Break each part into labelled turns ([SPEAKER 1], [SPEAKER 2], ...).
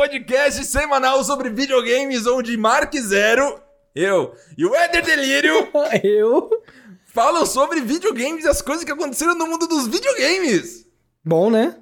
[SPEAKER 1] podcast semanal sobre videogames, onde Mark Zero, eu e o Éder Delírio
[SPEAKER 2] Eu?
[SPEAKER 1] falam sobre videogames e as coisas que aconteceram no mundo dos videogames.
[SPEAKER 2] Bom, né?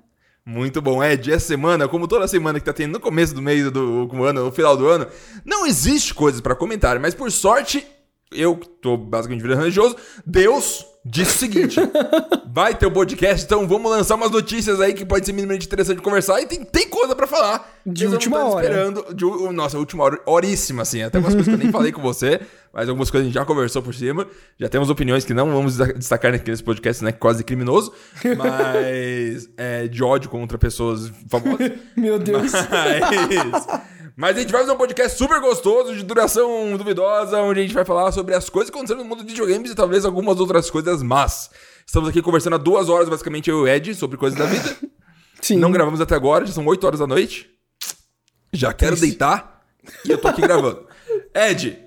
[SPEAKER 1] Muito bom, Ed. Essa semana, como toda semana que tá tendo no começo do meio do, do ano, no final do ano, não existe coisas pra comentar, mas por sorte, eu que tô basicamente virando religioso, Deus disse o seguinte: vai ter o podcast, então vamos lançar umas notícias aí que pode ser minimamente interessante de conversar e tem, tem coisa pra falar.
[SPEAKER 2] De
[SPEAKER 1] Eles
[SPEAKER 2] última hora.
[SPEAKER 1] esperando. De, nossa, última hora, horíssima, assim. Até umas coisas que eu nem falei com você, mas algumas coisas a gente já conversou por cima. Já temos opiniões que não vamos destacar naqueles podcasts, né? Quase criminoso, mas é, de ódio contra pessoas famosas.
[SPEAKER 2] Meu Deus.
[SPEAKER 1] Mas, mas a gente vai fazer um podcast super gostoso, de duração duvidosa, onde a gente vai falar sobre as coisas que aconteceram no mundo dos videogames e talvez algumas outras coisas más. Estamos aqui conversando há duas horas, basicamente, eu e o Ed, sobre coisas da vida.
[SPEAKER 2] Sim.
[SPEAKER 1] Não gravamos até agora, já são 8 horas da noite. Já quero deitar e eu tô aqui gravando. Ed,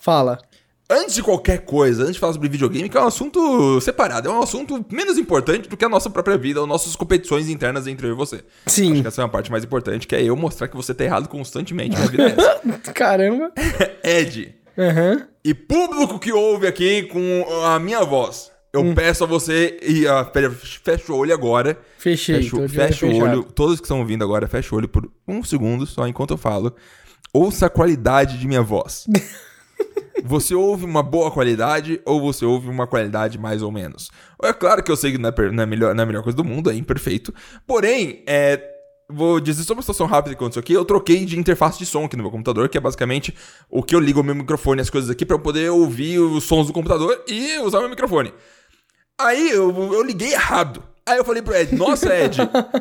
[SPEAKER 2] Fala.
[SPEAKER 1] Antes de qualquer coisa, antes de falar sobre videogame, que é um assunto separado, é um assunto menos importante do que a nossa própria vida, ou nossas competições internas entre eu e você.
[SPEAKER 2] Sim.
[SPEAKER 1] Acho que essa é uma parte mais importante, que é eu mostrar que você tá errado constantemente. Minha vida.
[SPEAKER 2] Caramba.
[SPEAKER 1] Ed,
[SPEAKER 2] Aham.
[SPEAKER 1] e público que ouve aqui com a minha voz, eu peço a você e pera, fecha o olho agora.
[SPEAKER 2] Fechei.
[SPEAKER 1] Fecha, o- fecha olho, todos que estão ouvindo agora, fecha o olho por um segundo só enquanto eu falo. Ouça a qualidade de minha voz. Você ouve uma boa qualidade ou você ouve uma qualidade mais ou menos? É claro que eu sei que não é, per- não é melhor, não é a melhor coisa do mundo, é imperfeito. Porém, é, vou dizer só uma situação rápida que aconteceu aqui. Eu troquei de interface de som aqui no meu computador, que é basicamente o que eu ligo o meu microfone e as coisas aqui pra eu poder ouvir os sons do computador e usar o meu microfone. Aí eu, eu liguei errado. Aí eu falei pro Ed, nossa, Ed,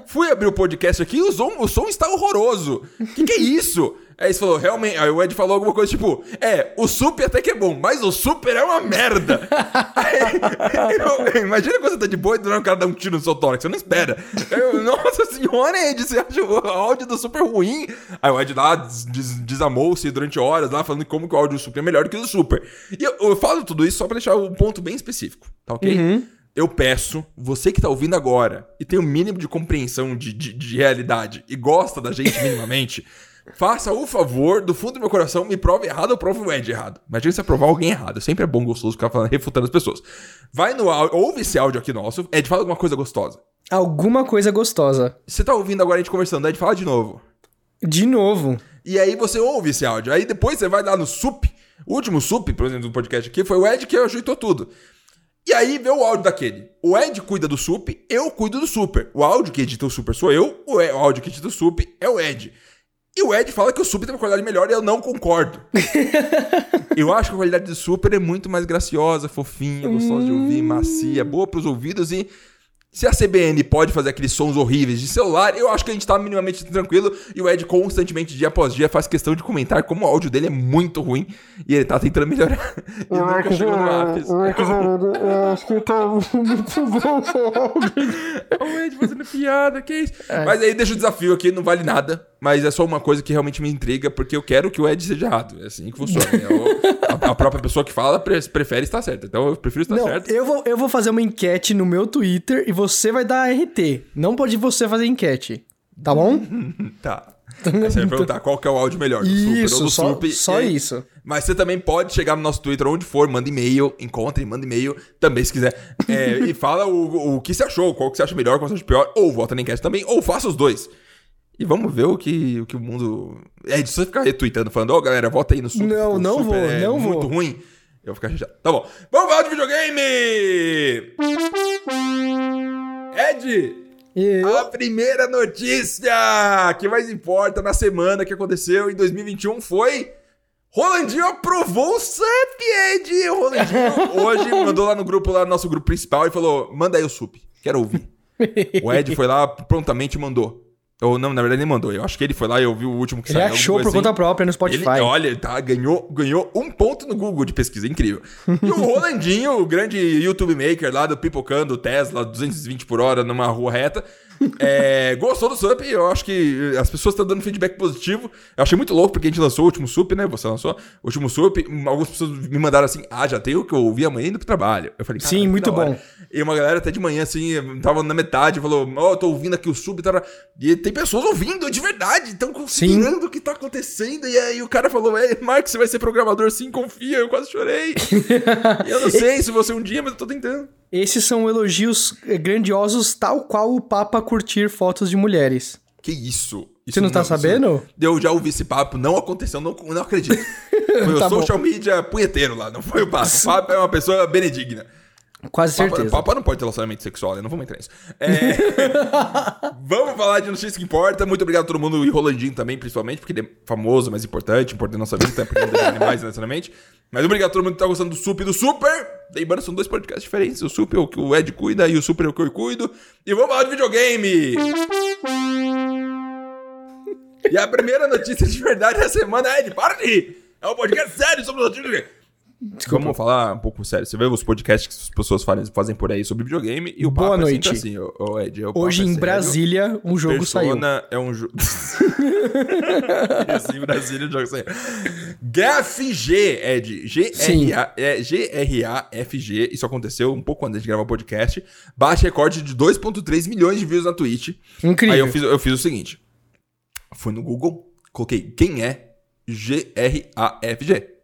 [SPEAKER 1] fui abrir o podcast aqui e o som, o som está horroroso. Que que é isso? Aí ele falou, realmente. Aí o Ed falou alguma coisa tipo, é, o super até que é bom, mas o super é uma merda. Aí, eu- imagina quando você tá de boa e nada o cara dá um tiro no seu tórax, você não espera. Eu, nossa senhora, Ed, você acha o áudio do super ruim? Aí o Ed lá des- des- desamou-se durante horas lá, falando como que o áudio do super é melhor do que o do super. E eu, eu falo tudo isso só pra deixar um ponto bem específico, tá ok? Eu peço, você que tá ouvindo agora e tem o mínimo de compreensão de, de, de realidade e gosta da gente minimamente, faça o favor, do fundo do meu coração, me prove errado ou prove o Ed errado. Imagina você provar alguém errado. Sempre é bom, gostoso ficar falando, refutando as pessoas. Vai no áudio, ouve esse áudio aqui nosso. Ed, fala alguma coisa gostosa.
[SPEAKER 2] Alguma coisa gostosa.
[SPEAKER 1] Você tá ouvindo agora a gente conversando, Ed, fala de novo.
[SPEAKER 2] De novo.
[SPEAKER 1] E aí você ouve esse áudio. Aí depois você vai lá no SUP. O último SUP, por exemplo, do podcast aqui, foi o Ed que ajeitou tudo. E aí vê o áudio daquele. O Ed cuida do SUP, eu cuido do Super. O áudio que edita o Super sou eu, o, E- o áudio que edita o SUP é o Ed. E o Ed fala que o Super tem uma qualidade melhor e eu não concordo. eu acho que a qualidade do Super é muito mais graciosa, fofinha, gostosa de ouvir, macia, boa pros ouvidos e se a CBN pode fazer aqueles sons horríveis de celular, eu acho que a gente tá minimamente tranquilo. E o Ed constantemente, dia após dia, faz questão de comentar como o áudio dele é muito ruim. E ele tá tentando melhorar. E nunca chegou no ápice.
[SPEAKER 2] eu acho que tá muito bom
[SPEAKER 1] o Ed fazendo piada, que isso? Mas aí deixa o desafio aqui, não vale nada. Mas é só uma coisa que realmente me intriga, porque eu quero que o Ed seja errado. É assim que funciona. né? A, a própria pessoa que fala pre- prefere estar certa. Então eu prefiro estar
[SPEAKER 2] Não,
[SPEAKER 1] certo.
[SPEAKER 2] eu vou, eu vou fazer uma enquete no meu Twitter e você vai dar RT. Não pode você fazer enquete. Tá bom?
[SPEAKER 1] Tá. Aí você vai perguntar qual que é o áudio melhor, do Super ou
[SPEAKER 2] Isso,
[SPEAKER 1] do
[SPEAKER 2] só,
[SPEAKER 1] Sup.
[SPEAKER 2] só
[SPEAKER 1] aí-
[SPEAKER 2] isso.
[SPEAKER 1] Mas você também pode chegar no nosso Twitter, onde for, manda e-mail, encontre, manda e-mail, também se quiser. É, e fala o, o que você achou, qual que você acha melhor, qual você acha pior, ou vota na enquete também, ou faça os dois. E vamos ver o que o, que o mundo. É, de você ficar retweetando, falando, ó, galera, vota aí no Super.
[SPEAKER 2] Não, não
[SPEAKER 1] Super
[SPEAKER 2] vou,
[SPEAKER 1] é
[SPEAKER 2] não
[SPEAKER 1] muito
[SPEAKER 2] vou.
[SPEAKER 1] ruim. Eu vou ficar chateado. Tá bom. Vamos falar de videogame! Ed!
[SPEAKER 2] Eu,
[SPEAKER 1] A primeira notícia que mais importa na semana que aconteceu em 2021 foi. Rolandinho aprovou o SUP, Ed! O Rolandinho hoje mandou lá no grupo, lá no nosso grupo principal, e falou: manda aí o SUP, quero ouvir. O Ed foi lá, prontamente mandou. Ou não, na verdade ele mandou. Eu acho que ele foi lá e ouviu o último que
[SPEAKER 2] ele
[SPEAKER 1] saiu.
[SPEAKER 2] achou
[SPEAKER 1] alguma
[SPEAKER 2] por
[SPEAKER 1] coisa
[SPEAKER 2] conta própria no Spotify.
[SPEAKER 1] ele, olha, ele tá, ganhou, ganhou um ponto no Google de pesquisa, incrível. E o Rolandinho, o grande YouTube maker lá do Pipocando Tesla, 220 por hora numa rua reta, É, gostou do SUP? Eu acho que as pessoas estão dando feedback positivo. Eu achei muito louco porque a gente lançou o último SUP, né? Você lançou o último SUP. Algumas pessoas me mandaram assim: ah, já tem o que eu ouvi amanhã indo pro trabalho. Eu falei,
[SPEAKER 2] Sim, muito bom.
[SPEAKER 1] E uma galera até de manhã, assim, tava na metade, falou: Ó, oh, tô ouvindo aqui o SUP. Tá... E tem pessoas ouvindo de verdade, estão considerando o que tá acontecendo. E aí o cara falou: é, Marcos, você vai ser programador sim, confia. Eu quase chorei. eu não sei se você um dia, mas eu tô tentando.
[SPEAKER 2] Esses são elogios grandiosos, tal qual o Papa curtir fotos de mulheres.
[SPEAKER 1] Que isso? isso
[SPEAKER 2] Você não, não tá sabendo?
[SPEAKER 1] Isso, eu já ouvi esse papo, não aconteceu, não, não acredito. Foi tá o social bom. media punheteiro lá, não foi o Papa. O Papa é uma pessoa benedicta.
[SPEAKER 2] Quase
[SPEAKER 1] Papa,
[SPEAKER 2] certeza.
[SPEAKER 1] Papa não pode ter relacionamento sexual, né? Não vamos entrar nisso. É... vamos falar de notícias que importa. Muito obrigado a todo mundo e Rolandinho também, principalmente, porque ele é famoso, mas importante, importante na nossa vida, tá? porque ele animais necessariamente. Mas obrigado a todo mundo que tá gostando do Sup e do Super. Lembrando, são dois podcasts diferentes. O Sup é o que o Ed cuida e o Super é o que eu cuido. E vamos falar de videogame! e a primeira notícia de verdade da semana é de rir! É um podcast sério sobre notícias Desculpa. Vamos falar um pouco sério. Você vê os podcasts que as pessoas fazem, fazem por aí sobre videogame e o
[SPEAKER 2] Boa
[SPEAKER 1] papo
[SPEAKER 2] noite.
[SPEAKER 1] é assim, o, o Ed, o
[SPEAKER 2] Hoje
[SPEAKER 1] é
[SPEAKER 2] em
[SPEAKER 1] sério.
[SPEAKER 2] Brasília, um jogo
[SPEAKER 1] Persona
[SPEAKER 2] saiu.
[SPEAKER 1] é um jogo. em Brasília, o jogo saiu. GFG, Ed. G-R-A- é, G-R-A-F-G. Isso aconteceu um pouco antes de gravar o podcast. Baixa recorde de 2,3 milhões de views na Twitch.
[SPEAKER 2] Incrível.
[SPEAKER 1] Aí eu fiz, eu fiz o seguinte: fui no Google, coloquei quem é G-R-A-F-G.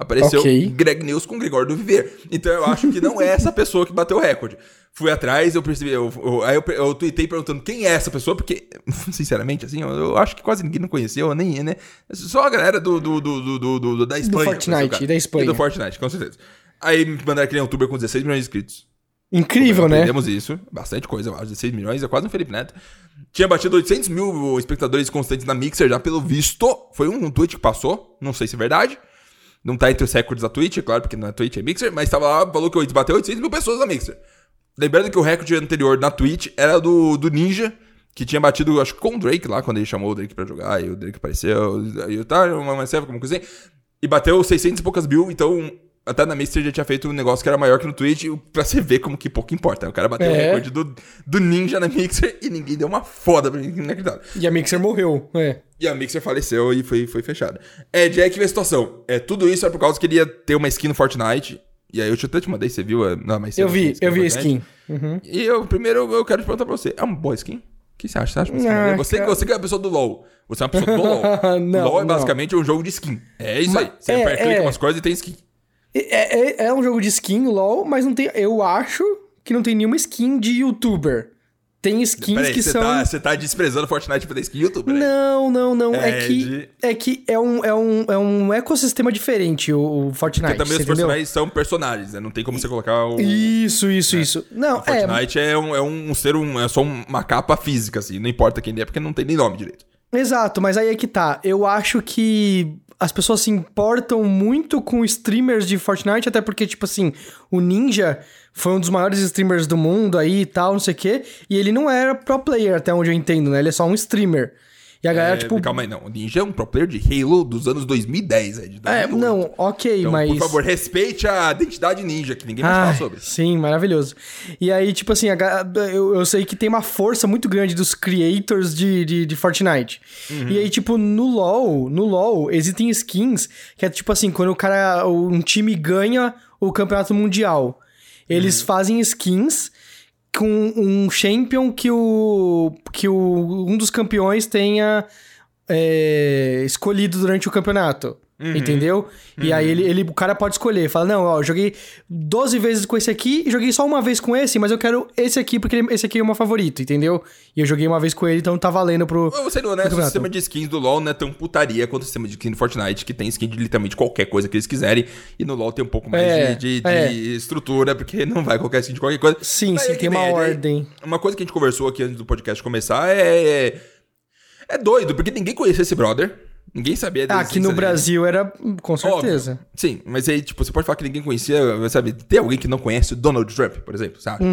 [SPEAKER 1] Apareceu
[SPEAKER 2] Ok.
[SPEAKER 1] Greg News com Gregório do Viver. Então eu acho que não é essa pessoa que bateu o recorde. Fui atrás, eu percebi. Eu, eu- aí eu, eu tuitei perguntando quem é essa pessoa, porque, sinceramente, assim, eu, eu acho que quase ninguém não conheceu, nem, né? Só a galera do, do, do, do, do, do- da Espanha.
[SPEAKER 2] Fortnite,
[SPEAKER 1] conheceu o cara.
[SPEAKER 2] da Espanha.
[SPEAKER 1] E do Fortnite, com certeza. Aí me mandaram aquele youtuber com 16 milhões de inscritos.
[SPEAKER 2] Incrível, né?
[SPEAKER 1] Aprendemos isso. Bastante coisa, eu acho. 16 milhões, é quase um Felipe Neto. Tinha batido 800 mil espectadores constantes na Mixer já, pelo visto. Foi um, um tweet que passou, não sei se é verdade. Não tá entre os recordes da Twitch, é claro, porque não é Twitch, é Mixer. Mas tava lá, falou que bateu 800 mil pessoas na Mixer. Lembrando que o recorde anterior na Twitch era do, do Ninja, que tinha batido, acho que com o Drake lá, quando ele chamou o Drake pra jogar, e o Drake apareceu, e o tá, uma uma como coisa assim. E bateu 600 e poucas mil, então até na Mixer já tinha feito um negócio que era maior que no Twitch, pra você ver como que pouco importa. O cara bateu o
[SPEAKER 2] É.
[SPEAKER 1] recorde do, do Ninja na Mixer e ninguém deu uma foda pra ninguém inacreditável.
[SPEAKER 2] E a Mixer morreu. É.
[SPEAKER 1] E a Mixer faleceu e foi, foi fechada. É, Jack, vê a situação. É, tudo isso é por causa que ele ia ter uma skin no Fortnite. E aí eu até te mandei, você viu? é, Não, mas você
[SPEAKER 2] Eu vi, eu vi a skin. Uhum.
[SPEAKER 1] E eu, primeiro, eu quero te perguntar pra você. É uma boa skin? O que você acha? Você, acha
[SPEAKER 2] Ah,
[SPEAKER 1] você,
[SPEAKER 2] cara.
[SPEAKER 1] você que é a pessoa do LoL. Você é uma pessoa do LoL.
[SPEAKER 2] Não,
[SPEAKER 1] LoL é
[SPEAKER 2] não.
[SPEAKER 1] basicamente um jogo de skin. É isso
[SPEAKER 2] Mas-
[SPEAKER 1] aí. Você
[SPEAKER 2] é,
[SPEAKER 1] aperta, clica
[SPEAKER 2] é.
[SPEAKER 1] umas coisas e tem skin.
[SPEAKER 2] É, é, é um jogo de skin, LOL, mas não tem. Eu acho que não tem nenhuma skin de youtuber. Tem skins
[SPEAKER 1] Peraí,
[SPEAKER 2] que são.
[SPEAKER 1] tá, você tá desprezando Fortnite pra ter skin YouTube, né?
[SPEAKER 2] Não, não, não. É,
[SPEAKER 1] É
[SPEAKER 2] que,
[SPEAKER 1] de-
[SPEAKER 2] é que é um, é, um, é um ecossistema diferente o, o Fortnite.
[SPEAKER 1] Porque também os
[SPEAKER 2] entendeu?
[SPEAKER 1] personagens são personagens, né? Não tem como você colocar o...
[SPEAKER 2] Isso, isso, isso. Não,
[SPEAKER 1] O Fortnite é, um, é um ser, um, é só uma capa física, assim. Não importa quem é, porque não tem nem nome direito.
[SPEAKER 2] é. Exato, mas aí é que tá. Eu acho que as pessoas se importam muito com streamers de Fortnite, até porque, tipo assim, o Ninja foi um dos maiores streamers do mundo aí e tal, não sei o quê. E ele não era pro player, até onde eu entendo, né? Ele é só um streamer. E a galera,
[SPEAKER 1] É,
[SPEAKER 2] tipo.
[SPEAKER 1] Calma aí, não. O Ninja é um pro player de Halo dos anos 2010, é, de
[SPEAKER 2] É,
[SPEAKER 1] 2008.
[SPEAKER 2] não, ok,
[SPEAKER 1] Então,
[SPEAKER 2] mas.
[SPEAKER 1] por favor, respeite a identidade ninja, que ninguém vai
[SPEAKER 2] Ah,
[SPEAKER 1] falar sobre.
[SPEAKER 2] sim, maravilhoso. E aí, tipo assim, a eu, eu sei que tem uma força muito grande dos creators de, de, de Fortnite.
[SPEAKER 1] Uhum.
[SPEAKER 2] E aí, tipo, no LoL, no LoL, existem skins que é tipo assim, quando o cara, um time ganha o campeonato mundial, eles
[SPEAKER 1] Uhum.
[SPEAKER 2] fazem skins com um champion que o que o, um dos campeões tenha é, escolhido durante o campeonato.
[SPEAKER 1] Uhum.
[SPEAKER 2] Entendeu? E aí ele, ele, o cara pode escolher. Fala, não, ó, eu joguei 12 vezes com esse aqui e joguei só uma vez com esse, mas eu quero esse aqui porque ele- esse aqui é o meu favorito, entendeu? E eu joguei uma vez com ele, então tá valendo pro.
[SPEAKER 1] Eu vou ser honesto, o sistema de skins do LoL não é tão putaria quanto o sistema de skin do Fortnite, que tem skin de literalmente qualquer coisa que eles quiserem. E no LoL tem um pouco mais
[SPEAKER 2] É,
[SPEAKER 1] de, de-
[SPEAKER 2] é.
[SPEAKER 1] de estrutura, porque não vai qualquer skin de qualquer coisa.
[SPEAKER 2] Sim,
[SPEAKER 1] Mas
[SPEAKER 2] sim,
[SPEAKER 1] é
[SPEAKER 2] tem uma
[SPEAKER 1] né?
[SPEAKER 2] ordem.
[SPEAKER 1] Uma coisa que a gente conversou aqui antes do podcast começar é. É doido, porque ninguém conhecia esse brother. Ninguém sabia da
[SPEAKER 2] Ah, aqui no. Brasil era com certeza.
[SPEAKER 1] Óbvio. Sim, mas aí, tipo, você pode falar que ninguém conhecia, sabe? Tem alguém que não conhece o Donald Trump, por exemplo, sabe?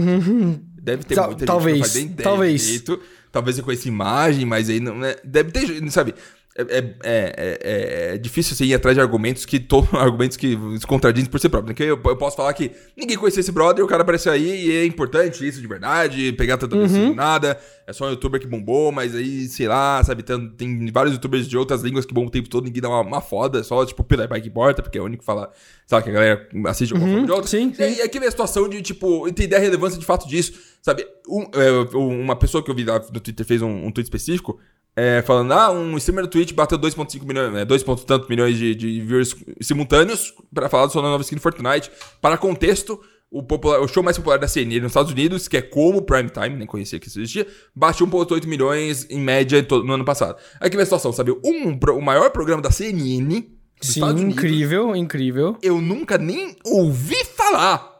[SPEAKER 1] Deve ter
[SPEAKER 2] Uhum. Tal-
[SPEAKER 1] muita
[SPEAKER 2] talvez,
[SPEAKER 1] gente que não faz nem ideia
[SPEAKER 2] talvez.
[SPEAKER 1] direito. Talvez eu conheça imagem, mas aí não, né? Deve ter, sabe? É, é, é, é, difícil assim, ir atrás de argumentos que to, argumentos que se contradizem por si próprio. Porque eu, eu, posso falar que ninguém conhecia esse brother, o cara apareceu aí e é importante isso de verdade, pegar tanta uhum. nada, é só um youtuber que bombou, mas aí, sei lá, sabe, tem, tem vários youtubers de outras línguas que bombam o tempo todo, ninguém dá uma, uma foda, só tipo Pela Bike Porta, porque é o único que fala, sabe, que a galera assiste alguma uhum, forma de outra.
[SPEAKER 2] Sim, sim.
[SPEAKER 1] E, aqui vem a situação de, tipo, entender a relevância de fato disso, sabe? Um, é, uma pessoa que eu vi lá no Twitter fez um, um tweet específico, é, falando, ah, um streamer do Twitch bateu 2.5 milhões, né, 2. tanto milhões de, de viewers simultâneos para falar do sua nova skin do Fortnite. Para contexto, o, popular, o show mais popular da CNN nos Estados Unidos, que é como Prime Time, nem conhecia que isso existia, bateu 1.8 milhões em média no ano passado. Aqui vem a situação, sabe? Um, o maior programa da CNN
[SPEAKER 2] Sim, incrível, incrível.
[SPEAKER 1] Eu nunca nem ouvi falar.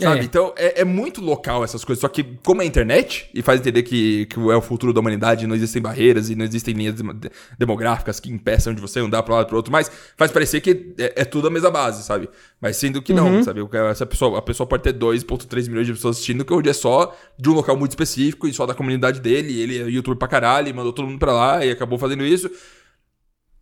[SPEAKER 1] Sabe? É. Então, é, é, muito local essas coisas. Só que, como é internet, e faz entender que, que é o futuro da humanidade, não existem barreiras e não existem linhas demográficas que impeçam de você andar para um lado para outro, mas faz parecer que é, é, tudo a mesma base, sabe? Mas sendo que não, uhum. sabe? Essa pessoa, a pessoa pode ter 2,3 milhões de pessoas assistindo, que hoje é só de um local muito específico e só da comunidade dele. Ele é youtuber pra caralho, e mandou todo mundo pra lá e acabou fazendo isso.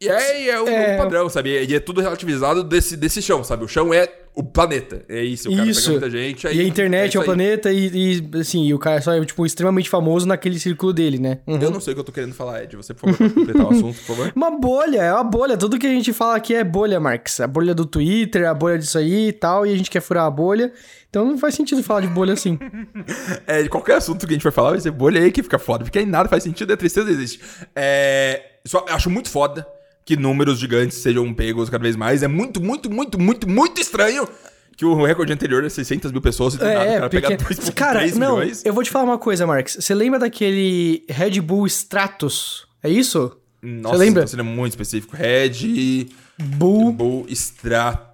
[SPEAKER 1] E é, é o é... padrão, sabe? E é tudo relativizado desse, desse chão, sabe? O chão é o planeta. É isso, o cara
[SPEAKER 2] isso.
[SPEAKER 1] pega muita gente. Aí,
[SPEAKER 2] e a internet é, é o planeta e, e, assim, e o cara só é, tipo, extremamente famoso naquele círculo dele, né?
[SPEAKER 1] Uhum. Eu não sei o que eu tô querendo falar, Ed. Você, por favor, completar o assunto, por favor.
[SPEAKER 2] Uma bolha, é uma bolha. Tudo que a gente fala aqui é bolha, Marx. A bolha do Twitter, a bolha disso aí e tal, e a gente quer furar a bolha. Então não faz sentido falar de bolha assim.
[SPEAKER 1] é, de qualquer assunto que a gente for falar vai ser bolha aí que fica foda. Porque aí nada faz sentido, a tristeza existe. É... Só acho muito foda que números gigantes sejam pegos cada vez mais. É muito, muito, muito, muito, muito estranho que o recorde anterior é 600 mil pessoas e do é, nada, cara
[SPEAKER 2] pegar 2,3 Cara, não, milhões. eu vou te falar uma coisa, Marx. Você lembra daquele Red Bull Stratos? É isso?
[SPEAKER 1] Nossa, Você lembra? Você é muito específico. Red Bull, Bull Stra...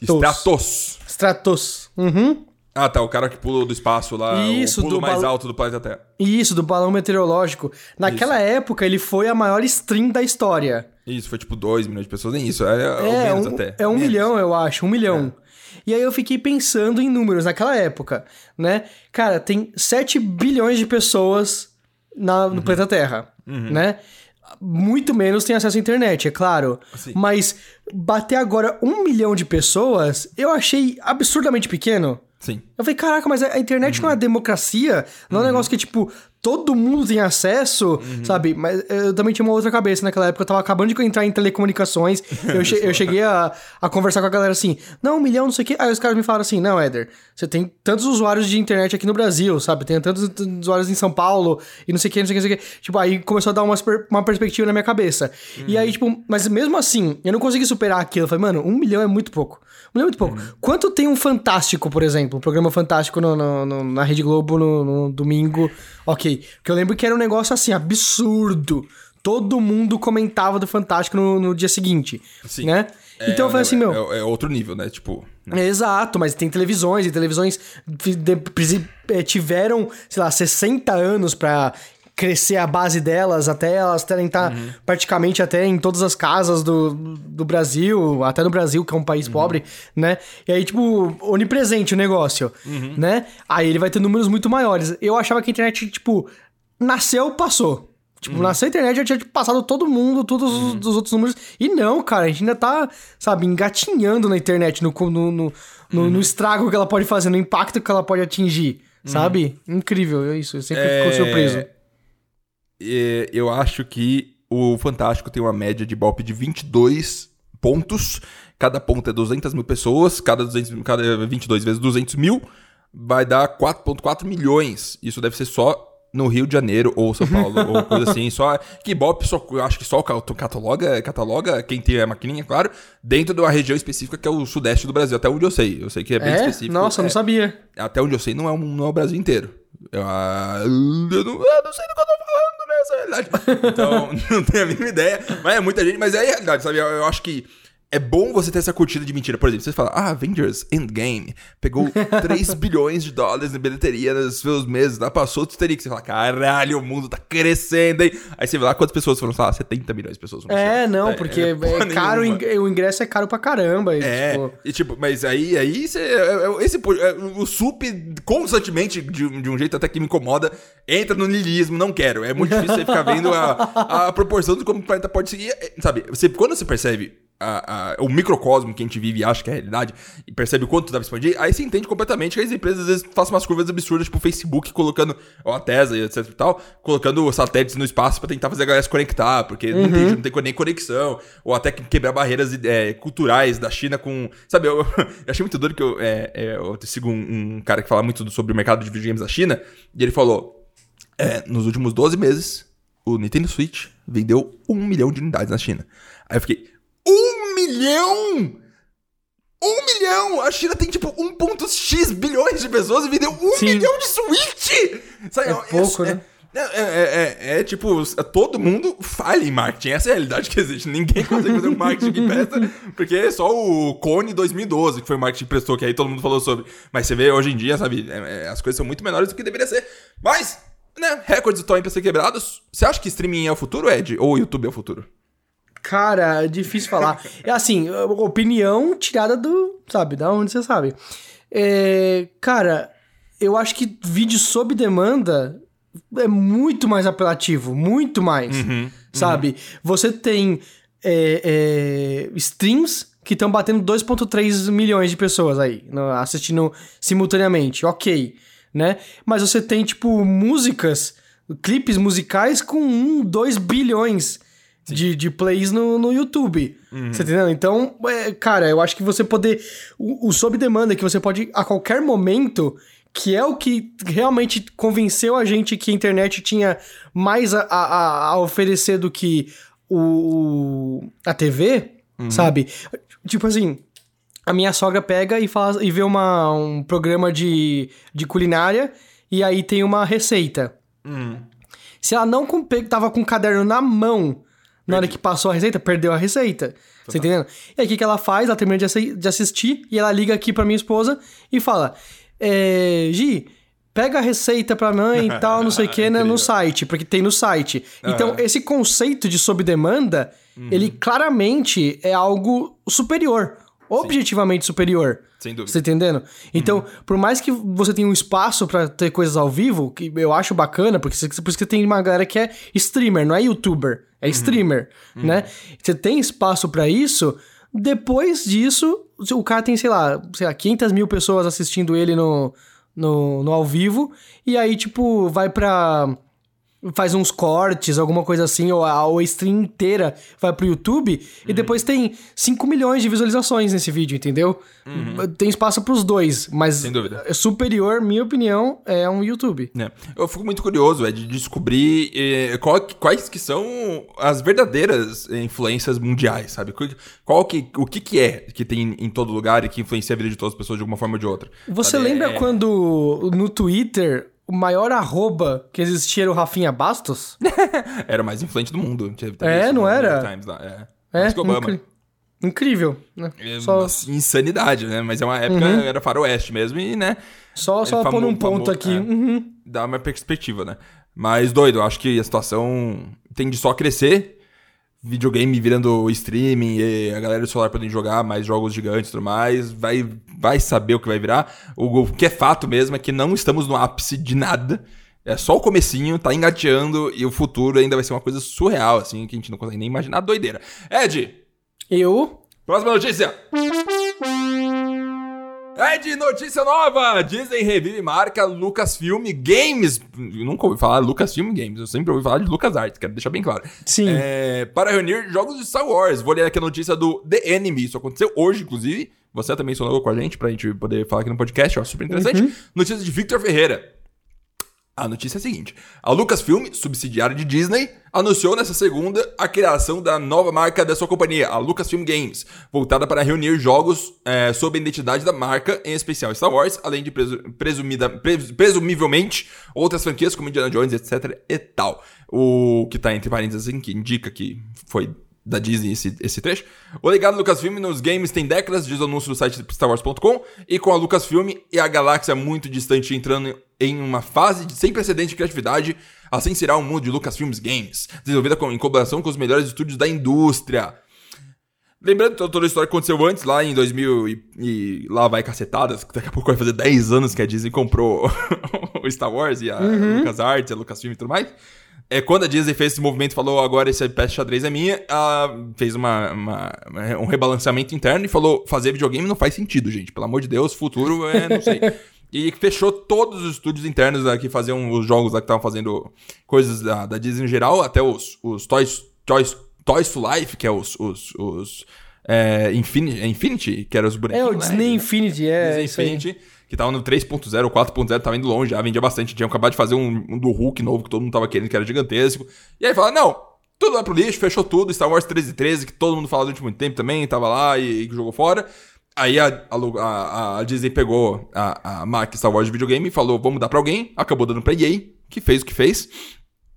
[SPEAKER 1] Stratos.
[SPEAKER 2] Stratos. Uhum.
[SPEAKER 1] Ah, tá. O cara que pula do espaço lá. Isso, o pulo do mais bal... alto do planeta Terra.
[SPEAKER 2] Isso, do balão meteorológico. Naquela isso. época, ele foi a maior stream da história.
[SPEAKER 1] Isso, foi tipo 2 milhões de pessoas, nem isso. É, é,
[SPEAKER 2] menos
[SPEAKER 1] um, até.
[SPEAKER 2] É um
[SPEAKER 1] menos.
[SPEAKER 2] milhão, eu acho. Um milhão. É. E aí eu fiquei pensando em números naquela época, né? Cara, tem 7 bilhões de pessoas na, no uhum. planeta Terra, uhum. né? Muito menos tem acesso à internet, é claro. Sim. Mas bater agora um milhão de pessoas, eu achei absurdamente pequeno.
[SPEAKER 1] Sim.
[SPEAKER 2] Eu falei, caraca, mas a internet uhum. não é democracia? Não é um uhum. negócio que, tipo, todo mundo tem acesso, uhum. sabe? Mas eu também tinha uma outra cabeça naquela época. Eu tava acabando de entrar em telecomunicações. eu, che eu cheguei a, a conversar com a galera assim: não, um milhão, não sei o quê. Aí os caras me falaram assim: não, Éder, você tem tantos usuários de internet aqui no Brasil, sabe? Tem tantos usuários em São Paulo e não sei o quê, não sei o quê, não sei o quê. Tipo, aí começou a dar uma, uma perspectiva na minha cabeça. Uhum. E aí, tipo, mas mesmo assim, eu não consegui superar aquilo. Eu falei, mano, um milhão é muito pouco. Um milhão é muito pouco. Uhum. Quanto tem um Fantástico, por exemplo? Um programa Fantástico no, no, no, na Rede Globo no, no domingo. Ok. Porque eu lembro que era um negócio assim, absurdo. Todo mundo comentava do Fantástico no, no dia seguinte. Sim. Né? É, então eu falei assim, meu.
[SPEAKER 1] É, é, outro nível, né? Tipo.
[SPEAKER 2] Né? Exato, mas tem televisões, e televisões é, tiveram, sei lá, 60 anos pra crescer a base delas até elas terem estar tá uhum. praticamente até em todas as casas do, do Brasil, até no Brasil, que é um país uhum. pobre, né? E aí, tipo, onipresente o negócio, uhum. né? Aí ele vai ter números muito maiores. Eu achava que a internet, tipo, nasceu, passou. Tipo, uhum. nasceu a internet, já tinha tipo, passado todo mundo, todos uhum. os, os, outros números. E não, cara, a gente ainda tá, sabe, engatinhando na internet, no, no, no, no, no uhum. estrago que ela pode fazer, no impacto que ela pode atingir, uhum. sabe? Incrível, é isso. Eu sempre é... fico surpreso
[SPEAKER 1] eu acho que o Fantástico tem uma média de golpe de 22 pontos. Cada ponto é 200 mil pessoas. Cada, 200, cada 22 vezes 200 mil vai dar 4,4 milhões. Isso deve ser só no Rio de Janeiro ou São Paulo, ou coisa assim. Só que Bop, só, eu acho que só cataloga, cataloga quem tem a maquininha, claro, dentro de uma região específica que é o sudeste do Brasil, até onde eu sei. Eu sei que é bem é? específico.
[SPEAKER 2] Nossa,
[SPEAKER 1] é,
[SPEAKER 2] não sabia.
[SPEAKER 1] Até onde eu sei, não é, um, não é o Brasil inteiro. Eu, ah, eu, não, eu não sei do que eu tô falando nessa realidade. Então, não tenho a mínima ideia. Mas é muita gente, mas é a realidade, sabe? Eu, eu acho que é bom você ter essa curtida de mentira. Por exemplo, você fala, ah, Avengers Endgame pegou 3 bilhões de dólares em bilheteria nos seus meses, lá passou teria que você fala, caralho, o mundo tá crescendo, hein? Aí você vê lá quantas pessoas foram, sei lá, 70 milhões de pessoas.
[SPEAKER 2] É, não, é, porque é, é caro, o ingresso é caro pra caramba.
[SPEAKER 1] E, é, tipo... e tipo, mas aí, aí você, é, é, esse, o SUP constantemente, de, de um jeito até que me incomoda, entra no niilismo, não quero. É muito difícil você ficar vendo a, a proporção de como o planeta pode seguir, sabe? Você, quando você percebe a, a, o microcosmo que a gente vive e acha que é a realidade, e percebe o quanto dá pra expandir, aí você entende completamente que as empresas às vezes fazem umas curvas absurdas, tipo o Facebook colocando, ou a Tesla e etc e tal, colocando satélites no espaço para tentar fazer a galera se conectar, porque uhum. não, tem, não tem nem conexão, ou até quebrar barreiras é, culturais da China com. Sabe, eu, eu, achei muito doido que eu, é, é, eu sigo um, um, cara que fala muito sobre o mercado de videogames da China, e ele falou: é, nos últimos 12 meses, o Nintendo Switch vendeu um milhão de unidades na China. Aí eu fiquei, um milhão! Um milhão! A China tem tipo 1.x bilhões de pessoas e vendeu um Sim. milhão de Switch!
[SPEAKER 2] Sabe, é pouco,
[SPEAKER 1] é,
[SPEAKER 2] né?
[SPEAKER 1] É, é, é, é, tipo, todo mundo falha em marketing. Essa é a realidade que existe. Ninguém consegue fazer um marketing que presta, porque é só o Cone 2012 que foi o marketing que prestou, que aí todo mundo falou sobre. Mas você vê hoje em dia, sabe, as coisas são muito menores do que deveria ser. Mas, né, recordes estão aí pra ser quebrados. Você acha que streaming é o futuro, Ed? Ou YouTube é o futuro?
[SPEAKER 2] Cara, é difícil falar. É assim, opinião tirada do. Sabe, da onde você sabe. É, cara, eu acho que vídeo sob demanda é muito mais apelativo. Muito mais. Uhum, sabe? Uhum. Você tem é, é, streams que estão batendo 2,3 milhões de pessoas aí, assistindo simultaneamente. Ok, né? Mas você tem, tipo, músicas, clipes musicais com 1, 2 bilhões de, de plays no, no YouTube. Uhum. Você entendeu? Então, é, cara, eu acho que você poder. O, o sob demanda, que você pode a qualquer momento, que é o que realmente convenceu a gente que a internet tinha mais a, a, a oferecer do que o, a TV, uhum. sabe? Tipo assim. A minha sogra pega e, faz, e vê uma, um programa de, de culinária e aí tem uma receita. Uhum. Se ela não tava com o caderno na mão na hora que passou a receita, perdeu a receita. Você tá entendendo? E aí o que, que ela faz? Ela termina de, assi de assistir e ela liga aqui pra minha esposa e fala: é, Gi, pega a receita pra mãe e tal, não sei o que, né, no site, porque tem no site. Então, esse conceito de sob demanda, uhum. ele claramente é algo superior objetivamente Sim. superior.
[SPEAKER 1] Sem dúvida.
[SPEAKER 2] Você tá entendendo? Então, uhum. por mais que você tenha um espaço para ter coisas ao vivo, que eu acho bacana, porque por isso que tem uma galera que é streamer, não é youtuber, é uhum. streamer, uhum. né? Você tem espaço para isso, depois disso, o cara tem, sei lá, sei lá, 500 mil pessoas assistindo ele no, no, no ao vivo, e aí, tipo, vai pra faz uns cortes, alguma coisa assim, ou a, ou a stream inteira vai pro YouTube, uhum. e depois tem 5 milhões de visualizações nesse vídeo, entendeu? Uhum. Tem espaço pros dois, mas Sem dúvida. É superior, minha opinião, é um YouTube.
[SPEAKER 1] É. Eu fico muito curioso é, de descobrir eh, qual, quais que são as verdadeiras influências mundiais, sabe? Qual que, o que, que é que tem em todo lugar e que influencia a vida de todas as pessoas de alguma forma ou de outra.
[SPEAKER 2] Você sabe? lembra é... quando no Twitter o maior arroba que existia era o Rafinha Bastos?
[SPEAKER 1] era o mais influente do mundo.
[SPEAKER 2] É, não era? Times lá. É, é incri... incrível. Né?
[SPEAKER 1] É, Só... insanidade, né? Mas é uma época, uhum. era faroeste mesmo e, né?
[SPEAKER 2] Só, só pôr um ponto aqui. É, uhum.
[SPEAKER 1] Dá uma perspectiva, né? Mas, doido, acho que a situação tende só a crescer videogame virando streaming e a galera do celular podendo jogar mais jogos gigantes e tudo mais, vai, vai saber o que vai virar. O, que é fato mesmo é que não estamos no ápice de nada. É só o comecinho, tá engateando e o futuro ainda vai ser uma coisa surreal, assim, que a gente não consegue nem imaginar. Doideira. Ed!
[SPEAKER 2] Eu?
[SPEAKER 1] Próxima notícia! É de notícia nova! Disney revive marca Lucasfilm Games. Eu nunca ouvi falar Lucasfilm Games, eu sempre ouvi falar de LucasArts, quero deixar bem claro.
[SPEAKER 2] Sim.
[SPEAKER 1] É, para reunir jogos de Star Wars. Vou ler aqui a notícia do The Enemy. Isso aconteceu hoje, inclusive. Você também sonou com a gente pra gente poder falar aqui no podcast, ó, super interessante. Uhum. Notícia de Victor Ferreira. A notícia é a seguinte: a Lucasfilm, subsidiária de Disney, anunciou nessa segunda a criação da nova marca da sua companhia, a Lucasfilm Games, voltada para reunir jogos é, sob a identidade da marca, em especial Star Wars, além de presu presumida, pres presumivelmente outras franquias como Indiana Jones, etc. e tal. O que está entre parênteses que indica que foi da Disney esse, esse trecho. O legado do Lucasfilm nos games tem décadas, diz o anúncio do site StarWars.com, e com a Lucasfilm e a galáxia muito distante entrando em uma fase de sem precedente de criatividade, assim será o mundo de Lucasfilms Games, desenvolvida com, em colaboração com os melhores estúdios da indústria. Lembrando toda a história que aconteceu antes, lá em 2000 e, e lá vai cacetadas, daqui a pouco vai fazer 10 anos que a Disney comprou o Star Wars e a uhum. LucasArts, a Lucasfilm e tudo mais. É, quando a Disney fez esse movimento e falou agora esse peça xadrez é minha, ela fez uma, uma, um rebalanceamento interno e falou: fazer videogame não faz sentido, gente. Pelo amor de Deus, futuro é, não sei. e fechou todos os estúdios internos que faziam os jogos lá que estavam fazendo coisas da, da Disney em geral, até os, os Toys, Toys, Toys to Life, que é os. os, os é, Infinity, Infinity, que eram os bonequinhos.
[SPEAKER 2] É, o Disney né? Infinity, é.
[SPEAKER 1] Disney Infinity que tava no 3.0 ou 4.0, tava indo longe, já vendia bastante. Tinha acabado de fazer um, um, do Hulk novo que todo mundo tava querendo, que era gigantesco. E aí fala: não, tudo vai pro lixo, fechou tudo. Star Wars 1313, que todo mundo falou durante muito tempo também, tava lá e, e jogou fora. Aí a, a, a, Disney pegou a, a marca Star Wars de videogame e falou: vamos dar pra alguém. Acabou dando pra EA, que fez o que fez.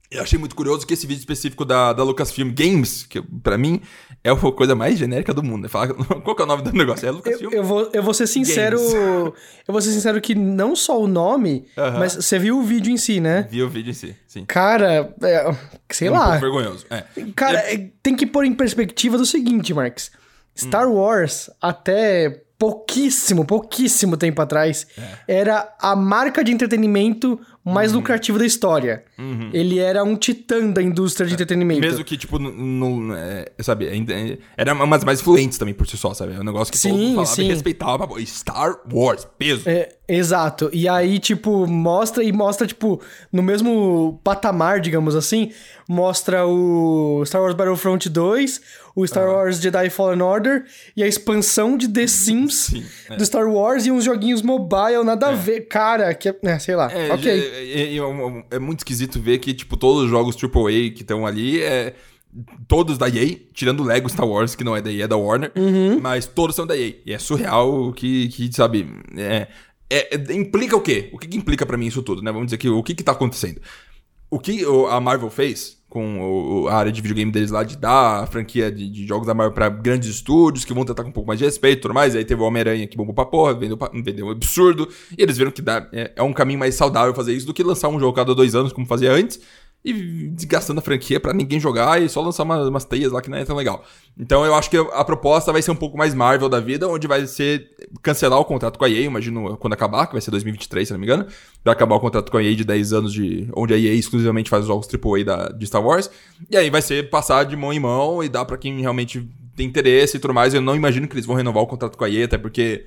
[SPEAKER 1] Eu achei muito curioso que esse vídeo específico da, da Lucasfilm Games, que para mim é a coisa mais genérica do mundo. Fala, qual que é o nome do negócio? É
[SPEAKER 2] Lucasfilm? Eu, eu, vou, eu vou ser sincero. Games. Eu vou ser sincero que não só o nome, mas você viu o vídeo em si, né?
[SPEAKER 1] Vi o vídeo em si, sim.
[SPEAKER 2] Cara, é, sei um lá.
[SPEAKER 1] Pouco vergonhoso. É.
[SPEAKER 2] Cara, é... tem que pôr em perspectiva do seguinte, Marx. Star hum. Wars, até pouquíssimo, pouquíssimo tempo atrás, é. era a marca de entretenimento mais uhum. lucrativo da história. Uhum. Ele era um titã da indústria de entretenimento.
[SPEAKER 1] Mesmo que, tipo, não. É, sabe, é, era umas mais influentes também por si só, sabe? É um negócio que sim, todo mundo falava sim. e respeitava. Star Wars, peso.
[SPEAKER 2] É, exato. E aí, tipo, mostra e mostra, tipo, no mesmo patamar, digamos assim, mostra o Star Wars Battlefront 2, o Star Wars Jedi Fallen Order e a expansão de The Sims Sim, é. do Star Wars e uns joguinhos mobile, nada a é. ver. Cara, que é, sei lá.
[SPEAKER 1] É,
[SPEAKER 2] ok.
[SPEAKER 1] É, é, é, muito esquisito ver que, tipo, todos os jogos AAA que estão ali é. Todos da EA, tirando o Lego Star Wars, que não é da EA, é da Warner, uhum. mas todos são da EA. E é surreal que, que sabe, é, é, implica o quê? O que, que implica para mim isso tudo, né? Vamos dizer que o que que tá acontecendo? O que a Marvel fez com a área de videogame deles lá, de dar a franquia de, de jogos da Marvel pra grandes estúdios, que vão tentar com um pouco mais de respeito e tudo mais. E aí teve o Homem-Aranha que bombou pra porra, vendeu, vendeu um absurdo. E eles viram que dá, é, é, um caminho mais saudável fazer isso do que lançar um jogo cada dois anos, como fazia antes e desgastando a franquia para ninguém jogar e só lançar uma, umas teias lá que não é tão legal. Então eu acho que a proposta vai ser um pouco mais Marvel da vida, onde vai ser cancelar o contrato com a EA, imagino quando acabar, que vai ser 2023, se não me engano. Vai acabar o contrato com a EA de 10 anos, de onde a EA exclusivamente faz os jogos AAA da, de Star Wars. E aí vai ser passar de mão em mão e dar para quem realmente tem interesse e tudo mais. Eu não imagino que eles vão renovar o contrato com a EA, até porque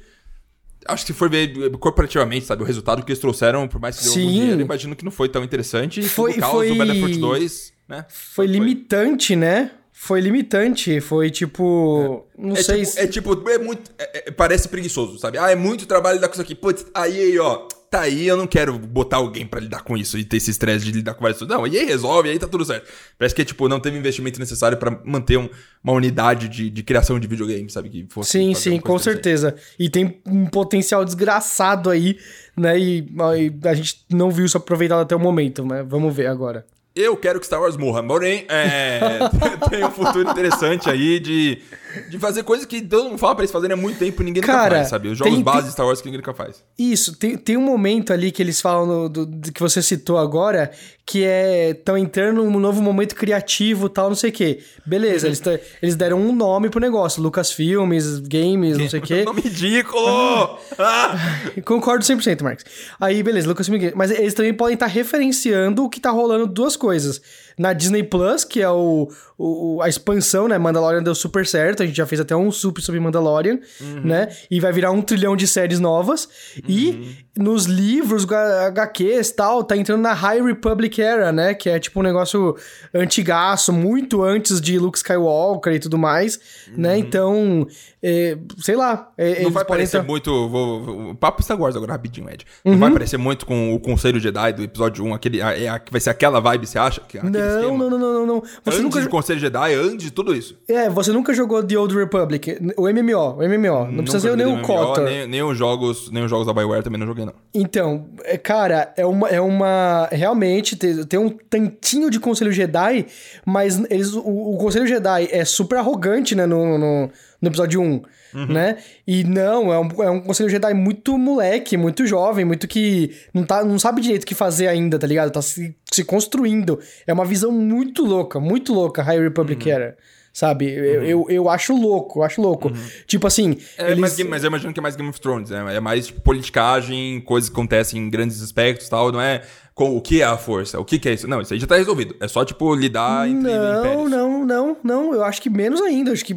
[SPEAKER 1] acho que se for ver corporativamente, sabe, o resultado que eles trouxeram, por mais que deu Sim. algum dinheiro, imagino que não foi tão interessante.
[SPEAKER 2] Foi, por causa foi... do
[SPEAKER 1] Battlefront 2, né?
[SPEAKER 2] Foi, foi limitante, né? Foi limitante, foi tipo. É. Não
[SPEAKER 1] é
[SPEAKER 2] sei
[SPEAKER 1] tipo, se... É tipo, é muito. É, é, parece preguiçoso, sabe? Ah, é muito trabalho lidar com isso aqui. Putz, aí, ó tá aí, eu não quero botar alguém para lidar com isso e ter esse estresse de lidar com várias coisas. Não, e aí resolve, e aí tá tudo certo. Parece que, tipo, não teve investimento necessário para manter um, uma unidade de, de, criação de videogame, sabe? Que
[SPEAKER 2] fosse sim, sim, com certeza. E tem um potencial desgraçado aí, né? E, e a gente não viu isso aproveitado até o momento, mas vamos ver agora.
[SPEAKER 1] Eu quero que Star Wars morra, porém, é, tem um futuro interessante aí de, de fazer coisas que todo mundo fala pra eles fazerem há muito tempo e ninguém Cara, nunca faz, sabe? Os jogos tem, base de Star Wars que ninguém nunca faz.
[SPEAKER 2] Isso, tem, tem um momento ali que eles falam no, do, do, que você citou agora, que é. estão entrando num novo momento criativo tal, não sei o quê. Beleza, eles, eles deram um nome pro negócio: Lucasfilmes, Games, não sei o quê.
[SPEAKER 1] nome ridículo!
[SPEAKER 2] ah! Concordo 100%, Marcos. Aí, beleza, Lucasfilmes, mas eles também podem estar tá referenciando o que tá rolando duas coisas na Disney Plus, que é o, o, a expansão, né? Mandalorian deu super certo. A gente já fez até um super sobre Mandalorian, uhum. né? E vai virar um trilhão de séries novas. Uhum. E nos livros, HQs e tal, tá entrando na High Republic Era, né? Que é tipo um negócio antigaço, muito antes de Luke Skywalker e tudo mais, né? uhum. né? Então, é, sei lá.
[SPEAKER 1] É, não vai parecer entrar... muito. Vou, vou, papo Star Wars agora, rapidinho, Ed. Não vai uhum. parecer muito com o Conselho Jedi do episódio 1, aquele, é, é, vai ser aquela vibe, você acha? Que,
[SPEAKER 2] não, Não, não, não, não, não, não. Você
[SPEAKER 1] antes
[SPEAKER 2] nunca.
[SPEAKER 1] de Conselho Jedi, antes de tudo isso.
[SPEAKER 2] É, você nunca jogou The Old Republic, o MMO, o MMO. Não precisa ser
[SPEAKER 1] Nunca
[SPEAKER 2] nem o KOTOR.
[SPEAKER 1] Nem, nem os jogos, nem os jogos da BioWare também não joguei, não.
[SPEAKER 2] Então, é, cara, é uma. É uma realmente, tem, tem um tantinho de Conselho Jedi, mas eles, o, o Conselho Jedi é super arrogante, né, no, no, no episódio 1. Né? E não, é um, é um Conselho Jedi muito moleque, muito jovem, muito que não, tá, não sabe direito o que fazer ainda, tá ligado? Tá se, se construindo. É uma visão muito louca, muito louca, High Republic era. Sabe? Eu, eu, eu acho louco, eu acho louco. Tipo assim.
[SPEAKER 1] É,
[SPEAKER 2] eles...
[SPEAKER 1] Game- mas eu imagino que é mais Game of Thrones, né? É mais tipo, politicagem, coisas que acontecem em grandes aspectos e tal, não é com o que é a força, o que, que é isso. Não, isso aí já tá resolvido. É só, tipo, lidar entre
[SPEAKER 2] Não,
[SPEAKER 1] impérios.
[SPEAKER 2] não, não, não. Eu acho que menos ainda. Acho que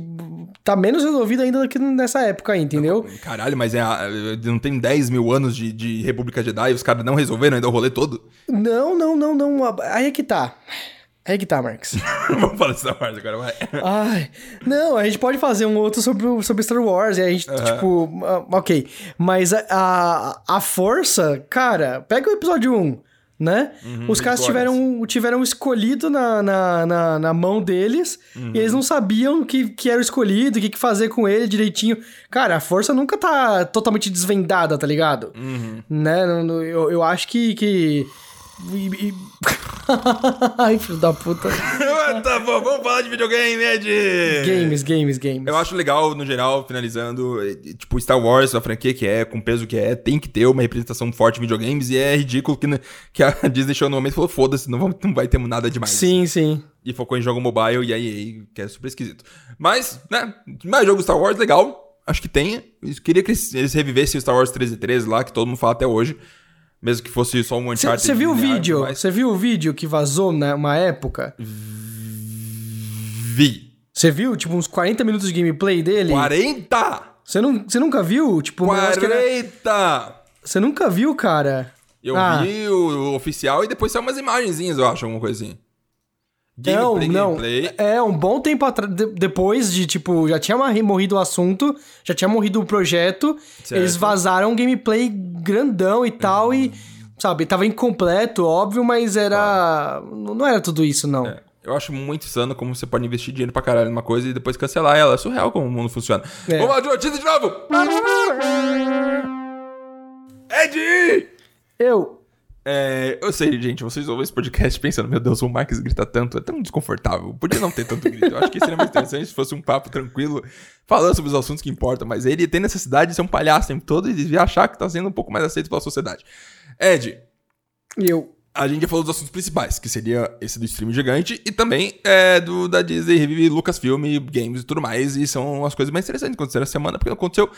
[SPEAKER 2] tá menos resolvido ainda do que nessa época aí, entendeu?
[SPEAKER 1] Caralho, mas é, a- não tem 10 mil anos de, de República Jedi e os caras não resolveram ainda o rolê todo?
[SPEAKER 2] Não, não, não, não. Aí é que tá. Aí é que tá, Marcos.
[SPEAKER 1] Vamos falar dessa parte agora, vai.
[SPEAKER 2] Ai, não, a gente pode fazer um outro sobre, sobre Star Wars, e a gente, tipo, ah, ok. Mas a, a, a força, cara, pega o episódio 1, né? Os caras tiveram, tiveram escolhido na, na, na, na mão deles, e eles não sabiam que, que era o escolhido, o que, que fazer com ele direitinho. Cara, a força nunca tá totalmente desvendada, tá ligado? Né? Não- não- Eu, eu acho que. que... e- e- Ai, filho da puta.
[SPEAKER 1] tá bom, vamos falar de videogame, Ed!
[SPEAKER 2] Games, games, games.
[SPEAKER 1] Eu acho legal, no geral, finalizando, tipo, Star Wars, a franquia que é, com o peso que é, tem que ter uma representação forte em videogames, e é ridículo que, que a Disney chegou no momento e falou, foda-se, não, vamos- não vai ter nada demais.
[SPEAKER 2] Sim, sim.
[SPEAKER 1] E focou em jogo mobile e aí, que é super esquisito. Mas, né, mais jogo Star Wars, legal, acho que tem. Eu queria que eles, revivessem o Star Wars 13 13 lá, que todo mundo fala até hoje, mesmo que fosse só um Uncharted.
[SPEAKER 2] Você viu o vídeo?
[SPEAKER 1] mas-
[SPEAKER 2] Você viu o vídeo que vazou numa época?
[SPEAKER 1] Vi.
[SPEAKER 2] Você viu, tipo, uns 40 minutos de gameplay dele?
[SPEAKER 1] 40!
[SPEAKER 2] Você não, você nunca viu? Tipo, um negócio que era-
[SPEAKER 1] 40!
[SPEAKER 2] Você nunca viu, cara?
[SPEAKER 1] Eu
[SPEAKER 2] Ah.
[SPEAKER 1] vi o, o oficial e depois saiu umas imagenzinhas, eu acho, alguma coisa assim.
[SPEAKER 2] Não,
[SPEAKER 1] Gameplay,
[SPEAKER 2] não.
[SPEAKER 1] gameplay.
[SPEAKER 2] É, um bom tempo atrás, de- depois de, tipo, já tinha morri- morrido o assunto, já tinha morrido o projeto,
[SPEAKER 1] Certo.
[SPEAKER 2] eles vazaram um gameplay grandão e tal, e, sabe, tava incompleto, óbvio, mas era... Não era tudo isso, não.
[SPEAKER 1] É, eu acho muito insano como você pode investir dinheiro pra caralho numa coisa e depois cancelar ela. É surreal como o mundo funciona.
[SPEAKER 2] É.
[SPEAKER 1] Vamos lá de notícia de novo! Ed!
[SPEAKER 2] Eu...
[SPEAKER 1] É, eu sei, gente, vocês ouvem esse podcast pensando, meu Deus, o Marcos grita tanto, é tão desconfortável. Podia não ter tanto grito. Eu acho que seria mais interessante se fosse um papo tranquilo, falando sobre os assuntos que importam, mas ele tem necessidade de ser um palhaço o tempo todo e devia achar que tá sendo um pouco mais aceito pela sociedade. Ed,
[SPEAKER 2] Eu...
[SPEAKER 1] a gente já falou dos assuntos principais, que seria esse do stream gigante e também é, do da Disney Lucasfilm, games e tudo mais, e são as coisas mais interessantes que aconteceram essa semana, porque não aconteceu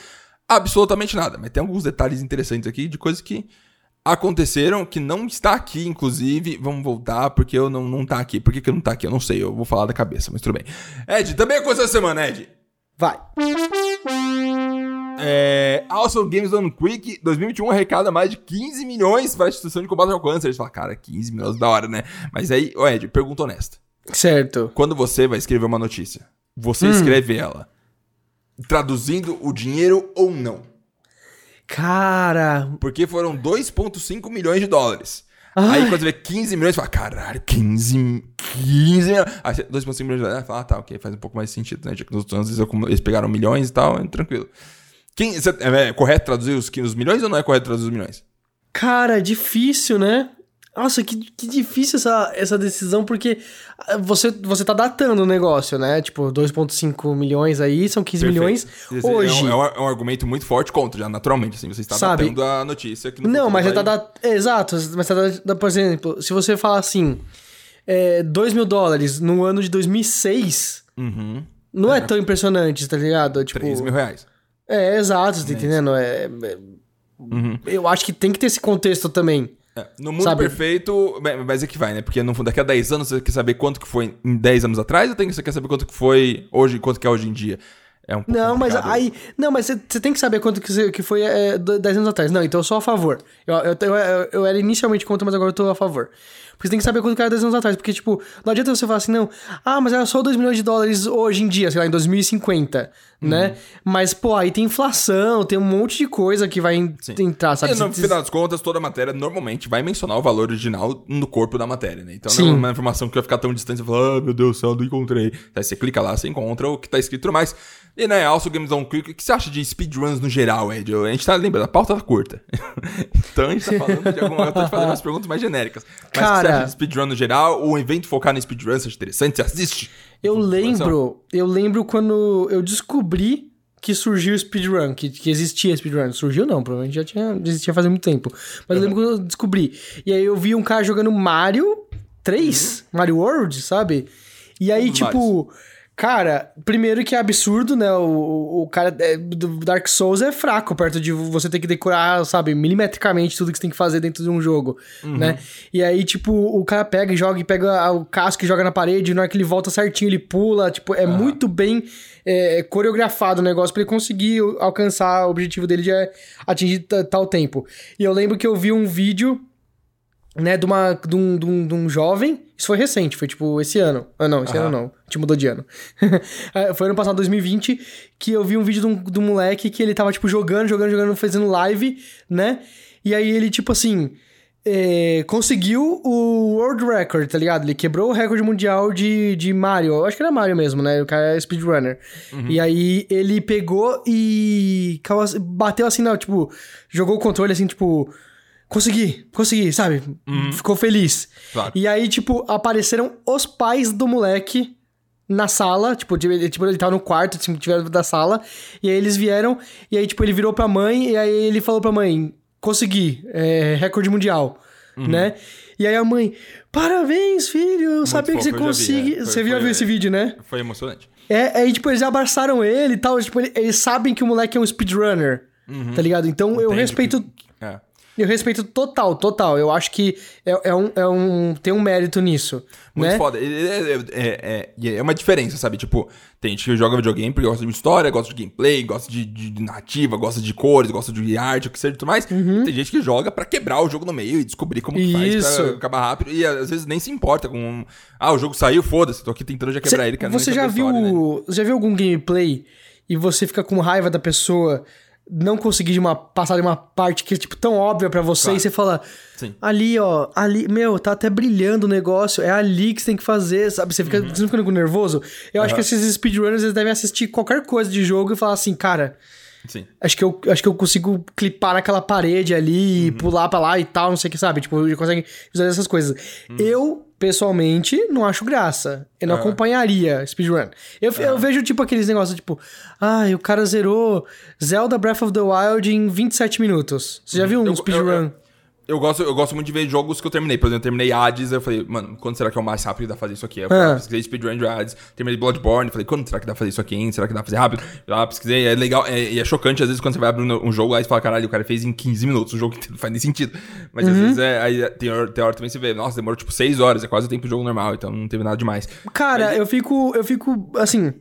[SPEAKER 1] absolutamente nada, mas tem alguns detalhes interessantes aqui de coisas que aconteceram, que não está aqui, inclusive, vamos voltar, porque eu não, não tá aqui. Por que, que eu não tá aqui? Eu não sei, eu vou falar da cabeça, mas tudo bem. Ed, também aconteceu essa semana, Ed.
[SPEAKER 2] Vai.
[SPEAKER 1] É, also Games Done Quick 2021 arrecada mais de 15 milhões para a instituição de combate ao câncer. Eles falam, cara, 15 milhões da hora, né? Mas aí, ô Ed, pergunta honesta.
[SPEAKER 2] Certo.
[SPEAKER 1] Quando você vai escrever uma notícia, você escreve ela traduzindo o dinheiro ou não?
[SPEAKER 2] Cara...
[SPEAKER 1] Porque foram 2,5 milhões de dólares.
[SPEAKER 2] Ai.
[SPEAKER 1] Aí quando você vê 15 milhões, você fala, caralho, 15, 15 milhões. Aí você, 2,5 milhões de dólares, fala, ah, tá, ok, faz um pouco mais sentido, né? Já que nos outros anos eles pegaram milhões e tal, é tranquilo. Quem, é, é correto traduzir os, os milhões ou não é correto traduzir os milhões?
[SPEAKER 2] Cara, difícil, né? Nossa, que, que difícil essa, essa decisão, porque ah, você, você tá datando o negócio, né? Tipo, 2,5 milhões aí, são 15 milhões.
[SPEAKER 1] Esse
[SPEAKER 2] Hoje.
[SPEAKER 1] É um, é um- é um argumento muito forte contra, já naturalmente, assim, você está
[SPEAKER 2] Sabe?
[SPEAKER 1] datando a notícia. Que no
[SPEAKER 2] Não, mas você tá
[SPEAKER 1] vai-
[SPEAKER 2] datando. Exato, mas tá datando, por exemplo, se você falar assim, é, 2 mil dólares no ano de 2006,
[SPEAKER 1] Uhum.
[SPEAKER 2] não é, tão impressionante, tá ligado? Tipo,
[SPEAKER 1] 3 mil reais.
[SPEAKER 2] É, exato, você tá entendendo? É, é-
[SPEAKER 1] Uhum.
[SPEAKER 2] Eu acho que tem que ter esse contexto também.
[SPEAKER 1] É, No mundo
[SPEAKER 2] Sabe?
[SPEAKER 1] perfeito, mas é que vai, né? Porque no fundo, daqui a 10 anos você quer saber quanto que foi em 10 anos atrás, ou tem- você quer saber quanto que foi hoje, quanto que é hoje em dia? É um pouco
[SPEAKER 2] Não, mas
[SPEAKER 1] complicado.
[SPEAKER 2] aí. Não, mas você tem que saber quanto que, cê- que foi é, do- 10 anos atrás. Não, então eu sou a favor. Eu, eu, eu, eu- era inicialmente contra, mas agora eu tô a favor. Porque você tem que saber quanto que era 10 anos atrás. Porque, tipo, não adianta você falar assim, não. Ah, mas era só 2 milhões de dólares hoje em dia, sei lá, em 2050, né?
[SPEAKER 1] Uhum.
[SPEAKER 2] Mas, pô, aí tem inflação, tem um monte de coisa que vai
[SPEAKER 1] Sim.
[SPEAKER 2] entrar, sabe?
[SPEAKER 1] E no final das contas, toda a matéria normalmente vai mencionar o valor original no corpo da matéria, né? Então
[SPEAKER 2] Sim.
[SPEAKER 1] não é uma informação que vai ficar tão distante, você fala, ah, meu Deus do céu, não encontrei. Aí você clica lá, você encontra o que tá escrito mais. E né, also Games on Quick, o que você acha de speedruns no geral, Ed? A gente tá lembrando, a pauta tá curta. então a gente tá falando de alguma. Eu tô te fazendo umas perguntas mais genéricas. Mas o que você
[SPEAKER 2] Cara-
[SPEAKER 1] acha de speedrun no geral? O evento focar no speedrun, você acha interessante? Você assiste?
[SPEAKER 2] Eu lembro, eu lembro quando eu descobri que surgiu o speedrun, que, que existia speedrun. Surgiu não, provavelmente já tinha, existia faz muito tempo. Mas eu lembro quando eu descobri. E aí eu vi um cara jogando Mario 3, Mario World, sabe? E aí, tipo, cara, primeiro que é absurdo, né? O, o- cara é, do Dark Souls é fraco perto de você ter que decorar, sabe, milimetricamente tudo que você tem que fazer dentro de um jogo, né? E aí, tipo, o cara pega e joga e pega o casco e joga na parede, e na hora que ele volta certinho, ele pula, tipo, é muito bem é, coreografado o negócio pra ele conseguir alcançar o objetivo dele de é, atingir ta- tal tempo. E eu lembro que eu vi um vídeo né, de, uma, de, um, de, um, de um jovem. Isso foi recente, foi tipo esse ano. Ah, não, esse
[SPEAKER 1] Aham.
[SPEAKER 2] ano não. A gente mudou de ano. Foi ano passado, 2020, que eu vi um vídeo de um, de um moleque que ele tava, tipo, jogando, jogando, jogando, fazendo live, né? E aí ele, tipo assim. é, conseguiu o World Record, tá ligado? Ele quebrou o recorde mundial de, de Mario. Eu acho que era Mario mesmo, né? O cara é speedrunner. E aí ele pegou e bateu assim, não, tipo, jogou o controle assim, tipo. Consegui, consegui, sabe? Ficou feliz.
[SPEAKER 1] Claro.
[SPEAKER 2] E aí, tipo, apareceram os pais do moleque na sala, tipo, de- ele, tipo, ele tava no quarto, tipo, tiveram da sala, e aí eles vieram, e aí, tipo, ele virou pra mãe, e aí ele falou pra mãe, consegui, é, recorde mundial,
[SPEAKER 1] Uhum.
[SPEAKER 2] né? E aí a mãe, parabéns, filho, eu sabia que você
[SPEAKER 1] eu vi,
[SPEAKER 2] consegue...
[SPEAKER 1] é.
[SPEAKER 2] Você viu
[SPEAKER 1] foi-
[SPEAKER 2] esse vídeo, né?
[SPEAKER 1] Foi emocionante.
[SPEAKER 2] É, aí, tipo, eles abraçaram ele e tal, tipo, ele- eles sabem que o moleque é um speedrunner, tá ligado? Então eu
[SPEAKER 1] Entende
[SPEAKER 2] respeito...
[SPEAKER 1] É.
[SPEAKER 2] Eu respeito total, total. Eu acho que é, é um, é um. Tem um mérito nisso.
[SPEAKER 1] Muito
[SPEAKER 2] né?
[SPEAKER 1] foda. É, é, é, uma diferença, sabe? Tipo, tem gente que joga videogame porque gosta de história, gosta de gameplay, gosta de, de- narrativa, gosta de cores, gosta de arte, o que seja e tudo mais. Tem gente que joga pra quebrar o jogo no meio e descobrir como que faz
[SPEAKER 2] Uhum. Isso.
[SPEAKER 1] pra acabar rápido. E às vezes nem se importa com. Ah, o jogo saiu, foda-se, tô aqui tentando já quebrar
[SPEAKER 2] Cê-
[SPEAKER 1] ele, cara.
[SPEAKER 2] você já viu, já viu algum gameplay e você fica com raiva da pessoa não conseguir de uma, passar de uma parte que é tipo tão óbvia pra você
[SPEAKER 1] Claro.
[SPEAKER 2] e você fala
[SPEAKER 1] Sim.
[SPEAKER 2] ali ó, ali, meu, tá até brilhando o negócio, é ali que você tem que fazer, sabe? Você fica, você não fica nervoso? Eu acho que esses speedrunners eles devem assistir qualquer coisa de jogo e falar assim, cara,
[SPEAKER 1] Sim.
[SPEAKER 2] Acho que, eu, acho que eu consigo clipar naquela parede ali,
[SPEAKER 1] Uhum.
[SPEAKER 2] pular pra lá e tal, não sei o que, sabe? Tipo, eu consegue visualizar essas coisas.
[SPEAKER 1] Uhum.
[SPEAKER 2] Eu, pessoalmente, não acho graça. Eu não
[SPEAKER 1] Aham.
[SPEAKER 2] acompanharia speedrun. Eu, eu vejo, tipo, aqueles negócios, tipo... Ai, o cara zerou Zelda Breath of the Wild em 27 minutos. Você já viu um
[SPEAKER 1] Uhum.
[SPEAKER 2] Speedrun?
[SPEAKER 1] Eu- Eu gosto, eu gosto muito de ver jogos que eu terminei. Por exemplo, eu terminei Hades, eu falei, mano, quando será que é o mais rápido que dá pra fazer isso aqui? Eu
[SPEAKER 2] Ah.
[SPEAKER 1] pesquisei speedrun de Hades, terminei Bloodborne, falei, quando será que dá pra fazer isso aqui, hein? Será que dá pra fazer rápido? Já pesquisei, é legal, é, e é chocante às vezes quando você vai abrir um jogo lá e você fala, caralho, o cara fez em 15 minutos, o jogo inteiro não faz nem sentido. Mas
[SPEAKER 2] Uhum.
[SPEAKER 1] às vezes é, aí tem hora, tem hora também você vê, nossa, demorou tipo 6 horas, é quase o tempo do jogo normal, então não teve nada demais.
[SPEAKER 2] Cara, eu fico, eu fico, assim,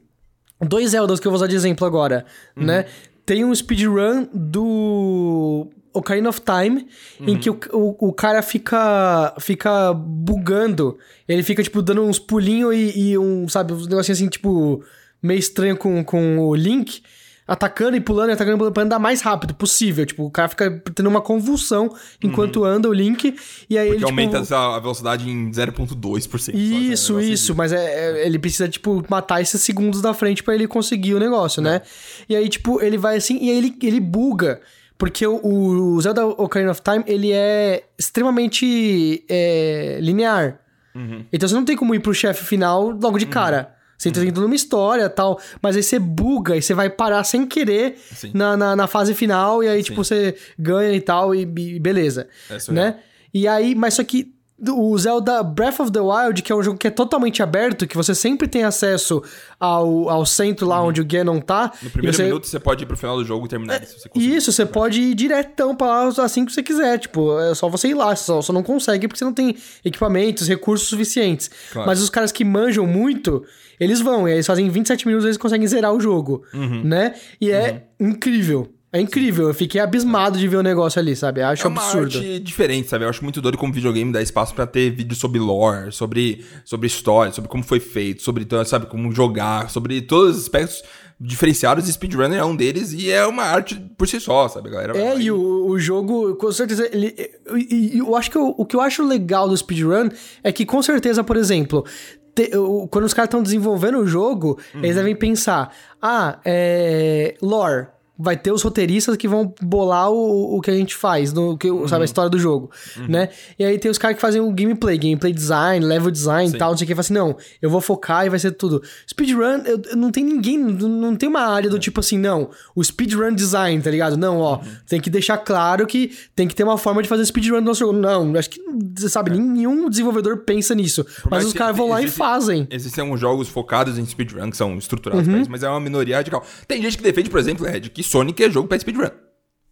[SPEAKER 2] dois Zeldas que eu vou usar de exemplo agora,
[SPEAKER 1] Uhum.
[SPEAKER 2] né? Tem um speedrun do Ocarina of Time,
[SPEAKER 1] Uhum.
[SPEAKER 2] em que o, o, o cara fica, fica bugando, ele fica, tipo, dando uns pulinhos e, e um, sabe, uns negocinhos assim, tipo, meio estranho com, com o Link, atacando e pulando e atacando e pulando pra andar mais rápido possível, tipo, o cara fica tendo uma convulsão enquanto anda o Link, e aí
[SPEAKER 1] Uhum. Porque
[SPEAKER 2] ele, tipo...
[SPEAKER 1] aumenta essa velocidade em 0.2%. só, sabe? Um
[SPEAKER 2] Isso, isso, mas é, é- ele precisa, tipo, matar esses segundos da frente pra ele conseguir o negócio, né? E aí, tipo, ele vai assim, e aí ele, ele buga. Porque o, o Zelda Ocarina of Time, ele é extremamente é, linear.
[SPEAKER 1] Uhum.
[SPEAKER 2] Então você não tem como ir pro chefe final logo de cara. Você
[SPEAKER 1] Uhum.
[SPEAKER 2] tem toda uma história tal, mas aí você buga e você vai parar sem querer
[SPEAKER 1] Sim.
[SPEAKER 2] na, na, na fase final, e aí, tipo, você ganha e tal, e, e beleza.
[SPEAKER 1] É
[SPEAKER 2] né? E aí, mas só que o Zelda Breath of the Wild, que é um jogo que é totalmente aberto, que você sempre tem acesso ao, ao centro lá onde o Ganon tá.
[SPEAKER 1] No primeiro
[SPEAKER 2] você...
[SPEAKER 1] minuto você pode ir pro final do jogo e terminar se você conseguir.
[SPEAKER 2] Isso, você pode ir diretão pra lá assim que você quiser. Tipo, é só você ir lá. Só, só não consegue porque você não tem equipamentos, recursos suficientes.
[SPEAKER 1] Claro.
[SPEAKER 2] Mas os caras que manjam muito, eles vão. E aí eles fazem 27 minutos e eles conseguem zerar o jogo.
[SPEAKER 1] Uhum.
[SPEAKER 2] Né? E é incrível. É incrível. Eu fiquei abismado de ver o negócio ali, sabe? Eu acho
[SPEAKER 1] É uma
[SPEAKER 2] absurdo.
[SPEAKER 1] arte diferente, sabe? Eu acho muito doido como videogame dá espaço pra ter vídeo sobre lore, sobre, sobre história, sobre como foi feito, sobre, sabe, como jogar, sobre todos os aspectos diferenciados. Speedrunner é um deles e é uma arte por si só, sabe, galera?
[SPEAKER 2] É, e o, o jogo, com certeza, ele. E, e eu acho que eu- o que eu acho legal do speedrun é que, com certeza, por exemplo, te- quando os caras estão desenvolvendo o jogo, eles devem pensar: ah, é. lore. Vai ter os roteiristas que vão bolar o, o que a gente faz, no, que, sabe, a história do jogo, né? E aí tem os caras que fazem o gameplay, gameplay design, level design e tal, não sei o que, fala assim, não, eu vou focar e vai ser tudo. Speedrun, eu, eu não tem ninguém, não, não tem uma área do tipo assim, não, o speedrun design, tá ligado? Não, ó, tem que deixar claro que tem que ter uma forma de fazer speedrun no nosso jogo. Não, acho que, você sabe, nenhum desenvolvedor pensa nisso. Mas
[SPEAKER 1] mais
[SPEAKER 2] os caras vão lá e
[SPEAKER 1] existe-
[SPEAKER 2] fazem.
[SPEAKER 1] Existem alguns jogos focados em speedrun, que são estruturados
[SPEAKER 2] Uhum.
[SPEAKER 1] pra isso, mas é uma minoria radical. Tem gente que defende, por exemplo, Ed, que Sonic é jogo pra speedrun.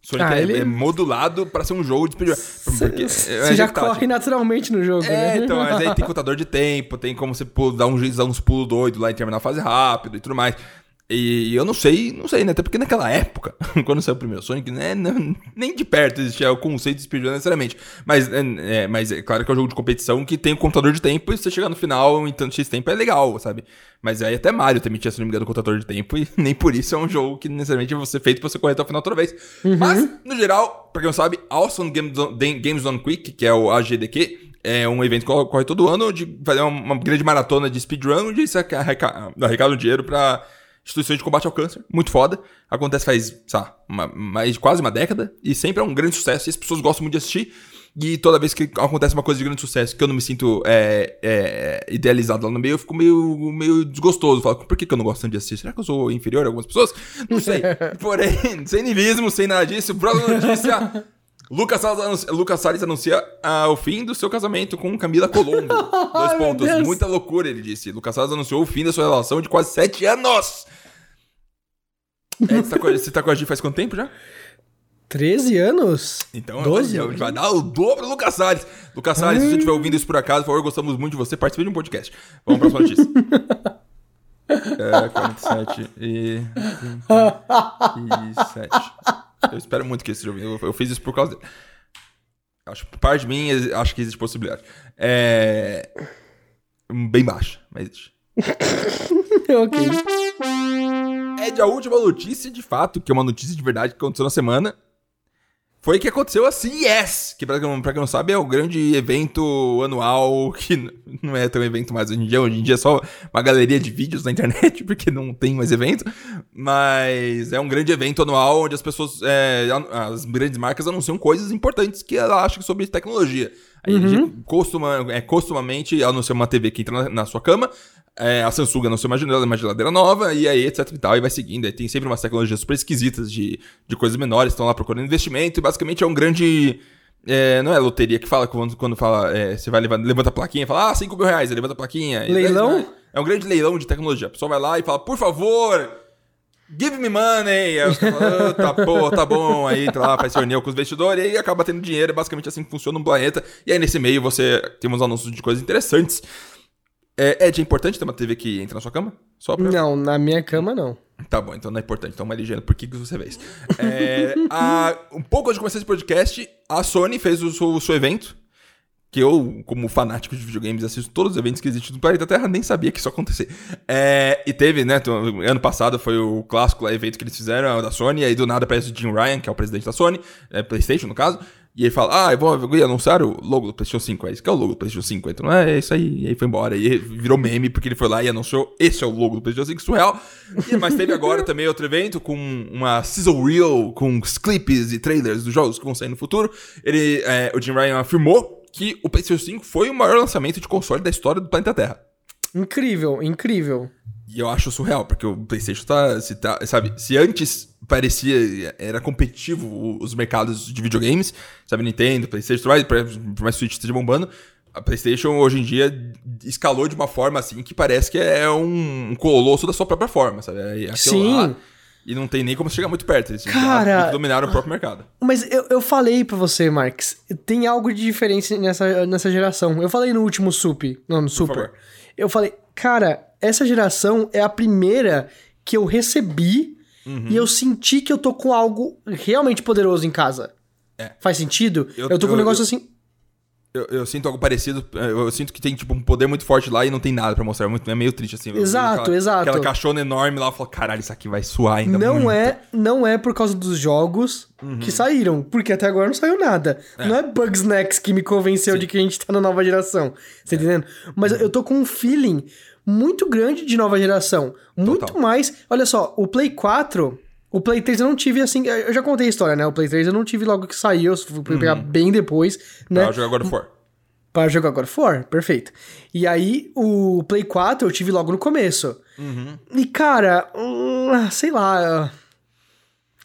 [SPEAKER 1] Sonic
[SPEAKER 2] Ah,
[SPEAKER 1] é,
[SPEAKER 2] ele-
[SPEAKER 1] é modulado pra ser um jogo de speedrun. Porque-
[SPEAKER 2] Você
[SPEAKER 1] é,
[SPEAKER 2] já
[SPEAKER 1] que tá,
[SPEAKER 2] corre
[SPEAKER 1] tipo,
[SPEAKER 2] naturalmente no jogo,
[SPEAKER 1] É,
[SPEAKER 2] né?
[SPEAKER 1] então, mas aí tem contador de tempo, tem como você dar, um, dar uns pulos doidos lá e terminar a fase rápido e tudo mais. E eu não sei, não sei, né? Até porque naquela época, quando saiu o primeiro Sonic, né, não- nem de perto existia o conceito de speedrun necessariamente. Mas é, é, mas é claro que é um jogo de competição que tem um contador de tempo e você chegar no final em tanto X tempo é legal, sabe? Mas aí até Mario também tinha, se não me engano, contador de tempo e nem por isso é um jogo que necessariamente vai ser feito pra você correr até o final toda vez. Mas, no geral, pra quem não sabe, Awesome Games Done, Games Done Quick, que é o AGDQ, é um evento que ocorre todo ano de fazer uma, grande maratona de speedrun, onde se arreca- arrecadam dinheiro pra instituições de combate ao câncer. Muito foda. Acontece faz, sei lá, uma- mais de quase uma década. E sempre é um grande sucesso. E as pessoas gostam muito de assistir. E toda vez que acontece uma coisa de grande sucesso que eu não me sinto é, é, idealizado lá no meio, eu fico meio, meio desgostoso. Falo, por que, que eu não gosto tanto de assistir? Será que eu sou inferior a algumas pessoas? Não sei. Porém, sem niilismo, sem nada disso. Próxima notícia. Lucas Salles anuncia, Lucas Salles anuncia ah, o fim do seu casamento com Camila Colombo. Dois pontos.
[SPEAKER 2] Deus.
[SPEAKER 1] Muita loucura, ele disse. Lucas Salles anunciou o fim da sua relação de quase sete anos. É, você, tá com, a- você tá com a Gi faz quanto tempo já?
[SPEAKER 2] 13 anos?
[SPEAKER 1] Então,
[SPEAKER 2] 12?
[SPEAKER 1] olha, vai dar o dobro do Lucas Salles. Lucas Salles, se você estiver ouvindo isso por acaso, por favor, gostamos muito de você. Participe de um podcast. Vamos pra próxima notícia. é, 47 e... 37. Eu espero muito que esse jogo... Eu, eu fiz isso por causa dele. Acho, parte de mim, acho que existe possibilidade. É... Bem baixa, mas existe.
[SPEAKER 2] ok.
[SPEAKER 1] É de a última notícia, de fato, que é uma notícia de verdade que aconteceu na semana. Foi que aconteceu a CES, que pra quem, pra quem não sabe é o grande evento anual, que não é tão evento mais hoje em dia, hoje em dia é só uma galeria de vídeos na internet, porque não tem mais evento, mas é um grande evento anual onde as pessoas, é, as grandes marcas anunciam coisas importantes que ela acha sobre tecnologia. Aí, costuma, é, costumamente anuncia uma TV que entra na, na sua cama, é, a Samsung anunciou uma geladeira, uma geladeira nova, e aí, etc e tal, e vai seguindo. Aí tem sempre umas tecnologias super esquisitas de, de coisas menores, estão lá procurando investimento, e basicamente é um grande. é, não é loteria que fala quando, quando fala, é, você vai levar, levanta a plaquinha e fala, ah, 5 mil reais, levanta a plaquinha.
[SPEAKER 2] Leilão?
[SPEAKER 1] 10 reais. É um grande leilão de tecnologia. A pessoa vai lá e fala, por favor, give me money. Aí os caras falam, "Ah, tá, pô, tá bom. Aí entra lá, faz reunião com os investidores e aí acaba tendo dinheiro. É basicamente assim que funciona um planeta. E aí nesse meio você tem uns anúncios de coisas interessantes. É, Ed, é importante ter uma TV que entra na sua cama? Pra...
[SPEAKER 2] Não, na minha cama não.
[SPEAKER 1] Tá bom, então não é importante. Então, Maria Por que, que você fez? É, a- um pouco antes de começar esse podcast, a Sony fez o o seu evento. Que eu, como fanático de videogames, assisto todos os eventos que existem no planeta Terra, nem sabia que isso ia acontecer. É, e teve, né? Ano passado foi o clássico lá, evento que eles fizeram da Sony, e aí do nada aparece o Jim Ryan, que é o presidente da Sony, é, PlayStation no caso, e ele fala: Ah, eu vou, eu vou anunciar o logo do PlayStation 5. É isso que é o logo do PlayStation 5. Então é isso aí. E aí foi embora. E virou meme, porque ele foi lá e anunciou: Esse é o logo do PlayStation 5, surreal. E, mas teve agora também outro evento com uma sizzle reel, com os clipes e trailers dos jogos que vão sair no futuro. Ele, é, o Jim Ryan afirmou que o PlayStation 5 foi o maior lançamento de console da história do planeta Terra.
[SPEAKER 2] Incrível, incrível.
[SPEAKER 1] E eu acho surreal, porque o PlayStation tá, se tá. Sabe, se antes parecia. Era competitivo os mercados de videogames, sabe, Nintendo, PlayStation, por mais Switch esteja bombando. A PlayStation hoje em dia escalou de uma forma assim que parece que é um, um colosso da sua própria forma, sabe? É aquilo
[SPEAKER 2] Sim.
[SPEAKER 1] lá, e não tem nem como chegar muito perto. Eles
[SPEAKER 2] Cara-
[SPEAKER 1] dominaram o próprio mercado.
[SPEAKER 2] Mas eu, eu falei pra você, Marx, tem algo de diferente nessa, nessa geração. Eu falei no último Sup, não, no Super. Eu falei, cara, essa geração é a primeira que eu recebi
[SPEAKER 1] Uhum.
[SPEAKER 2] e eu senti que eu tô com algo realmente poderoso em casa.
[SPEAKER 1] É.
[SPEAKER 2] Faz sentido?
[SPEAKER 1] Eu-
[SPEAKER 2] Eu, tô com um
[SPEAKER 1] eu-
[SPEAKER 2] negócio
[SPEAKER 1] eu-
[SPEAKER 2] assim.
[SPEAKER 1] Eu, eu sinto algo parecido. Eu, eu sinto que tem, tipo, um poder muito forte lá e não tem nada pra mostrar. É, muito, é meio triste, assim.
[SPEAKER 2] Exato,
[SPEAKER 1] aquela,
[SPEAKER 2] exato.
[SPEAKER 1] Aquela caixona enorme lá, eu falo, caralho, isso aqui vai suar ainda
[SPEAKER 2] Não
[SPEAKER 1] muito.
[SPEAKER 2] é, não é por causa dos jogos
[SPEAKER 1] Uhum.
[SPEAKER 2] que saíram, porque até agora não saiu nada. Não é Bugsnax que me convenceu de que a gente tá na nova geração. Você tá entendendo? Mas eu tô com um feeling muito grande de nova geração. Muito
[SPEAKER 1] Total.
[SPEAKER 2] mais. Olha só, o Play 4. O Play 3 eu não tive assim. Eu já contei a história, né? O Play 3 eu não tive logo que saiu, eu fui pegar bem depois, né?
[SPEAKER 1] Pra jogar God of War.
[SPEAKER 2] Para jogar God of War, perfeito. E aí, o Play 4 eu tive logo no começo.
[SPEAKER 1] Uhum.
[SPEAKER 2] E, cara, hum, sei lá.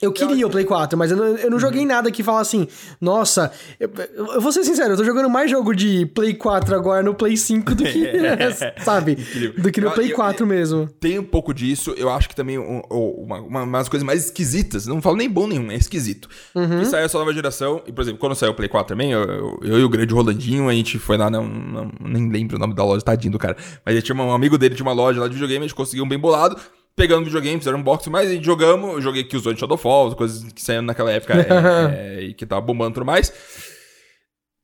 [SPEAKER 2] Eu queria o Play 4, mas eu não, eu não joguei nada que fala assim, nossa, eu, eu vou ser sincero, eu tô jogando mais jogo de Play 4 agora no Play 5 do que, sabe?
[SPEAKER 1] Incrível.
[SPEAKER 2] Do que no Play
[SPEAKER 1] eu-
[SPEAKER 2] 4 mesmo.
[SPEAKER 1] Tem um pouco disso, eu acho que também um- um- uma, uma, umas coisas mais esquisitas. Não falo nem bom nenhum, é esquisito.
[SPEAKER 2] Uhum.
[SPEAKER 1] Que saiu essa nova geração, e por exemplo, quando saiu o Play 4 também, eu, eu, e o grande Rolandinho, a gente foi lá, não, não- nem lembro o nome da loja, tadinho do cara. Mas ele tinha um amigo dele, tinha uma loja lá de videogame, a gente conseguiu um bem bolado. Pegando videogame, fizeram um box, mas jogamos, eu joguei Killzone Shadowfall, coisas que saíram naquela época é, é, e que tava bombando e tudo mais.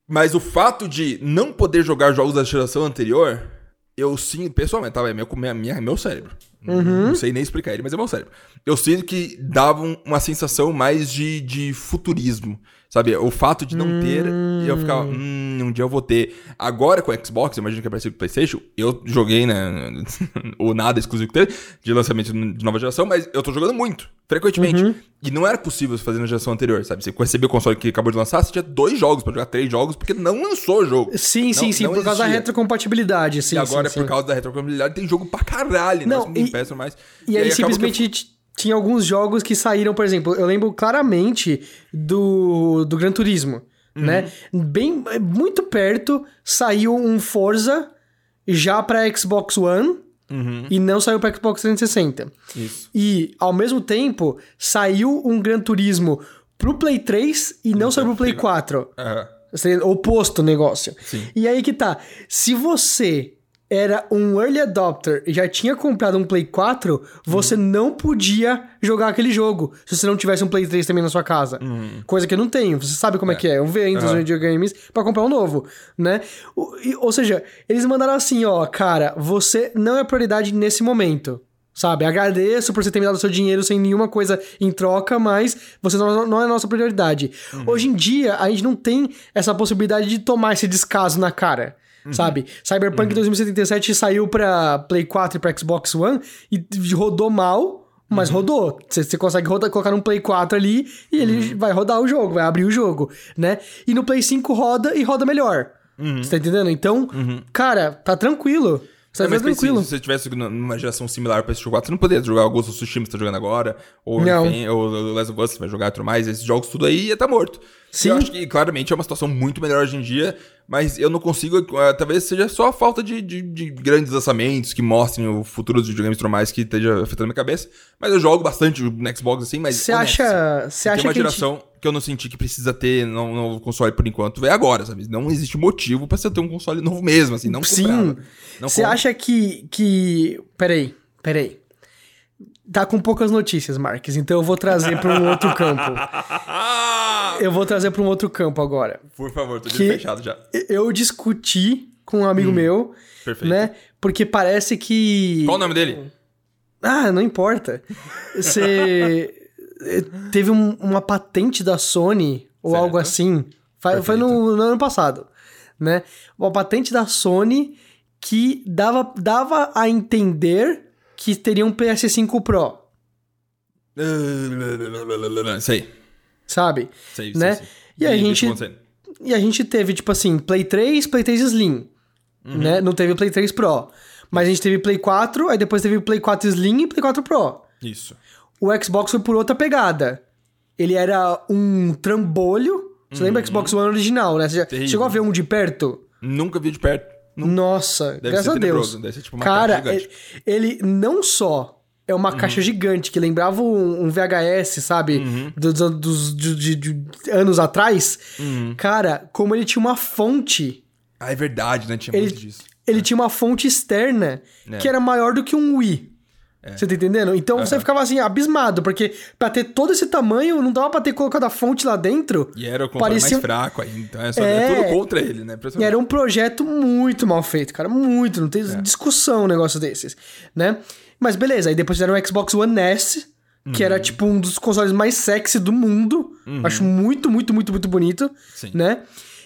[SPEAKER 1] Mas o fato de não poder jogar jogos da geração anterior, eu sinto, pessoalmente, tá? É meu, minha, minha- meu cérebro. Não- Não sei nem explicar ele, mas é meu cérebro. Eu sinto que dava um- uma sensação mais de, de futurismo. Sabe? O fato de não ter, eu ficava, hum, um dia eu vou ter. Agora com o Xbox, imagino que é parecido com o PlayStation, eu joguei, né? o nada exclusivo que teve, de lançamento de nova geração, mas eu tô jogando muito, frequentemente. E não era possível fazer na geração anterior, sabe? Você recebeu o console que acabou de lançar, você tinha dois jogos pra jogar, três jogos, porque não lançou o jogo.
[SPEAKER 2] Sim, sim,
[SPEAKER 1] Não-
[SPEAKER 2] sim,
[SPEAKER 1] não
[SPEAKER 2] por causa da retrocompatibilidade, sim,
[SPEAKER 1] e agora,
[SPEAKER 2] sim,
[SPEAKER 1] por
[SPEAKER 2] sim.
[SPEAKER 1] causa da retrocompatibilidade, tem jogo pra caralho.
[SPEAKER 2] Não,
[SPEAKER 1] Não, ninguém
[SPEAKER 2] e-
[SPEAKER 1] mais.
[SPEAKER 2] E, aí,
[SPEAKER 1] eu-
[SPEAKER 2] simplesmente tinha alguns jogos que saíram, por exemplo, eu lembro claramente do, do Gran Turismo,
[SPEAKER 1] Uhum.
[SPEAKER 2] né? Bem, muito perto saiu um Forza já pra Xbox One
[SPEAKER 1] Uhum.
[SPEAKER 2] e não saiu pra Xbox 360.
[SPEAKER 1] Isso.
[SPEAKER 2] E, ao mesmo tempo, saiu um Gran Turismo pro Play 3 e não saiu pro Play 4.
[SPEAKER 1] Aham.
[SPEAKER 2] Seria oposto o negócio.
[SPEAKER 1] Sim.
[SPEAKER 2] E aí que tá. Se você era um early adopter e já tinha comprado um Play 4, você não podia jogar aquele jogo se você não tivesse um Play 3 também na sua casa. Coisa que eu não tenho. Você sabe como é, que é. Eu vendo os
[SPEAKER 1] Aham.
[SPEAKER 2] videogames pra comprar um novo, né? O- e- ou seja, eles mandaram assim, ó, cara, você não é prioridade nesse momento. Sabe, agradeço por você ter me dado seu dinheiro sem nenhuma coisa em troca, mas você não, não é a nossa prioridade. Hoje em dia, a gente não tem essa possibilidade de tomar esse descaso na cara. Sabe? Cyberpunk 2077 saiu pra Play 4 e pra Xbox One e rodou mal, mas rodou. Você consegue rodar, colocar num Play 4 ali e ele vai rodar o jogo, vai abrir o jogo, né? E no Play 5 roda e roda melhor. Você tá entendendo? Então, cara, tá tranquilo. Você
[SPEAKER 1] É,
[SPEAKER 2] tá
[SPEAKER 1] mas pense,
[SPEAKER 2] tranquilo.
[SPEAKER 1] se você tivesse numa geração similar para esse 4, você não poderia jogar o Ghost of Tsushima que você tá jogando agora, ou
[SPEAKER 2] Não.
[SPEAKER 1] enfim, ou o Last of Us que você vai jogar e tudo mais, esses jogos tudo aí ia estar morto.
[SPEAKER 2] Sim.
[SPEAKER 1] Eu acho que claramente é uma situação muito melhor hoje em dia, mas eu não consigo, eh, talvez seja só a falta de, de, de grandes lançamentos que mostrem o futuro dos videogames e tudo mais que esteja afetando minha cabeça, mas eu jogo bastante no Xbox assim, mas
[SPEAKER 2] Você acha,
[SPEAKER 1] assim,
[SPEAKER 2] você
[SPEAKER 1] tem
[SPEAKER 2] acha
[SPEAKER 1] uma
[SPEAKER 2] que a gente-
[SPEAKER 1] geração que eu não senti que precisa ter no, no console por enquanto, é agora, sabe? Não existe motivo pra você ter um console novo mesmo, assim, não
[SPEAKER 2] Sim. Você acha que, que. Peraí, peraí. Tá com poucas notícias, Marques, então eu vou trazer pra um outro campo. Eu vou trazer pra um outro campo agora.
[SPEAKER 1] Por favor, tô
[SPEAKER 2] Que-
[SPEAKER 1] fechado já.
[SPEAKER 2] Eu discuti com um amigo meu,
[SPEAKER 1] Hum, Perfeito.
[SPEAKER 2] né? Porque parece que.
[SPEAKER 1] Qual o nome dele?
[SPEAKER 2] Ah, não importa. Você. Teve um- uma patente da Sony, ou
[SPEAKER 1] Certo.
[SPEAKER 2] algo assim. Foi, foi no, no ano passado, né? Uma patente da Sony que dava, dava a entender que teria um PS5 Pro,
[SPEAKER 1] Sei.
[SPEAKER 2] sabe?
[SPEAKER 1] Sei,
[SPEAKER 2] Né?
[SPEAKER 1] sei, sei.
[SPEAKER 2] E a
[SPEAKER 1] Vi- vi
[SPEAKER 2] gente-. E a gente teve, tipo assim, Play 3, Play 3 Slim,
[SPEAKER 1] Uhum.
[SPEAKER 2] né? Não teve Play 3 Pro. Mas a gente teve Play 4, aí depois teve Play 4 Slim e Play 4 Pro.
[SPEAKER 1] Isso.
[SPEAKER 2] O Xbox foi por outra pegada. Ele era um trambolho. Você lembra o Xbox One original, né? Você já
[SPEAKER 1] Terrível.
[SPEAKER 2] chegou a ver um de perto?
[SPEAKER 1] Nunca vi de perto.
[SPEAKER 2] Nossa,
[SPEAKER 1] Deve
[SPEAKER 2] graças a Deus.
[SPEAKER 1] deve ser tipo uma
[SPEAKER 2] Cara,
[SPEAKER 1] caixa gigante.
[SPEAKER 2] ele, não só é uma caixa gigante que lembrava um, um VHS, sabe? Dos, dos- de, de- de anos atrás. Cara, como ele tinha uma fonte.
[SPEAKER 1] Ah, é verdade, né? Tinha
[SPEAKER 2] Ele,
[SPEAKER 1] muito disso.
[SPEAKER 2] ele tinha uma fonte externa
[SPEAKER 1] É.
[SPEAKER 2] que era maior do que um Wii. Você tá entendendo? Então você ficava assim, abismado, porque pra ter todo esse tamanho, não dava pra ter colocado a fonte lá dentro.
[SPEAKER 1] E era o controle
[SPEAKER 2] Parecia-
[SPEAKER 1] mais fraco ainda. Então é, só,
[SPEAKER 2] É.
[SPEAKER 1] é tudo contra ele, né?
[SPEAKER 2] E era um projeto muito mal feito, cara. Muito. Não tem
[SPEAKER 1] É.
[SPEAKER 2] discussão um negócio desses, né? Mas beleza, aí depois fizeram o Xbox One S, que
[SPEAKER 1] Uhum.
[SPEAKER 2] era tipo um dos consoles mais sexy do mundo. Acho muito, muito, muito, muito bonito,
[SPEAKER 1] Sim.
[SPEAKER 2] né?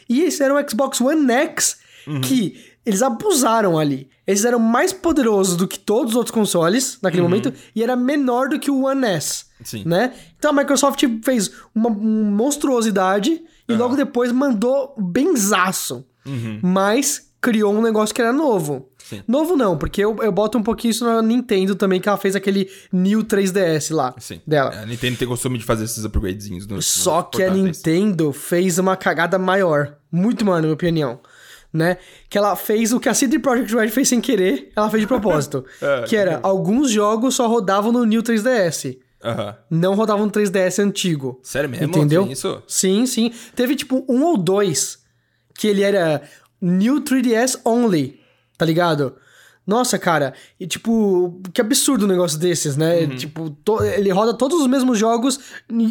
[SPEAKER 2] E eles fizeram o Xbox One X,
[SPEAKER 1] Uhum.
[SPEAKER 2] que eles abusaram ali. Eles eram mais poderosos do que todos os outros consoles naquele momento e era menor do que o One S.
[SPEAKER 1] Uhum. Sim.
[SPEAKER 2] Né? Então a Microsoft fez uma monstruosidade e logo depois mandou benzaço. Mas criou um negócio que era novo.
[SPEAKER 1] Sim.
[SPEAKER 2] Novo não, porque eu, eu boto um pouquinho isso na Nintendo também, que ela fez aquele New 3DS lá
[SPEAKER 1] Sim.
[SPEAKER 2] dela.
[SPEAKER 1] A Nintendo tem costume de fazer esses upgradezinhos
[SPEAKER 2] Só que a
[SPEAKER 1] portáteis.
[SPEAKER 2] Nintendo fez uma cagada maior. Muito maior, na minha opinião. Né? Que ela fez o que a CD Projekt Red fez sem querer, ela fez de propósito.
[SPEAKER 1] É,
[SPEAKER 2] que era, alguns jogos só rodavam no New 3DS.
[SPEAKER 1] Aham.
[SPEAKER 2] Não rodavam no 3DS antigo.
[SPEAKER 1] Sério mesmo?
[SPEAKER 2] Entendeu?
[SPEAKER 1] Tem isso?
[SPEAKER 2] Sim, sim. Teve tipo um ou dois que ele era New 3DS Only, tá ligado? Nossa, cara, e tipo, que absurdo um negócio desses, né?
[SPEAKER 1] Uhum.
[SPEAKER 2] Tipo, to- ele roda todos os mesmos jogos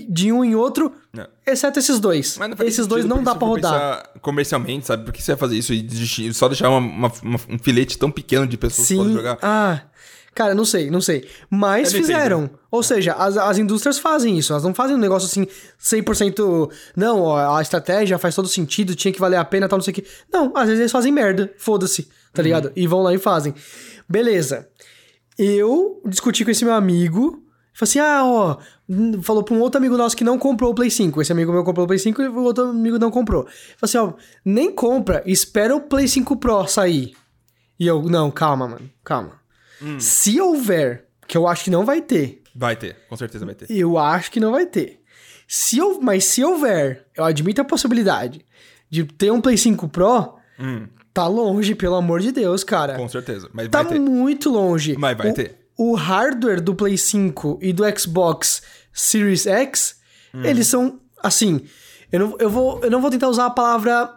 [SPEAKER 2] de um em outro,
[SPEAKER 1] Não.
[SPEAKER 2] exceto esses dois.
[SPEAKER 1] Mas não faz
[SPEAKER 2] Esses dois não dá
[SPEAKER 1] for
[SPEAKER 2] rodar.
[SPEAKER 1] Comercialmente, sabe? Por que você vai fazer isso e só deixar uma- uma- uma- um filete tão pequeno de pessoas que podem
[SPEAKER 2] Sim.
[SPEAKER 1] jogar?
[SPEAKER 2] Ah, cara, não sei, não sei. Mas
[SPEAKER 1] É
[SPEAKER 2] fizeram.
[SPEAKER 1] né?
[SPEAKER 2] Ou seja, as, as indústrias fazem isso. Elas não fazem um negócio assim 100%. Não, ó, a estratégia faz todo sentido, tinha que valer a pena, tal, não sei o que. Não, às vezes eles fazem merda. Foda-se, tá ligado? E vão lá e fazem. Beleza. Eu discuti com esse meu amigo. Falei assim, ah, ó, hum, falou pra um outro amigo nosso que não comprou o Play 5. Esse amigo meu comprou o Play 5 e o outro amigo não comprou. Falei assim, ó, nem compra, espera o Play 5 Pro sair. E eu, não, calma, mano, calma. Se houver, que eu acho que não vai ter,
[SPEAKER 1] Vai ter, com certeza vai ter.
[SPEAKER 2] eu acho que não vai ter. Se eu, mas se houver, eu admito a possibilidade de ter um Play 5 Pro, tá longe, pelo amor de Deus, cara.
[SPEAKER 1] Com certeza. Mas
[SPEAKER 2] Tá muito longe.
[SPEAKER 1] Mas vai
[SPEAKER 2] O-
[SPEAKER 1] ter.
[SPEAKER 2] O hardware do Play 5 e do Xbox Series X,
[SPEAKER 1] Hum.
[SPEAKER 2] eles são, assim, eu não, eu, vou, eu não vou tentar usar a palavra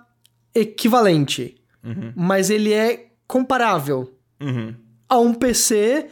[SPEAKER 2] equivalente,
[SPEAKER 1] Uhum.
[SPEAKER 2] mas ele é comparável
[SPEAKER 1] Uhum.
[SPEAKER 2] a um PC,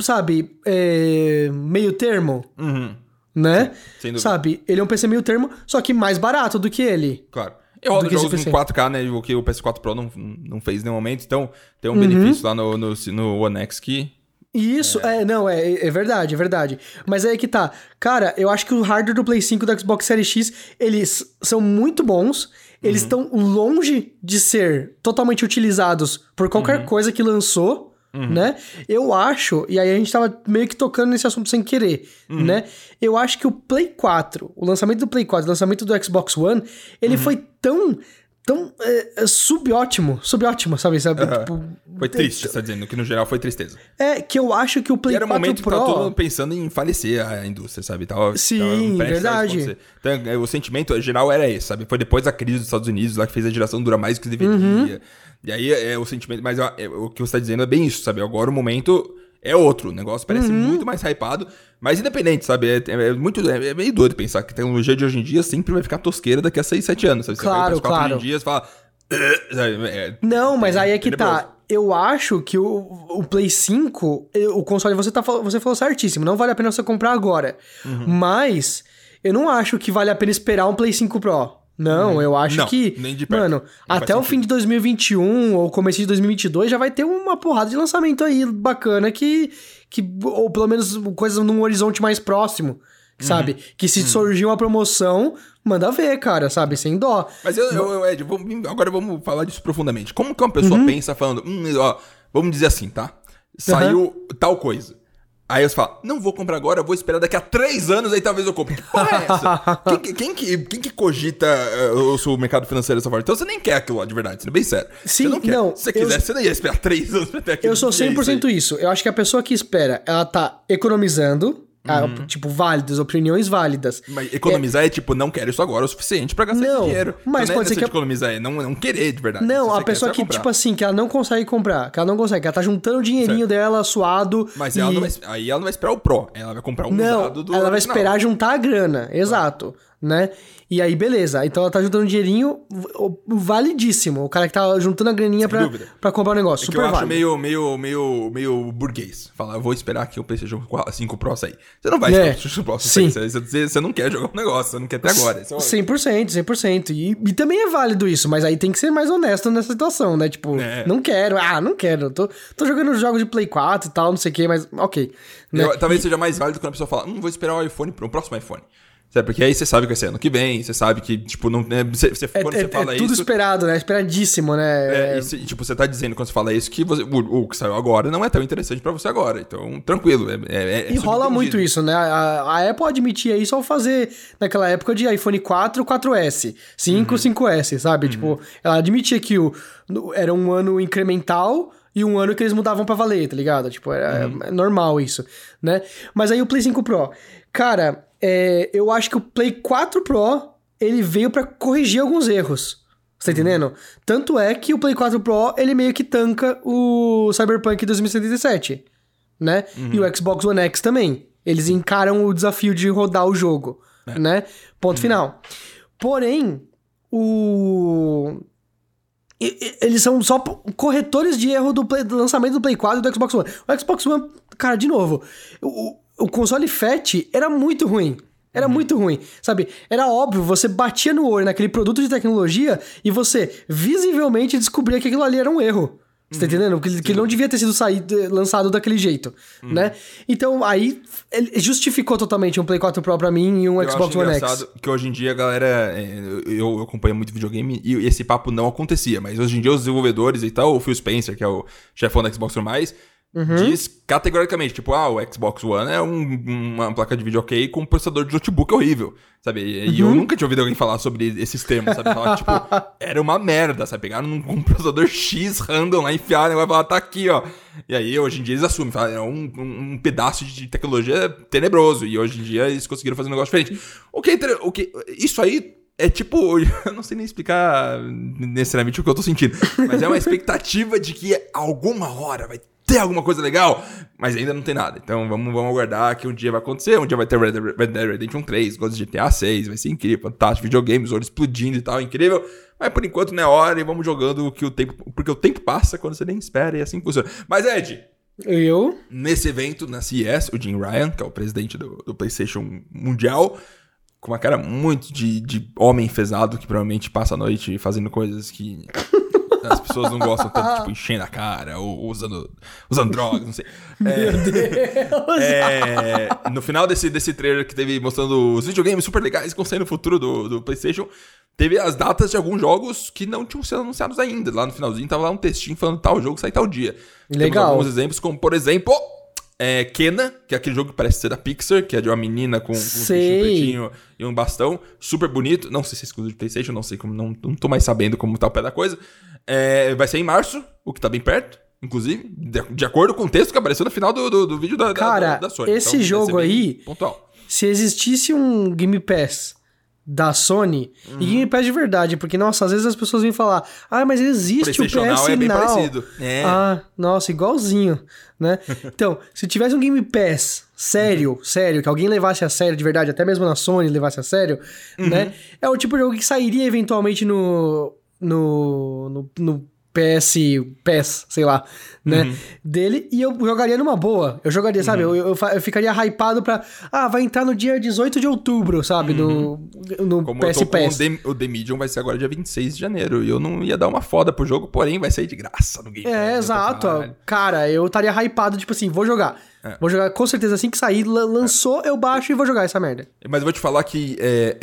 [SPEAKER 2] sabe, é, meio termo,
[SPEAKER 1] Uhum.
[SPEAKER 2] né?
[SPEAKER 1] sem dúvida.
[SPEAKER 2] Sabe, ele é um PC meio termo, só que mais barato do que ele.
[SPEAKER 1] Claro. Eu rodo jogos em
[SPEAKER 2] PC.
[SPEAKER 1] 4K, né? O que o PS4 Pro não, não fez em nenhum momento. Então, tem um
[SPEAKER 2] Uhum.
[SPEAKER 1] benefício lá no, no, no One X que...
[SPEAKER 2] Isso, é, não, é, é verdade, é verdade. Mas aí que tá. Cara, eu acho que o hardware do Play 5 e do Xbox Series X, eles são muito bons. Eles estão longe de ser totalmente utilizados por qualquer coisa que lançou, né? Eu acho, e aí a gente tava meio que tocando nesse assunto sem querer, né? Eu acho que o Play 4, o lançamento do Play 4, o lançamento do Xbox One, ele foi tão, tão é, subótimo, subótimo, sabe? sabe?
[SPEAKER 1] Aham.
[SPEAKER 2] Tipo,
[SPEAKER 1] Foi triste, você tá dizendo, que no geral foi tristeza.
[SPEAKER 2] é, que eu acho que o Play
[SPEAKER 1] E era um
[SPEAKER 2] 4
[SPEAKER 1] momento
[SPEAKER 2] Pro...
[SPEAKER 1] que tá todo mundo pensando em falecer a indústria, sabe? Tava,
[SPEAKER 2] Sim,
[SPEAKER 1] tava
[SPEAKER 2] verdade.
[SPEAKER 1] Então, é, o sentimento geral era esse, sabe? Foi depois da crise dos Estados Unidos, lá que fez a geração durar mais do que deveria.
[SPEAKER 2] Uhum.
[SPEAKER 1] E aí é o sentimento. Mas é, é, o que você tá dizendo é bem isso, sabe? Agora o momento é outro. O negócio parece
[SPEAKER 2] Uhum.
[SPEAKER 1] muito mais hypado, mas independente, sabe? É, é- é muito. É, é meio doido pensar que a tecnologia de hoje em dia sempre vai ficar tosqueira daqui a 6, 7 anos, sabe? Você
[SPEAKER 2] Claro,
[SPEAKER 1] vai pro PS4
[SPEAKER 2] claro.
[SPEAKER 1] hoje em dia e fala. Sabe? É,
[SPEAKER 2] Não, mas aí é que
[SPEAKER 1] tenebroso.
[SPEAKER 2] tá. Eu acho que o, o Play 5, eu- o console, você, tá, você falou certíssimo, não vale a pena você comprar agora.
[SPEAKER 1] Uhum.
[SPEAKER 2] Mas eu não acho que vale a pena esperar um Play 5 Pro. Não, eu acho
[SPEAKER 1] Uhum. Não,
[SPEAKER 2] que.
[SPEAKER 1] nem de perto.
[SPEAKER 2] Mano,
[SPEAKER 1] Não
[SPEAKER 2] até o fim de 2021 ou começo de 2022 já vai ter uma porrada de lançamento aí bacana que. que ou pelo menos coisas num horizonte mais próximo,
[SPEAKER 1] Uhum.
[SPEAKER 2] sabe? Que se surgir uma promoção, manda ver, cara, sabe? Sem dó.
[SPEAKER 1] Mas eu, eu, eu Ed, vamos- agora vamos falar disso profundamente. Como que uma pessoa
[SPEAKER 2] Uhum.
[SPEAKER 1] pensa falando, hum, ó, vamos dizer assim, tá? Saiu tal coisa. Aí você fala, não vou comprar agora, vou esperar daqui a três anos, aí talvez eu compre. Que porra é essa? quem, que- quem que, quem que cogita eh, o seu mercado financeiro dessa forma? Então você nem quer aquilo lá, de verdade, sendo bem sério.
[SPEAKER 2] Sim,
[SPEAKER 1] você não quer.
[SPEAKER 2] não,
[SPEAKER 1] Se você
[SPEAKER 2] eu-
[SPEAKER 1] quiser, você não ia esperar três anos pra ter aquilo.
[SPEAKER 2] Eu sou
[SPEAKER 1] que é isso
[SPEAKER 2] 100%
[SPEAKER 1] aí.
[SPEAKER 2] isso. Eu acho que a pessoa que espera, ela tá economizando, Ah, Tipo, válidas, opiniões válidas.
[SPEAKER 1] Mas economizar é... tipo, não quero isso agora o suficiente pra gastar
[SPEAKER 2] Não,
[SPEAKER 1] esse dinheiro.
[SPEAKER 2] mas
[SPEAKER 1] Então,
[SPEAKER 2] pode ser
[SPEAKER 1] é
[SPEAKER 2] que a-
[SPEAKER 1] de economizar, é não, não querer de verdade.
[SPEAKER 2] Não, a pessoa que,
[SPEAKER 1] comprar.
[SPEAKER 2] tipo assim, que ela não consegue comprar, que ela não consegue, que ela tá juntando o dinheirinho dela suado.
[SPEAKER 1] Mas
[SPEAKER 2] e...
[SPEAKER 1] ela não vai, aí ela não vai esperar o Pro, ela vai comprar um
[SPEAKER 2] Não,
[SPEAKER 1] usado do
[SPEAKER 2] ela vai
[SPEAKER 1] original.
[SPEAKER 2] esperar juntar a grana, exato, né? E aí, beleza. Então ela tá juntando dinheirinho v- validíssimo. O cara que tá juntando a graninha pra, pra comprar o negócio.
[SPEAKER 1] É que
[SPEAKER 2] super
[SPEAKER 1] eu acho
[SPEAKER 2] válido.
[SPEAKER 1] meio, meio, meio, meio burguês. Falar, eu vou esperar que o PlayStation 5 Pro sair. Você não vai
[SPEAKER 2] É,
[SPEAKER 1] esperar o Pro
[SPEAKER 2] sim.
[SPEAKER 1] sair. Você, você, você não quer jogar um negócio, você não quer ter agora. É
[SPEAKER 2] 100%, 100%. E, e também é válido isso, mas aí tem que ser mais honesto nessa situação, né? Tipo,
[SPEAKER 1] É.
[SPEAKER 2] não quero, ah, não quero. Tô, tô jogando jogos de Play 4 e tal, não sei o que, mas ok. Né?
[SPEAKER 1] Eu- talvez seja mais válido quando a pessoa fala, hum, vou esperar o iPhone pro próximo iPhone. Sabe? Porque aí você sabe que vai ser ano que vem, você sabe que, tipo, não. né, você, você-
[SPEAKER 2] É,
[SPEAKER 1] quando
[SPEAKER 2] é-
[SPEAKER 1] você fala
[SPEAKER 2] é tudo
[SPEAKER 1] isso.
[SPEAKER 2] esperado, né? Esperadíssimo, né?
[SPEAKER 1] É, e tipo, você tá dizendo quando você fala isso que você- o, o que saiu agora não é tão interessante pra você agora. Então, tranquilo. É, é- é
[SPEAKER 2] E rola muito isso, né? A, a Apple admitia isso ao fazer naquela época de iPhone 4, 4S, 5,
[SPEAKER 1] Uhum.
[SPEAKER 2] 5S, sabe? Tipo, ela admitia que o, era um ano incremental e um ano que eles mudavam pra valer, tá ligado? Tipo, era
[SPEAKER 1] Uhum.
[SPEAKER 2] é normal isso, né? Mas aí o Play 5 Pro, cara, é, eu acho que o Play 4 Pro, ele veio pra corrigir alguns erros. Você tá entendendo? Tanto é que o Play 4 Pro, ele meio que tanca o Cyberpunk 2077 né? E o Xbox One X também. Eles encaram o desafio de rodar o jogo, né? Ponto final. Porém, o... Eles são só corretores de erro do, Play- do lançamento do Play 4 e do Xbox One. O Xbox One, cara, de novo, o, o console Fat era muito ruim. Era muito ruim, sabe? Era óbvio, você batia no olho naquele produto de tecnologia e você visivelmente descobria que aquilo ali era um erro. Você tá entendendo? Que, ele não devia ter sido saído, lançado daquele jeito, né? Então, aí, ele justificou totalmente um Play 4 Pro pra mim e um
[SPEAKER 1] Eu
[SPEAKER 2] Xbox One X.
[SPEAKER 1] que hoje em dia a galera. Eu, eu acompanho muito videogame e esse papo não acontecia, mas hoje em dia os desenvolvedores e tal, o Phil Spencer, que é o chefão da Xbox One mais,
[SPEAKER 2] Uhum.
[SPEAKER 1] diz categoricamente, tipo, ah, o Xbox One é um- uma placa de vídeo ok com um processador de notebook horrível, sabe? E,
[SPEAKER 2] Uhum.
[SPEAKER 1] eu nunca tinha ouvido alguém falar sobre esses termos, sabe? Falar que, tipo, era uma merda, sabe? Pegaram um, um processador X random lá, enfiaram e vai falar, tá aqui, ó. E aí, hoje em dia, eles assumem, falam, é um, um, pedaço de tecnologia tenebroso. E hoje em dia, eles conseguiram fazer um negócio diferente. O que, é o que Isso aí é tipo. Eu não sei nem explicar necessariamente o que eu tô sentindo. Mas é uma expectativa de que alguma hora vai ter alguma coisa legal. Mas ainda não tem nada. Então vamos, vamos aguardar que um dia vai acontecer. Um dia vai ter Red Dead, Red Dead Redemption 3, Ghost de GTA 6. Vai ser incrível, fantástico. Videogames, olho explodindo e tal, incrível. Mas por enquanto não é hora e vamos jogando o que o tempo. Porque o tempo passa quando você nem espera e assim funciona. Mas, Ed,
[SPEAKER 2] Eu?
[SPEAKER 1] nesse evento, na CES, o Jim Ryan, que é o presidente do, do PlayStation Mundial, com uma cara muito de, de homem enfesado, que provavelmente passa a noite fazendo coisas que as pessoas não gostam tanto, tipo, enchendo a cara, ou usando, usando drogas, não sei. É,
[SPEAKER 2] Meu Deus!
[SPEAKER 1] é, no final desse, desse trailer que teve mostrando os videogames super legais que vão sair no futuro do, do PlayStation, teve as datas de alguns jogos que não tinham sido anunciados ainda. Lá no finalzinho tava lá um textinho falando tal jogo sai tal dia. Temos
[SPEAKER 2] Legal.
[SPEAKER 1] alguns exemplos, como por exemplo, é, Kena, que é aquele jogo que parece ser da Pixar, que é de uma menina com, com um pretinho e um bastão, super bonito. Não sei se é exclusivo de PlayStation, não sei como, não, não tô mais sabendo como tá o pé da coisa. É, vai ser em março, o que tá bem perto. Inclusive, de, de acordo com o texto que apareceu no final do, do, do vídeo da, da-
[SPEAKER 2] Cara,
[SPEAKER 1] da, da Sony.
[SPEAKER 2] esse
[SPEAKER 1] Então, vai ser
[SPEAKER 2] jogo aí-
[SPEAKER 1] Pontual.
[SPEAKER 2] Se existisse um Game Pass da Sony, e Game Pass de verdade, porque, nossa, às vezes as pessoas vêm falar, ah, mas existe o PS
[SPEAKER 1] Now é bem
[SPEAKER 2] Now.
[SPEAKER 1] parecido. É.
[SPEAKER 2] Ah, nossa, igualzinho, né? Então, se tivesse um Game Pass sério, sério, que alguém levasse a sério de verdade, até mesmo na Sony levasse a sério, né? É o tipo de jogo que sairia eventualmente no no, no, no PS, PES, sei lá, né? Dele, e eu jogaria numa boa. Eu jogaria, sabe? Eu, eu, fa- eu ficaria hypado pra. Ah, vai entrar no dia 18 de outubro, sabe? No, no
[SPEAKER 1] Como
[SPEAKER 2] PS
[SPEAKER 1] eu tô com o. The, o The Medium vai ser agora dia 26 de janeiro. E eu não ia dar uma foda pro jogo, porém vai sair de graça no Game.
[SPEAKER 2] É,
[SPEAKER 1] Eu tô
[SPEAKER 2] exato. Cara, eu estaria hypado, tipo assim, vou jogar.
[SPEAKER 1] É.
[SPEAKER 2] Vou jogar com certeza assim que sair, la- lançou, eu baixo e vou jogar essa merda.
[SPEAKER 1] Mas eu vou te falar que é,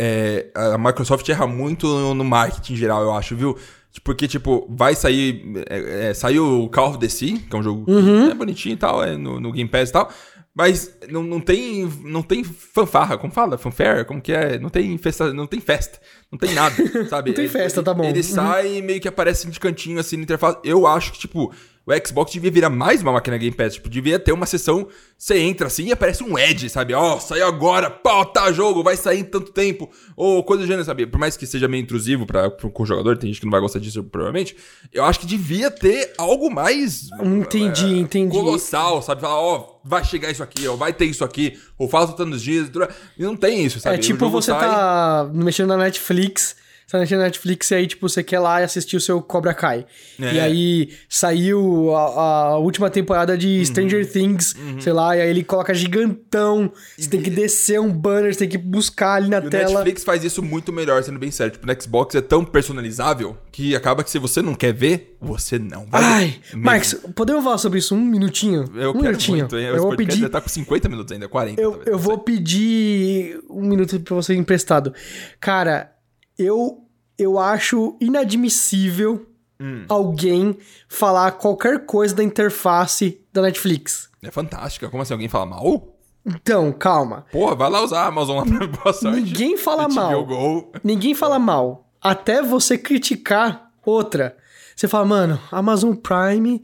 [SPEAKER 1] é, a Microsoft erra muito no, no marketing em geral, eu acho, viu? Porque, tipo, vai sair. É, é, saiu o Call of the Sea, que é um jogo que é bonitinho e tal, é no, no Game Pass e tal. Mas não, não tem não tem fanfarra, como fala? Fanfare? Como que é? Não tem festa, não tem festa, não tem nada, sabe?
[SPEAKER 2] Não tem
[SPEAKER 1] Ele-
[SPEAKER 2] festa, tá bom.
[SPEAKER 1] Ele
[SPEAKER 2] Uhum.
[SPEAKER 1] sai e meio que aparece de cantinho assim na interface. Eu acho que, tipo, o Xbox devia virar mais uma máquina Game Pass. Tipo, devia ter uma sessão, você entra assim e aparece um Edge, sabe? Ó, oh, saiu agora, pau, tá jogo, vai sair em tanto tempo. Ou coisa do gênero, sabe? Por mais que seja meio intrusivo para o jogador, tem gente que não vai gostar disso provavelmente. Eu acho que devia ter algo mais.
[SPEAKER 2] Entendi, é, entendi.
[SPEAKER 1] Colossal, sabe? Falar, ó, oh, vai chegar isso aqui, ó, vai ter isso aqui, ou falta tantos dias. E não tem isso, sabe?
[SPEAKER 2] É tipo você sai... tá mexendo na Netflix você tá na Netflix e aí, tipo, você quer lá assistir o seu Cobra Kai. É. E aí saiu a, a, última temporada de uhum. Stranger Things, uhum. sei lá, e aí ele coloca gigantão. Você tem que descer um banner, você tem que buscar ali na
[SPEAKER 1] e
[SPEAKER 2] tela.
[SPEAKER 1] O Netflix faz isso muito melhor, sendo bem sério. Tipo, no Xbox é tão personalizável que acaba que se você não quer ver, você não vai
[SPEAKER 2] Ai, ver. Max, podemos falar sobre isso um minutinho?
[SPEAKER 1] Eu
[SPEAKER 2] um
[SPEAKER 1] quero minutinho. muito. Eu vou pedir... Já tá com 50 minutos ainda, 40
[SPEAKER 2] Eu, talvez, eu vou pedir um minuto pra você emprestado. Cara, eu, eu acho inadmissível hum. alguém falar qualquer coisa da interface da Netflix.
[SPEAKER 1] É fantástica. Como assim? Alguém fala mal?
[SPEAKER 2] Então, calma.
[SPEAKER 1] Porra, vai lá usar a Amazon lá pra boa sorte.
[SPEAKER 2] Ninguém fala mal.
[SPEAKER 1] Go.
[SPEAKER 2] Ninguém fala mal. Até você criticar outra. Você fala, mano, Amazon Prime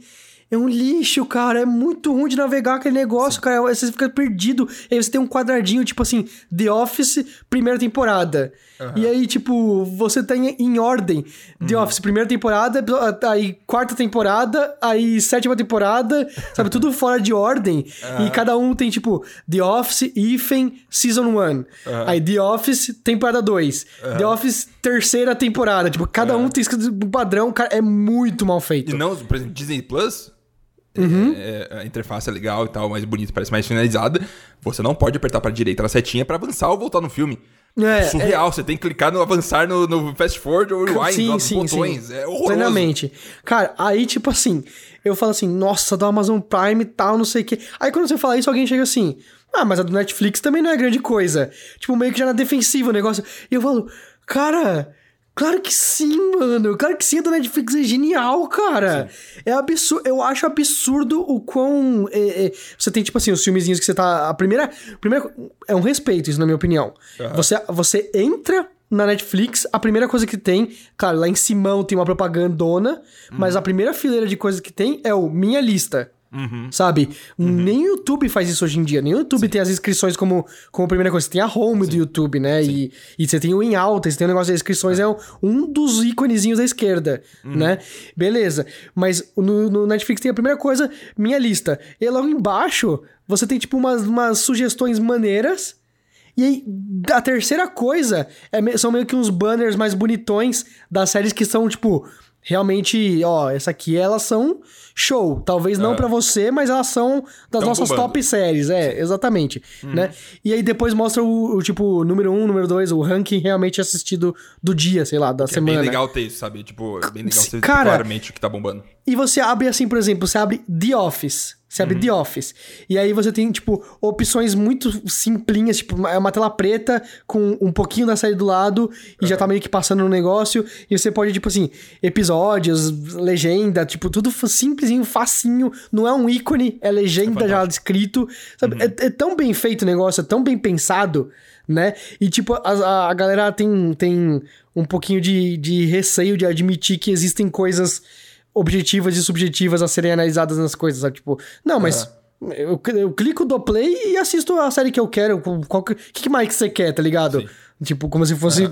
[SPEAKER 2] é um lixo, cara. É muito ruim de navegar aquele negócio, cara. Você fica perdido. Aí você tem um quadradinho, tipo assim, The Office, primeira temporada. Uhum. E aí, tipo, você tem tá em ordem. The uhum. Office, primeira temporada, aí quarta temporada, aí sétima temporada, sabe? Tudo fora de ordem. Uhum. E cada um tem, tipo, The Office, Ifen, Season 1. Aí The Office, temporada 2. The Office, terceira temporada. Tipo, cada um tem escrito um padrão, cara, é muito mal feito.
[SPEAKER 1] E não, por exemplo, Disney Plus
[SPEAKER 2] Uhum.
[SPEAKER 1] É, a interface é legal e tal, mais bonita, parece mais finalizada. Você não pode apertar pra direita na setinha para avançar ou voltar no filme. É, surreal, é... você tem que clicar no avançar no, no fast forward ou rewind, sim, sim, botões. Sim. É horroroso.
[SPEAKER 2] Plenamente. Cara, aí tipo assim, eu falo assim, nossa, do Amazon Prime e tal, não sei o quê. Aí quando você fala isso, alguém chega assim, ah, mas a do Netflix também não é grande coisa. Tipo, meio que já na defensiva o negócio. E eu falo, cara, Claro que sim, mano. Claro que sim, a da Netflix é genial, cara. Sim. É absurdo. Eu acho absurdo o quão. É, é, você tem, tipo assim, os filmezinhos que você tá. A primeira. primeira é um respeito, isso, na minha opinião. Uhum. Você, você entra na Netflix, a primeira coisa que tem, claro, lá em cima tem uma propagandona, uhum. mas a primeira fileira de coisas que tem é o Minha Lista.
[SPEAKER 1] Uhum.
[SPEAKER 2] Sabe? Uhum. Nem o YouTube faz isso hoje em dia. Nem o YouTube Sim. tem as inscrições como, como primeira coisa. Você tem a home Sim. do YouTube, né? E, e você tem o em alta, você tem o negócio das inscrições, é, é um dos íconezinhos da esquerda, uhum. né? Beleza. Mas no, no, Netflix tem a primeira coisa, minha lista. E logo embaixo, você tem, tipo, umas, umas sugestões maneiras. E aí, a terceira coisa é, são meio que uns banners mais bonitões das séries que são, tipo, realmente, ó, essa aqui elas são show. Talvez não é. para você, mas elas são das Tão nossas bombando. top séries. É, exatamente. Uhum. Né? E aí depois mostra o, o, tipo, número um, número dois, o ranking realmente assistido do dia, sei lá, da
[SPEAKER 1] que
[SPEAKER 2] semana.
[SPEAKER 1] É bem legal ter isso, sabe? Tipo, é bem legal ter Cara, claramente o que tá bombando.
[SPEAKER 2] E você abre assim, por exemplo, você abre The Office. Abre uhum. The Office. E aí você tem, tipo, opções muito simplinhas, tipo, é uma tela preta com um pouquinho da série do lado e uhum. já tá meio que passando no negócio. E você pode, tipo assim, episódios, legenda, tipo, tudo simplesinho, facinho. Não é um ícone, é legenda é já escrito. Sabe? Uhum. É, é, tão bem feito o negócio, é tão bem pensado, né? E, tipo, a, a galera tem, tem um pouquinho de, de receio de admitir que existem coisas objetivas e subjetivas a serem analisadas nas coisas, sabe? Tipo, não, mas. Eu, eu clico do play e assisto a série que eu quero. O que, que mais que você quer, tá ligado? Sim. Tipo, como se fosse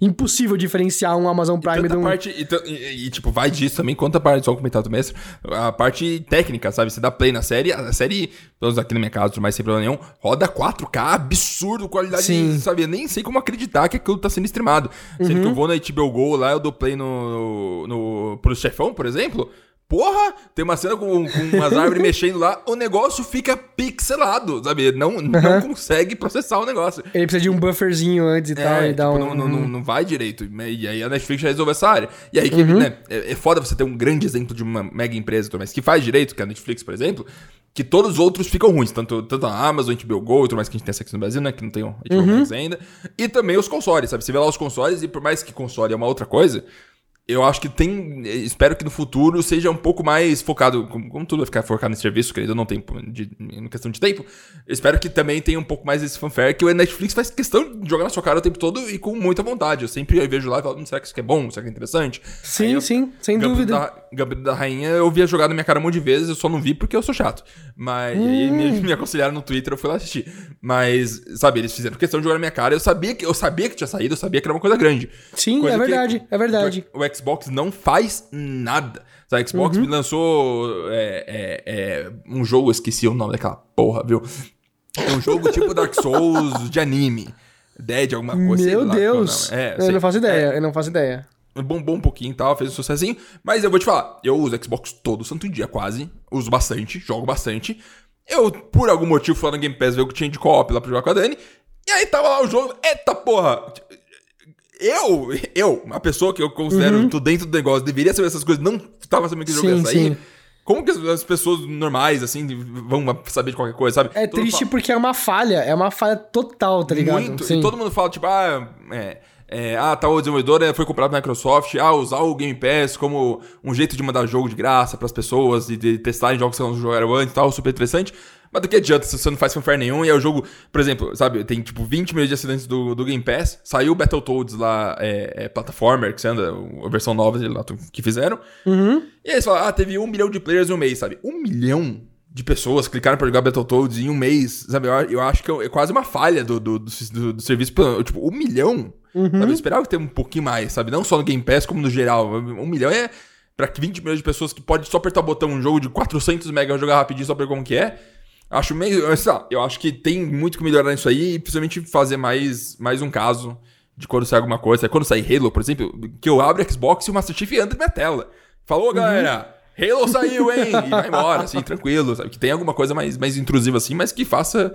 [SPEAKER 2] impossível diferenciar um Amazon Prime
[SPEAKER 1] de
[SPEAKER 2] um...
[SPEAKER 1] Parte, e, e, e, tipo, vai disso também, quanto a parte, só um comentário do mestre, a parte técnica, sabe? Você dá play na série, a série, pelo menos aqui na minha casa, mais sem problema nenhum, roda 4K, absurdo, qualidade, Sim. sabe? Eu nem sei como acreditar que aquilo tá sendo streamado. Uhum. Sendo que eu vou na HBO Go lá, eu dou play no, no, pro chefão, por exemplo... Porra, tem uma cena com, com umas árvores mexendo lá, o negócio fica pixelado, sabe? Não, uhum. não consegue processar o negócio.
[SPEAKER 2] Ele precisa de um bufferzinho antes e é, tal, e dá
[SPEAKER 1] tipo, um... Não, não, não, vai direito. E aí a Netflix já resolve essa área. E aí, uhum. né, é, é foda você ter um grande exemplo de uma mega empresa, mas que faz direito, que é a Netflix, por exemplo, que todos os outros ficam ruins. Tanto, tanto a Amazon, a HBO Go, tudo mais que a gente tem aqui no Brasil, né? Que não tem HBO uhum. Max ainda. E também os consoles, sabe? Você vê lá os consoles e por mais que console é uma outra coisa eu acho que tem. Espero que no futuro seja um pouco mais focado. Como, como tudo vai ficar focado em serviço, querido, não tem de, em questão de tempo. Espero que também tenha um pouco mais esse fanfare que o Netflix faz questão de jogar na sua cara o tempo todo e com muita vontade. Eu sempre vejo lá e falo, hum, será que isso aqui é bom? Será que é interessante?
[SPEAKER 2] Sim,
[SPEAKER 1] eu,
[SPEAKER 2] sim, sem
[SPEAKER 1] Gambito
[SPEAKER 2] dúvida.
[SPEAKER 1] Da, Gambito da Rainha eu via jogar na minha cara um monte de vezes, eu só não vi porque eu sou chato. Mas hum. aí me, me aconselharam no Twitter, eu fui lá assistir. Mas, sabe, eles fizeram questão de jogar na minha cara. Eu sabia que, eu sabia que tinha saído, eu sabia que era uma coisa grande.
[SPEAKER 2] Sim,
[SPEAKER 1] coisa
[SPEAKER 2] é verdade,
[SPEAKER 1] que,
[SPEAKER 2] é verdade.
[SPEAKER 1] O, o Xbox não faz nada. A Xbox uhum. me lançou é, é, é, um jogo, esqueci o nome daquela porra, viu? É um jogo tipo Dark Souls de anime. Dead, alguma coisa.
[SPEAKER 2] Meu Deus! É, eu não faço ideia, eu não faço ideia.
[SPEAKER 1] Bombou um pouquinho e tal, fez um sucessinho. Mas eu vou te falar, eu uso Xbox todo santo dia, quase. Uso bastante, jogo bastante. Eu, por algum motivo, fui lá no Game Pass ver o que tinha de co-op lá pra jogar com a Dani. E aí tava lá o jogo. Eita porra! Eu, eu, uma pessoa que eu considero uhum. tô dentro do negócio, deveria saber essas coisas, não tava sabendo que jogo ia sair. Sim. Como que as pessoas normais, assim, vão saber de qualquer coisa, sabe?
[SPEAKER 2] É todo triste fala... porque é uma falha, é uma falha total, tá ligado?
[SPEAKER 1] Muito, Sim. e todo mundo fala, tipo, ah, é, é, ah, tal desenvolvedor foi comprado pela Microsoft, ah, usar o Game Pass como um jeito de mandar jogo de graça para as pessoas e de testarem jogos que elas não jogaram antes e tal, super interessante. Mas do que adianta se você não faz fanfare nenhum e é o jogo, por exemplo, sabe, tem tipo 20 milhões de assinantes do, do Game Pass, saiu o Battletoads lá, é, é plataformer, que você anda, a versão nova lá, que fizeram.
[SPEAKER 2] Uhum.
[SPEAKER 1] E aí você fala, ah, teve um milhão de players em um mês, sabe? Um milhão de pessoas clicaram pra jogar Battletoads em um mês, sabe? Eu, eu acho que é quase uma falha do, do, do, do, do serviço. Tipo, um milhão? Uhum. Sabe? Eu esperava ter um pouquinho mais, sabe? Não só no Game Pass, como no geral. Um milhão é pra 20 milhões de pessoas que pode só apertar o botão um jogo de 400 megas jogar rapidinho só pra ver como que é. Acho meio. Eu acho que tem muito que melhorar nisso aí e principalmente fazer mais, mais um caso de quando sai alguma coisa. Quando sai Halo, por exemplo, que eu abro o Xbox e o Master Chief anda na minha tela. Falou, uhum. galera! Halo saiu, hein? E vai embora, assim, tranquilo, sabe? Que tem alguma coisa mais, mais intrusiva assim, mas que faça.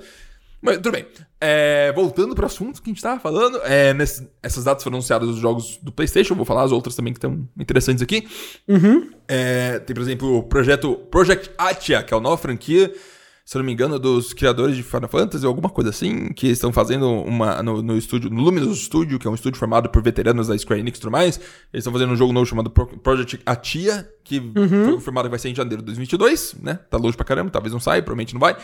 [SPEAKER 1] Mas tudo bem. É, voltando pro assunto que a gente tava falando, é, nesse, essas datas foram anunciadas os jogos do PlayStation, vou falar as outras também que estão interessantes aqui.
[SPEAKER 2] Uhum.
[SPEAKER 1] É, tem, por exemplo, o projeto Project Atia, que é a nova franquia se eu não me engano, dos criadores de Final Fantasy ou alguma coisa assim, que estão fazendo uma no, no estúdio, no Luminous Studio, que é um estúdio formado por veteranos da Square Enix e tudo mais. Eles estão fazendo um jogo novo chamado Project Atia, que uhum. foi confirmado que vai ser em janeiro de 2022, né? Tá longe pra caramba, talvez não saia, provavelmente não vai.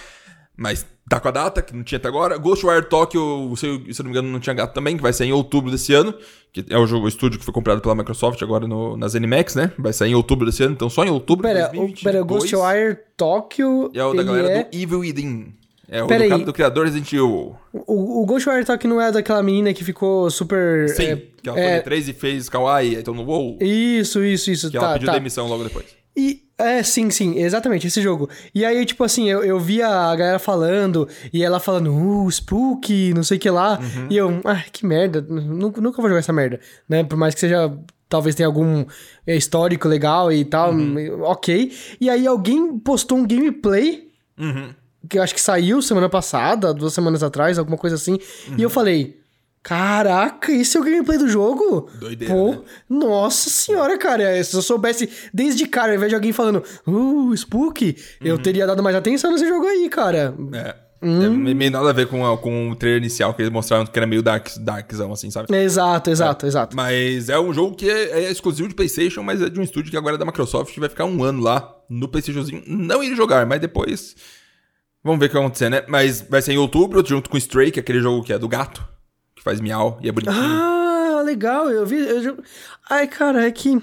[SPEAKER 1] Mas tá com a data, que não tinha até agora. Ghostwire Tokyo, se eu, se eu não me engano, não tinha gato também, que vai sair em outubro desse ano. Que é o jogo, o estúdio que foi comprado pela Microsoft agora no, nas NMAX, né? Vai sair em outubro desse ano, então só em outubro
[SPEAKER 2] pera, de 2022. Pera, Ghostwire Tokyo...
[SPEAKER 1] É o da galera é... do Evil Within. É o do, cara, do criador Resident Evil.
[SPEAKER 2] O, o Ghostwire Tokyo não é daquela menina que ficou super...
[SPEAKER 1] Sim,
[SPEAKER 2] é,
[SPEAKER 1] que ela foi é... 3 e fez Kawaii, então no WoW.
[SPEAKER 2] Isso, isso, isso.
[SPEAKER 1] Que
[SPEAKER 2] tá,
[SPEAKER 1] ela pediu
[SPEAKER 2] tá.
[SPEAKER 1] demissão logo depois.
[SPEAKER 2] E é, sim, sim, exatamente, esse jogo. E aí, tipo assim, eu, eu via a galera falando, e ela falando, uh, Spooky, não sei o que lá. Uhum. E eu, ah, que merda, nunca, nunca vou jogar essa merda, né? Por mais que seja. Talvez tenha algum é, histórico legal e tal, uhum. ok. E aí alguém postou um gameplay,
[SPEAKER 1] uhum.
[SPEAKER 2] que eu acho que saiu semana passada, duas semanas atrás, alguma coisa assim. E eu falei, Caraca, esse é o gameplay do jogo?
[SPEAKER 1] Doideira, Pô, né?
[SPEAKER 2] nossa senhora, cara. Se eu soubesse desde cara, ao invés de alguém falando, uh, Spook, uhum. eu teria dado mais atenção nesse jogo aí, cara.
[SPEAKER 1] É. Hum. É meio nada a ver com, a, com o trailer inicial, que eles mostraram que era meio dark, darkzão, assim, sabe?
[SPEAKER 2] Exato, exato, é. exato.
[SPEAKER 1] Mas é um jogo que é, é, exclusivo de PlayStation, mas é de um estúdio que agora é da Microsoft, vai ficar um ano lá no PlayStationzinho. Não ir jogar, mas depois. Vamos ver o que vai acontecer, né? Mas vai ser em outubro, junto com Stray, que é aquele jogo que é do gato que faz miau e é bonitinho.
[SPEAKER 2] Ah, legal. Eu vi. Eu... Ai, cara, é que.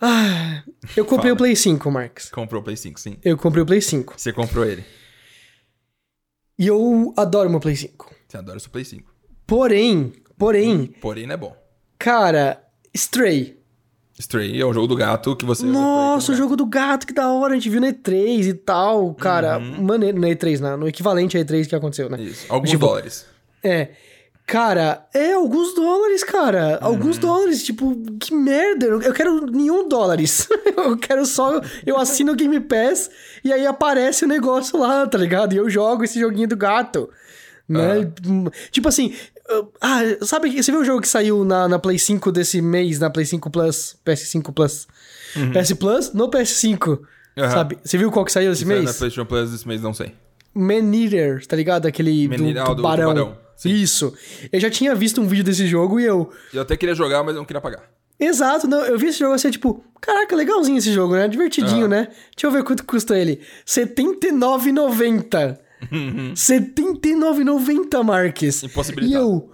[SPEAKER 2] Ah, eu comprei Fala. o Play 5, Marcos.
[SPEAKER 1] Comprou o Play 5, sim.
[SPEAKER 2] Eu comprei o Play 5.
[SPEAKER 1] Você comprou ele.
[SPEAKER 2] E eu adoro meu Play 5.
[SPEAKER 1] Você adora o seu Play 5.
[SPEAKER 2] Porém, porém. Hum,
[SPEAKER 1] porém não é bom.
[SPEAKER 2] Cara, Stray.
[SPEAKER 1] Stray é o jogo do gato que você.
[SPEAKER 2] Nossa, o jogo do gato, que da hora. A gente viu na E3 e tal. Cara, uhum. maneiro na E3, na, no equivalente à E3 que aconteceu, né?
[SPEAKER 1] Isso. Alguns tipo, dólares.
[SPEAKER 2] É. Cara, é alguns dólares, cara. Uhum. Alguns dólares, tipo, que merda. Eu quero nenhum dólares. eu quero só. Eu assino o Game Pass e aí aparece o negócio lá, tá ligado? E eu jogo esse joguinho do gato. Né? Uhum. Tipo assim. Ah, sabe, você viu o jogo que saiu na, na Play 5 desse mês, na Play 5 Plus, PS5 Plus? Uhum. PS Plus no PS5. Sabe? Você viu qual que saiu esse Isso mês? É
[SPEAKER 1] na PlayStation Plus desse mês, não sei.
[SPEAKER 2] Man Eater, tá ligado? Aquele
[SPEAKER 1] Man
[SPEAKER 2] do,
[SPEAKER 1] Eater,
[SPEAKER 2] do, barão.
[SPEAKER 1] Do barão.
[SPEAKER 2] Sim. Isso. Eu já tinha visto um vídeo desse jogo e eu.
[SPEAKER 1] Eu até queria jogar, mas não queria pagar.
[SPEAKER 2] Exato, não, eu vi esse jogo assim, tipo, caraca, legalzinho esse jogo, né? Divertidinho,
[SPEAKER 1] Ah.
[SPEAKER 2] né? Deixa eu ver quanto custa ele. R$ 79,90.
[SPEAKER 1] Uhum.
[SPEAKER 2] R$ 79,90, Marques.
[SPEAKER 1] Impossibilitado.
[SPEAKER 2] E eu,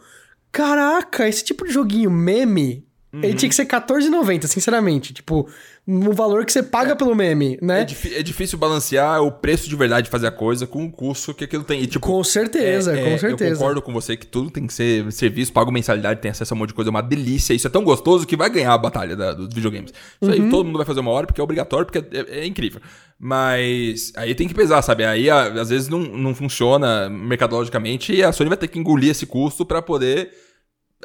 [SPEAKER 2] caraca, esse tipo de joguinho meme,
[SPEAKER 1] Uhum.
[SPEAKER 2] ele tinha que ser R$14,90, sinceramente. Tipo, o valor que você paga pelo meme,
[SPEAKER 1] É,
[SPEAKER 2] né?
[SPEAKER 1] difí- é difícil balancear o preço de verdade de fazer a coisa com o custo que aquilo tem. E, tipo,
[SPEAKER 2] Com certeza,
[SPEAKER 1] é,
[SPEAKER 2] com
[SPEAKER 1] é,
[SPEAKER 2] certeza.
[SPEAKER 1] Eu concordo com você que tudo tem que ser serviço, pago mensalidade, tem acesso a um monte de coisa, é uma delícia. Isso é tão gostoso que vai ganhar a batalha da- dos videogames. Isso
[SPEAKER 2] Uhum.
[SPEAKER 1] aí todo mundo vai fazer uma hora porque é obrigatório, porque é, é incrível. Mas aí tem que pesar, sabe? Aí às vezes não, não funciona mercadologicamente e a Sony vai ter que engolir esse custo pra poder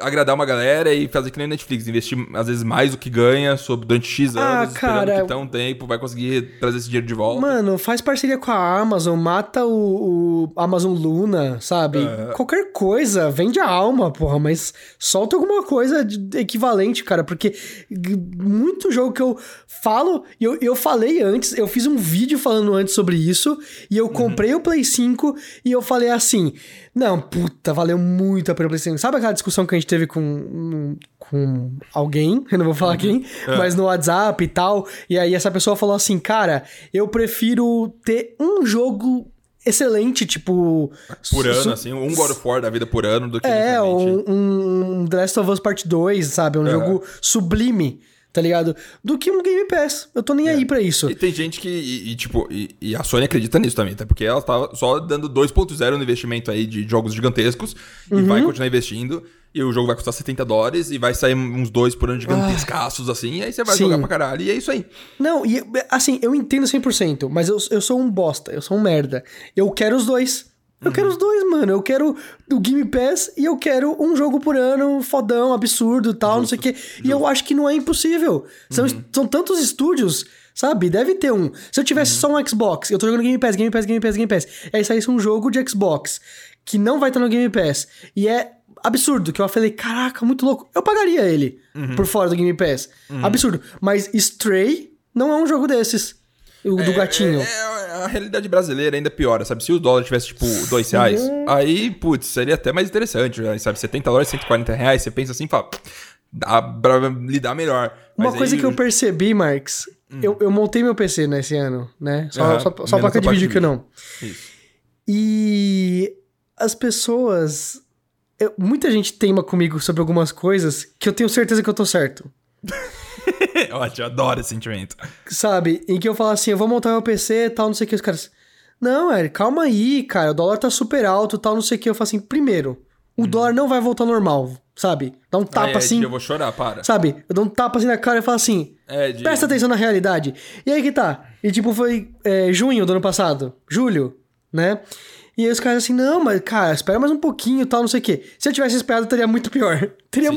[SPEAKER 1] agradar uma galera e fazer que nem Netflix, investir às vezes mais do que ganha sobre, durante X anos,
[SPEAKER 2] Ah,
[SPEAKER 1] esperando
[SPEAKER 2] cara,
[SPEAKER 1] que tão tempo vai conseguir trazer esse dinheiro de volta.
[SPEAKER 2] Mano, faz parceria com a Amazon, mata o, o Amazon Luna, sabe?
[SPEAKER 1] É.
[SPEAKER 2] Qualquer coisa, vende a alma, porra, mas solta alguma coisa de- equivalente, cara, porque muito jogo que eu falo, e eu, eu falei antes, eu fiz um vídeo falando antes sobre isso, e eu comprei o Play 5 e eu falei assim: não, puta, valeu muito a pena o Play 5. Sabe aquela discussão que a gente teve com, com alguém, eu não vou falar quem, mas no WhatsApp e tal, e aí essa pessoa falou assim, cara, eu prefiro ter um jogo excelente, tipo...
[SPEAKER 1] Por ano, assim, um God of War da vida por ano do que
[SPEAKER 2] É, um, um The Last of Us Part 2, sabe? Um
[SPEAKER 1] É.
[SPEAKER 2] jogo sublime, tá ligado? Do que um Game Pass. Eu tô nem aí pra isso.
[SPEAKER 1] E tem gente que, e, e, tipo, e, e a Sony acredita nisso também, até porque ela tava só dando 2.0 no investimento aí de jogos gigantescos e
[SPEAKER 2] Uhum.
[SPEAKER 1] vai continuar investindo. E o jogo vai custar 70 dólares e vai sair uns dois por ano gigantescaços, assim, e aí você vai
[SPEAKER 2] Sim.
[SPEAKER 1] jogar pra caralho. E é isso aí.
[SPEAKER 2] Não, e assim, eu entendo 100%, mas eu, eu sou um bosta, eu sou um merda. Eu quero os dois. Eu quero os dois, mano. Eu quero o Game Pass e eu quero um jogo por ano, fodão, absurdo tal, não sei o quê. E eu acho que não é impossível. São, são tantos estúdios, sabe? Deve ter um. Se eu tivesse só um Xbox, eu tô jogando Game Pass, Game Pass, Game Pass, Game Pass. Aí saísse um jogo de Xbox que não vai estar no Game Pass. E é absurdo, que eu falei, caraca, muito louco. Eu pagaria ele por fora do Game Pass. Absurdo. Mas Stray não é um jogo desses. O do gatinho.
[SPEAKER 1] É, é, a realidade brasileira ainda piora, sabe? Se o dólar tivesse, tipo, 2 reais, aí, putz, seria até mais interessante, né? sabe? 70 dólares, 140 reais, você pensa assim e fala, dá pra lidar melhor.
[SPEAKER 2] Uma
[SPEAKER 1] Mas
[SPEAKER 2] coisa
[SPEAKER 1] aí
[SPEAKER 2] que eu percebi, Marx, eu, eu montei meu PC nesse ano, né? Só,
[SPEAKER 1] Aham,
[SPEAKER 2] só, só
[SPEAKER 1] menos
[SPEAKER 2] placa de vídeo
[SPEAKER 1] de
[SPEAKER 2] que não.
[SPEAKER 1] Isso.
[SPEAKER 2] E as pessoas. eu- muita gente teima comigo sobre algumas coisas que eu tenho certeza que eu tô certo.
[SPEAKER 1] Ótimo, eu adoro esse sentimento.
[SPEAKER 2] Sabe? Em que eu falo assim, eu vou montar meu PC e tal, não sei o que. Os caras. Não, Eric, calma aí, cara. O dólar tá super alto tal, não sei o que. Eu falo assim, primeiro, o dólar não vai voltar ao normal, sabe? Dá um tapa
[SPEAKER 1] Ai, Ed,
[SPEAKER 2] assim.
[SPEAKER 1] Eu vou chorar, para.
[SPEAKER 2] Sabe? Eu dou um tapa assim na cara e falo assim.
[SPEAKER 1] Ed,
[SPEAKER 2] Presta atenção na realidade. E aí que tá. E tipo, foi é, junho do ano passado. Julho, né? E aí os caras assim, não, mas, cara, espera mais um pouquinho e tal, não sei o quê. Se eu tivesse esperado, teria muito pior. Teria.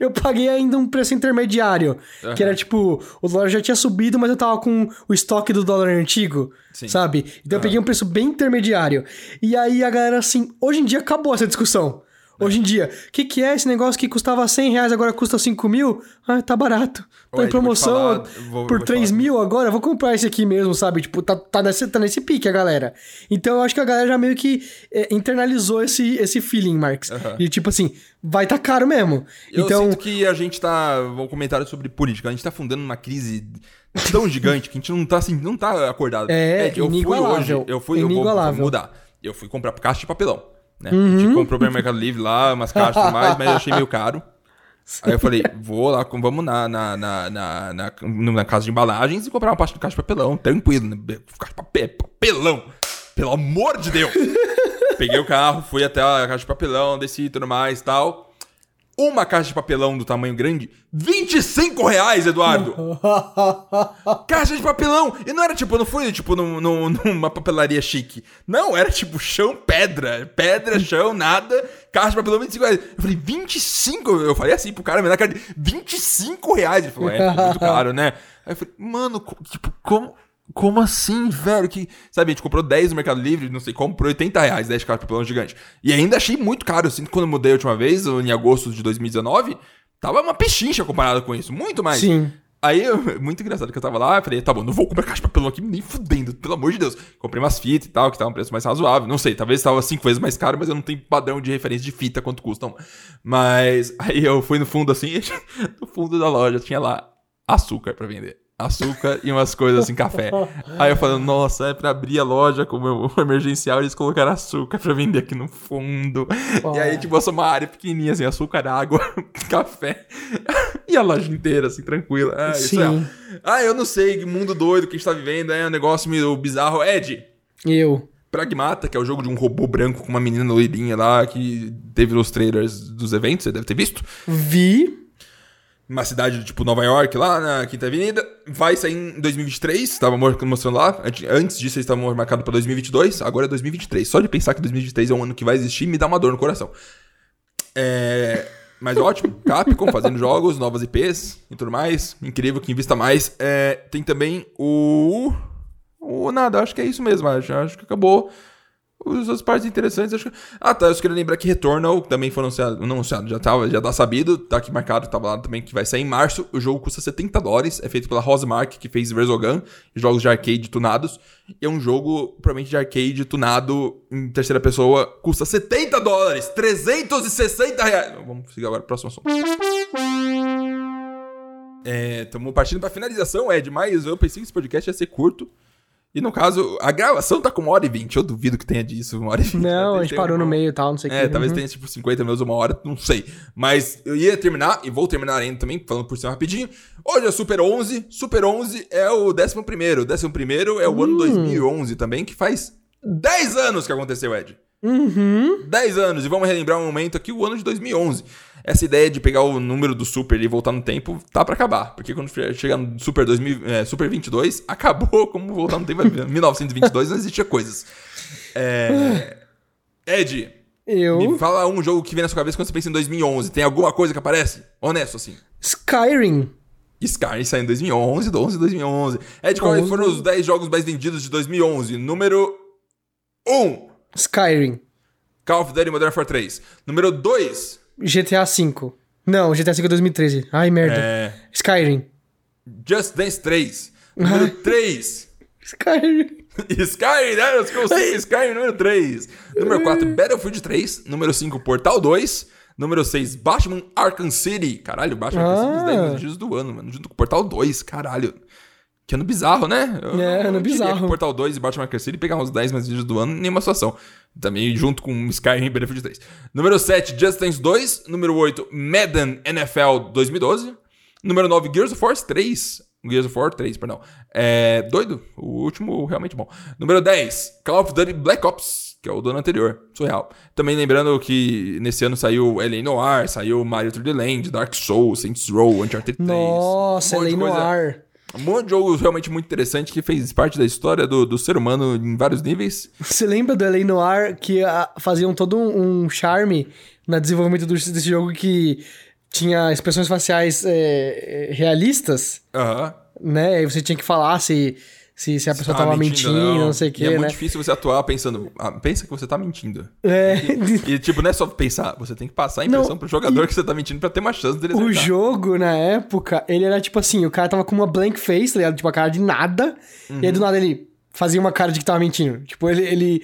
[SPEAKER 2] Eu paguei ainda um preço intermediário. Que era tipo, o dólar já tinha subido, mas eu tava com o estoque do dólar antigo.
[SPEAKER 1] Sim.
[SPEAKER 2] Sabe? Então eu peguei um preço bem intermediário. E aí a galera assim, hoje em dia acabou essa discussão. Hoje em dia, o que, que é esse negócio que custava 100 reais, agora custa 5 mil? Ah, tá barato. Tá em
[SPEAKER 1] vou
[SPEAKER 2] promoção
[SPEAKER 1] falar, vou-
[SPEAKER 2] por
[SPEAKER 1] vou te
[SPEAKER 2] 3
[SPEAKER 1] falar.
[SPEAKER 2] mil agora, vou comprar esse aqui mesmo, sabe? Tipo, tá, tá, nesse, tá nesse pique a galera. Então eu acho que a galera já meio que é, internalizou esse, esse feeling, Marx.
[SPEAKER 1] Aham.
[SPEAKER 2] E tipo assim, vai tá caro mesmo.
[SPEAKER 1] Eu
[SPEAKER 2] então,
[SPEAKER 1] sinto que a gente tá. Um comentário sobre política. A gente tá fundando uma crise tão gigante que a gente não tá assim, não tá acordado.
[SPEAKER 2] É,
[SPEAKER 1] Ed, eu fui hoje, eu fui, eu vou, vou mudar. Eu fui comprar caixa de papelão. Né?
[SPEAKER 2] Uhum.
[SPEAKER 1] A gente comprou pelo Mercado Livre lá, umas caixas e tudo mais, mas eu achei meio caro. Aí eu falei, vou lá, vamos na, na, na, na, na, na casa de embalagens e comprar uma parte de caixa de papelão, tranquilo, né? Caixa de papel, papelão, pelo amor de Deus! Peguei o carro, fui até a caixa de papelão, desci e tudo mais e tal. Uma caixa de papelão do tamanho grande, 25 reais, Eduardo! Caixa de papelão! E não era tipo, não foi tipo num- num- numa papelaria chique. Não, era tipo chão, pedra. Pedra, chão, nada. Caixa de papelão, 25 reais. Eu falei, 25? Eu falei assim pro cara, mas na cara de 25 reais. Ele falou, é, é muito caro, né? Aí eu falei, mano, tipo, como. Como assim, velho? Que, sabe, a gente comprou 10 no Mercado Livre, não sei como, por 80 reais, 10 caixas de papelão gigante. E ainda achei muito caro. Eu sinto que quando eu mudei a última vez, em agosto de 2019, tava uma pechincha comparado com isso. Muito mais.
[SPEAKER 2] sim.
[SPEAKER 1] Aí, eu- muito engraçado que eu tava lá, eu falei, tá bom, não vou comprar caixa de papelão aqui nem fudendo, pelo amor de Deus. Comprei umas fitas e tal, que tava um preço mais razoável. Não sei, talvez tava cinco vezes mais caro, mas eu não tenho padrão de referência de fita quanto custam. Mas aí eu fui no fundo assim, no fundo da loja tinha lá açúcar pra vender. Açúcar e umas coisas assim, café. Aí eu falando, nossa, é pra abrir a loja como emergencial, eles colocaram açúcar pra vender aqui no fundo. E aí, tipo, eu sou uma área pequenininha, assim, açúcar, água, café. E a loja inteira, assim, tranquila. Ah, isso
[SPEAKER 2] Sim.
[SPEAKER 1] é. Ah, eu não sei, que mundo doido que a gente tá vivendo, é um negócio meio bizarro. Ed,
[SPEAKER 2] Eu.
[SPEAKER 1] Pragmata, que é o jogo de um robô branco com uma menina loirinha lá, que teve nos trailers dos eventos, você deve ter visto.
[SPEAKER 2] Vi.
[SPEAKER 1] Uma cidade tipo Nova York, lá na Quinta Avenida. Vai sair em 2023, tava mo- mostrando lá. Ante- Antes disso, eles estavam marcados pra 2022, agora é 2023. Só de pensar que 2023 é um ano que vai existir, me dá uma dor no coração. É. Mas ótimo, Capcom fazendo jogos, novas IPs e tudo mais. Incrível que invista mais. É, tem também o. O nada, acho que é isso mesmo, acho, acho que acabou. Outras partes interessantes, acho que. Ah, tá. Eu só queria lembrar que Returnal também foi anunciado. Não anunciado, já tava, já tá sabido. Tá aqui marcado, tava lá também que vai sair em março. O jogo custa 70 dólares. É feito pela Rosemark, que fez Resogun, jogos de arcade tunados. E é um jogo, provavelmente, de arcade tunado em terceira pessoa. Custa 70 dólares! 360 reais! Vamos seguir agora próximo assunto. É, estamos partindo pra finalização, Ed, mas eu pensei que esse podcast ia ser curto. E no caso, a gravação tá com uma hora e vinte. Eu duvido que tenha disso, uma hora e vinte.
[SPEAKER 2] Não, a
[SPEAKER 1] Talvez
[SPEAKER 2] gente parou no
[SPEAKER 1] uma-
[SPEAKER 2] meio e tal, não sei o
[SPEAKER 1] É,
[SPEAKER 2] que.
[SPEAKER 1] talvez
[SPEAKER 2] Uhum.
[SPEAKER 1] tenha tipo 50 minutos, uma hora, não sei. Mas eu ia terminar, e vou terminar ainda também, falando por cima rapidinho. Hoje é Super 11. Super 11 é o 11 primeiro. O 11 primeiro é o
[SPEAKER 2] Hum.
[SPEAKER 1] ano 2011 também, que faz 10 anos que aconteceu, Ed.
[SPEAKER 2] Uhum.
[SPEAKER 1] 10 anos. E vamos relembrar um momento aqui, o ano de 2011. Essa ideia de pegar o número do Super e voltar no tempo tá pra acabar. Porque quando chega no Super, 2000, é, Super 22, acabou como voltar no tempo. Em 1922 não existia coisas. É... Ed,
[SPEAKER 2] Eu.
[SPEAKER 1] me fala um jogo que vem na sua cabeça quando você pensa em 2011. Tem alguma coisa que aparece? Honesto, assim.
[SPEAKER 2] Skyrim.
[SPEAKER 1] Skyrim saiu em 2011, 11 2011. Ed, quais
[SPEAKER 2] 11.
[SPEAKER 1] foram os 10 jogos mais vendidos de 2011? Número 1,
[SPEAKER 2] Skyrim.
[SPEAKER 1] Call of Duty Modern Warfare 3. Número 2,
[SPEAKER 2] GTA V. Não, GTA V é 2013. Ai, merda.
[SPEAKER 1] é...
[SPEAKER 2] Skyrim.
[SPEAKER 1] Just Dance 3. Número 3.
[SPEAKER 2] Skyrim.
[SPEAKER 1] Skyrim, né? Eu consigo Skyrim número 3. Número 4, Battlefield 3. Número 5, Portal 2. Número 6, Batman Arkham City. Caralho, Batman Arkham City é dos 10
[SPEAKER 2] Ah.
[SPEAKER 1] mais vendidos do ano, mano. Junto com Portal 2, caralho. Que ano bizarro, né? Eu
[SPEAKER 2] É, ano
[SPEAKER 1] diria
[SPEAKER 2] bizarro.
[SPEAKER 1] que Portal 2 e Batman Arkham City pegar os 10 mais vendidos do ano em nenhuma situação. Também junto com Skyrim e Battlefield 3. Número 7, Just Dance 2. Número 8, Madden NFL 2012. Número 9, Gears of War 3. Gears of War 3, perdão. É, doido. O último realmente bom. Número 10, Call of Duty Black Ops, que é o do ano anterior. Surreal. Também lembrando que nesse ano saiu L.A. Noir, saiu Mario 3D Land, Dark Souls, Saints Row, Uncharted 3.
[SPEAKER 2] Nossa,
[SPEAKER 1] um coisa-
[SPEAKER 2] Noir.
[SPEAKER 1] Um monte de jogos realmente muito interessante que fez parte da história do, do ser humano em vários níveis.
[SPEAKER 2] Você lembra do L.A. Noir que ah, faziam todo um, um charme no desenvolvimento do- desse jogo que tinha expressões faciais é, realistas,
[SPEAKER 1] Aham.
[SPEAKER 2] né? E você tinha que falar se, se, se a pessoa tava mentindo, não, sei o
[SPEAKER 1] E
[SPEAKER 2] que,
[SPEAKER 1] é
[SPEAKER 2] né?
[SPEAKER 1] muito difícil você atuar pensando, ah, pensa que você tá mentindo.
[SPEAKER 2] É,
[SPEAKER 1] E, tipo, não é só pensar, você tem que passar a impressão
[SPEAKER 2] Não,
[SPEAKER 1] pro jogador que você tá mentindo pra ter uma chance dele
[SPEAKER 2] o
[SPEAKER 1] acertar.
[SPEAKER 2] jogo, na época, ele era tipo assim, o cara tava com uma blank face, tá ligado? Tipo, a cara de nada, e aí do nada ele fazia uma cara de que tava mentindo. Tipo, ele... ele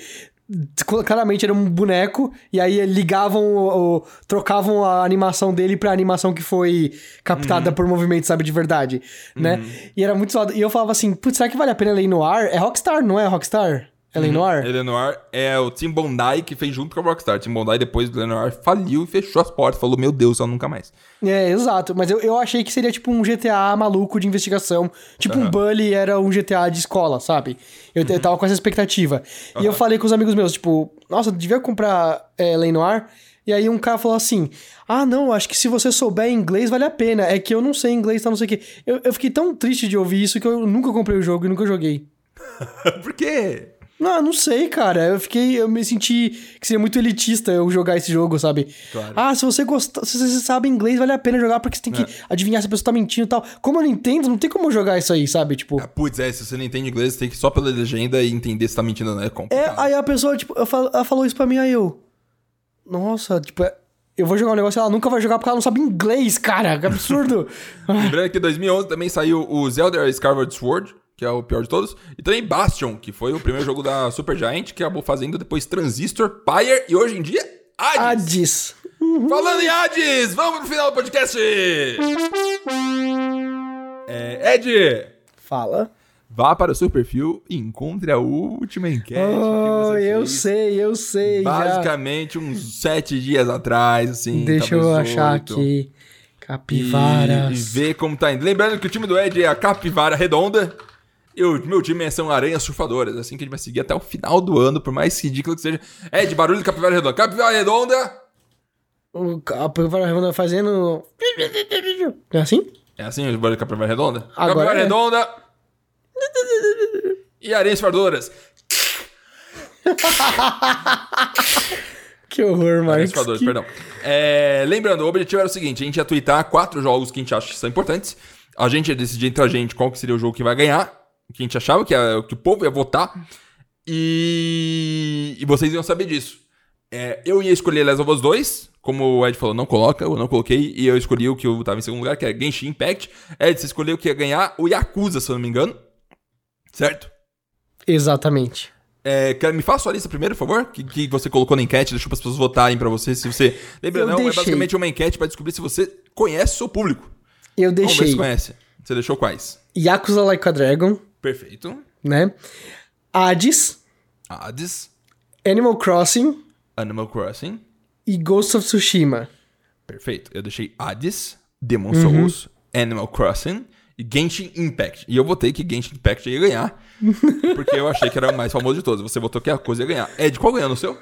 [SPEAKER 2] claramente era um boneco, e aí ligavam o, o- trocavam a animação dele pra animação que foi captada por movimento, sabe, de verdade, né? E era muito zoado. E eu falava assim, putz, será que vale a pena L.A. Noir? É Rockstar, não é Rockstar? L.A. Noir?
[SPEAKER 1] Eleanor é o Tim Bondi que fez junto com a Rockstar. Tim Bondi, depois do Eleanor, faliu e fechou as portas. Falou, meu Deus, só nunca mais.
[SPEAKER 2] É, exato. Mas eu, eu achei que seria tipo um GTA maluco de investigação. Tipo um Bully era um GTA de escola, sabe? Eu, eu tava com essa expectativa. E eu falei com os amigos meus, tipo, nossa, devia comprar é, Lei Noir. E aí um cara falou assim: Ah, não, acho que se você souber inglês vale a pena. É que eu não sei inglês, tá não sei o quê. Eu, eu fiquei tão triste de ouvir isso que eu nunca comprei o jogo e nunca joguei.
[SPEAKER 1] Por quê?
[SPEAKER 2] Não, não sei, cara. Eu fiquei. Eu me senti que seria muito elitista eu jogar esse jogo, sabe?
[SPEAKER 1] Claro.
[SPEAKER 2] Ah, se você gosta, se você sabe inglês, vale a pena jogar porque você tem que
[SPEAKER 1] É.
[SPEAKER 2] adivinhar se a pessoa tá mentindo e tal. Como eu não entendo, não tem como eu jogar isso aí, sabe? Tipo.
[SPEAKER 1] Ah, Putz, é, se você não entende inglês, você tem que ir só pela legenda e entender se tá mentindo ou não. É
[SPEAKER 2] É,
[SPEAKER 1] complicado.
[SPEAKER 2] aí a pessoa, tipo, eu falo- ela falou isso pra mim, aí eu. Nossa, tipo, é, eu vou jogar um negócio e ela nunca vai jogar porque ela não sabe inglês, cara. Que absurdo.
[SPEAKER 1] Lembrando que em 2011 também saiu o Zelda Skyward Sword, que é o pior de todos. E também Bastion, que foi o primeiro jogo da Super Giant, que acabou fazendo depois Transistor, Pyre e hoje em dia Hades.
[SPEAKER 2] Hades.
[SPEAKER 1] Falando em Hades, vamos pro final do podcast! É, Ed,
[SPEAKER 2] Fala.
[SPEAKER 1] vá para o seu perfil e encontre a última enquete
[SPEAKER 2] Oh, eu sei, eu sei. já.
[SPEAKER 1] Basicamente uns sete dias atrás, assim.
[SPEAKER 2] Deixa eu achar
[SPEAKER 1] oito.
[SPEAKER 2] aqui.
[SPEAKER 1] E,
[SPEAKER 2] Capivaras.
[SPEAKER 1] e ver como tá indo. Lembrando que o time do Ed é a Capivara Redonda. E o meu time são Aranhas Surfadoras. Assim que a gente vai seguir até o final do ano, por mais ridículo que seja. Ed, barulho de Capivara Redonda. Capivara Redonda!
[SPEAKER 2] O Capivara Redonda fazendo. É assim?
[SPEAKER 1] É assim o barulho de Capivara Redonda?
[SPEAKER 2] Agora
[SPEAKER 1] Capivara
[SPEAKER 2] é.
[SPEAKER 1] Redonda! E Aranhas Surfadoras.
[SPEAKER 2] Que horror,
[SPEAKER 1] Aranhas
[SPEAKER 2] Marcos. Que-
[SPEAKER 1] perdão. É, lembrando, o objetivo era o seguinte: a gente ia twittar quatro jogos que a gente acha que são importantes. A gente ia decidir entre a gente qual que seria o jogo que vai ganhar. Que a gente achava que, ia- que o povo ia votar. E, e vocês iam saber disso. É, eu ia escolher Last of Us 2, como o Ed falou, não coloca, eu não coloquei, e eu escolhi o que eu tava em segundo lugar, que é Genshin Impact. Ed, você escolheu o que ia ganhar o Yakuza, se eu não me engano. Certo?
[SPEAKER 2] Exatamente.
[SPEAKER 1] É, quer- me faça sua lista primeiro, por favor, que, que você colocou na enquete, deixou para as pessoas votarem pra você, se você... Lembra,
[SPEAKER 2] Eu
[SPEAKER 1] não, é
[SPEAKER 2] deixei.
[SPEAKER 1] basicamente uma enquete pra descobrir se você conhece o seu público.
[SPEAKER 2] Eu
[SPEAKER 1] Vamos ver se
[SPEAKER 2] deixei
[SPEAKER 1] conhece. Você deixou quais?
[SPEAKER 2] Yakuza Like a Dragon,
[SPEAKER 1] Perfeito.
[SPEAKER 2] né? Hades,
[SPEAKER 1] Hades,
[SPEAKER 2] Animal Crossing
[SPEAKER 1] Animal Crossing,
[SPEAKER 2] e Ghost of Tsushima.
[SPEAKER 1] perfeito. Eu deixei Hades, Demon
[SPEAKER 2] Uhum.
[SPEAKER 1] Souls, Animal Crossing e Genshin Impact. E eu votei que Genshin Impact ia ganhar, porque eu achei que era o mais famoso de todos. Você votou que a coisa ia ganhar. Ed, qual ganhou no seu?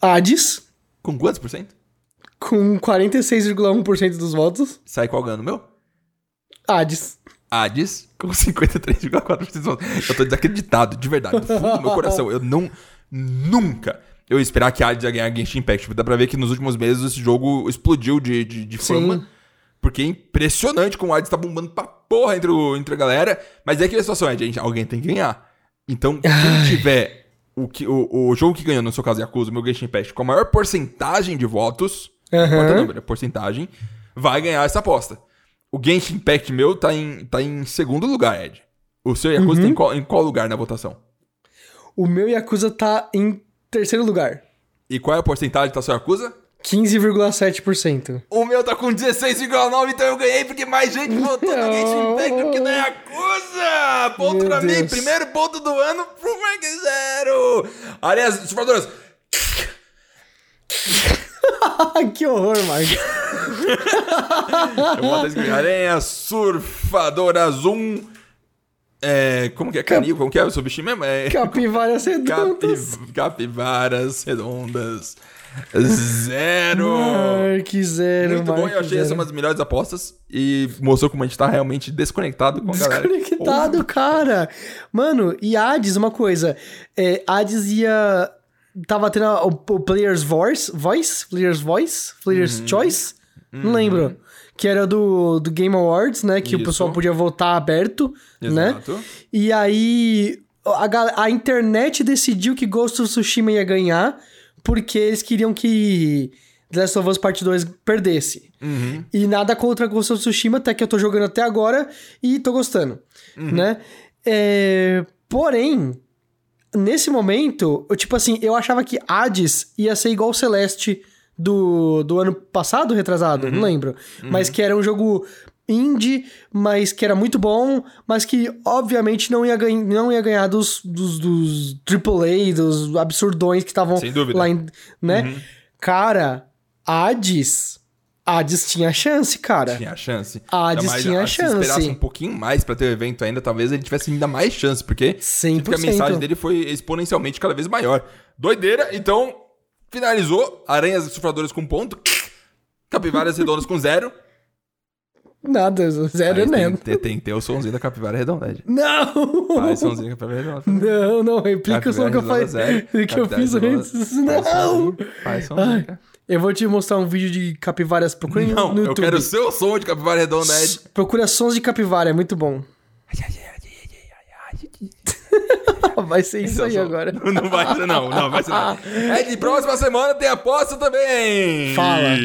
[SPEAKER 2] Hades,
[SPEAKER 1] Com quantos por cento?
[SPEAKER 2] com 46,1% dos votos.
[SPEAKER 1] Sai qual ganhou no meu?
[SPEAKER 2] Hades.
[SPEAKER 1] Hades com 53,4% dos votos. Eu tô desacreditado, de verdade, do fundo do meu coração. Eu não. Nunca eu ia esperar que Hades ia ganhar Genshin Impact. Dá pra ver que nos últimos meses esse jogo explodiu de, de, de
[SPEAKER 2] Sim.
[SPEAKER 1] fama. Porque é impressionante como o Hades tá bombando pra porra entre, o, entre a galera. Mas é que a situação é, gente, alguém tem que ganhar. Então, quem tiver o, que, o, o jogo que ganhou, no seu caso, Yakuza, o meu Genshin Impact, com a maior porcentagem de votos,
[SPEAKER 2] Aham.
[SPEAKER 1] não número, é porcentagem, vai ganhar essa aposta. O Genshin Impact meu tá em, tá em segundo lugar, Ed. O seu Yakuza
[SPEAKER 2] Uhum.
[SPEAKER 1] tem qual, em qual lugar na votação?
[SPEAKER 2] O meu Yakuza tá em terceiro lugar.
[SPEAKER 1] E qual é a porcentagem que tá seu Yakuza?
[SPEAKER 2] 15,7%.
[SPEAKER 1] O meu tá com 16,9, então eu ganhei porque mais gente votou no Genshin Impact do que na Yakuza! Ponto
[SPEAKER 2] Meu
[SPEAKER 1] pra mim,
[SPEAKER 2] Deus.
[SPEAKER 1] primeiro ponto do ano pro Mark Zero! Aliás, surfadoras,
[SPEAKER 2] que horror, Marcos.
[SPEAKER 1] eu vou até escrever. Aranha Surfadoras 1. É, como que é? Canil, como que é o seu bichinho mesmo? É...
[SPEAKER 2] Capivaras redondas.
[SPEAKER 1] Capi- capivaras redondas. Zero!
[SPEAKER 2] Mark zero,
[SPEAKER 1] Muito bom,
[SPEAKER 2] Mark
[SPEAKER 1] eu achei
[SPEAKER 2] zero.
[SPEAKER 1] essa uma das melhores apostas e mostrou como a gente tá realmente desconectado com a galera.
[SPEAKER 2] Desconectado, cara. Mano, e Hades, uma coisa. É, Hades ia. Tava tendo o, o Player's Voice. Voice? Player's Voice? Player's
[SPEAKER 1] Uhum.
[SPEAKER 2] Choice? Não lembro. Que era do, do Game Awards, né? Que
[SPEAKER 1] Isso.
[SPEAKER 2] o pessoal podia votar aberto, né?
[SPEAKER 1] Exato.
[SPEAKER 2] E aí. A, a internet decidiu que Ghost of Tsushima ia ganhar porque eles queriam que The Last of Us Part 2 perdesse.
[SPEAKER 1] Uhum.
[SPEAKER 2] E nada contra Ghost of Tsushima, até que eu tô jogando até agora e tô gostando, né? É, Porém, nesse momento, eu, tipo assim, eu achava que Hades ia ser igual o Celeste do, do ano passado, retrasado, não lembro. Mas que era um jogo indie, mas que era muito bom, mas que obviamente não ia, ganha, não ia ganhar dos, dos, dos AAA, dos absurdões que estavam
[SPEAKER 1] Sem dúvida.
[SPEAKER 2] lá, em, né? Cara, Hades... Hades tinha chance, cara.
[SPEAKER 1] Tinha chance.
[SPEAKER 2] Hades
[SPEAKER 1] mais,
[SPEAKER 2] tinha
[SPEAKER 1] ah, Se esperasse
[SPEAKER 2] chance.
[SPEAKER 1] um pouquinho mais pra ter o evento ainda, talvez ele tivesse ainda mais chance, porque sinto que a
[SPEAKER 2] 100%.
[SPEAKER 1] mensagem dele foi exponencialmente cada vez maior. Doideira, então finalizou. Aranhas sufradoras com ponto. Capivaras redondas com zero.
[SPEAKER 2] Nada, zero
[SPEAKER 1] Aí
[SPEAKER 2] é
[SPEAKER 1] tem,
[SPEAKER 2] né?
[SPEAKER 1] tem, tem que ter o somzinho da capivara redonda. Ed.
[SPEAKER 2] Não!
[SPEAKER 1] Faz somzinho da capivara redonda.
[SPEAKER 2] Não, não, replica o som que eu,
[SPEAKER 1] Capivara
[SPEAKER 2] faz...
[SPEAKER 1] zero.
[SPEAKER 2] que eu
[SPEAKER 1] Capivara
[SPEAKER 2] fiz antes. Não!
[SPEAKER 1] Faz cara.
[SPEAKER 2] eu vou te mostrar um vídeo de capivaras. Procura
[SPEAKER 1] Não,
[SPEAKER 2] no
[SPEAKER 1] eu
[SPEAKER 2] YouTube.
[SPEAKER 1] quero o seu som de capivara redonda, Ed.
[SPEAKER 2] Procura sons de capivara, é muito bom. vai ser isso
[SPEAKER 1] Então,
[SPEAKER 2] aí
[SPEAKER 1] só-
[SPEAKER 2] agora.
[SPEAKER 1] Não vai ser, não. Não vai ser, não. É de próxima semana tem aposta também.
[SPEAKER 2] Fala.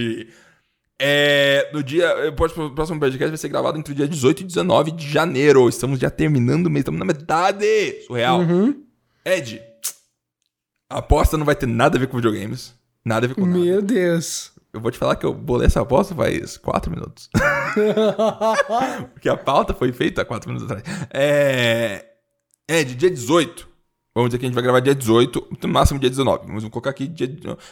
[SPEAKER 1] É, no dia. O próximo podcast vai ser gravado entre o dia 18 e 19 de janeiro. Estamos já terminando o mês, estamos na metade. Surreal.
[SPEAKER 2] Uhum.
[SPEAKER 1] Ed, a aposta não vai ter nada a ver com videogames. Nada a ver com nada.
[SPEAKER 2] Meu Deus.
[SPEAKER 1] Eu vou te falar que eu bolei essa aposta faz 4 minutos. Porque a pauta foi feita há 4 minutos atrás. É. Ed, dia 18. Vamos dizer que a gente vai gravar dia 18, no máximo dia 19. Vamos colocar aqui dia.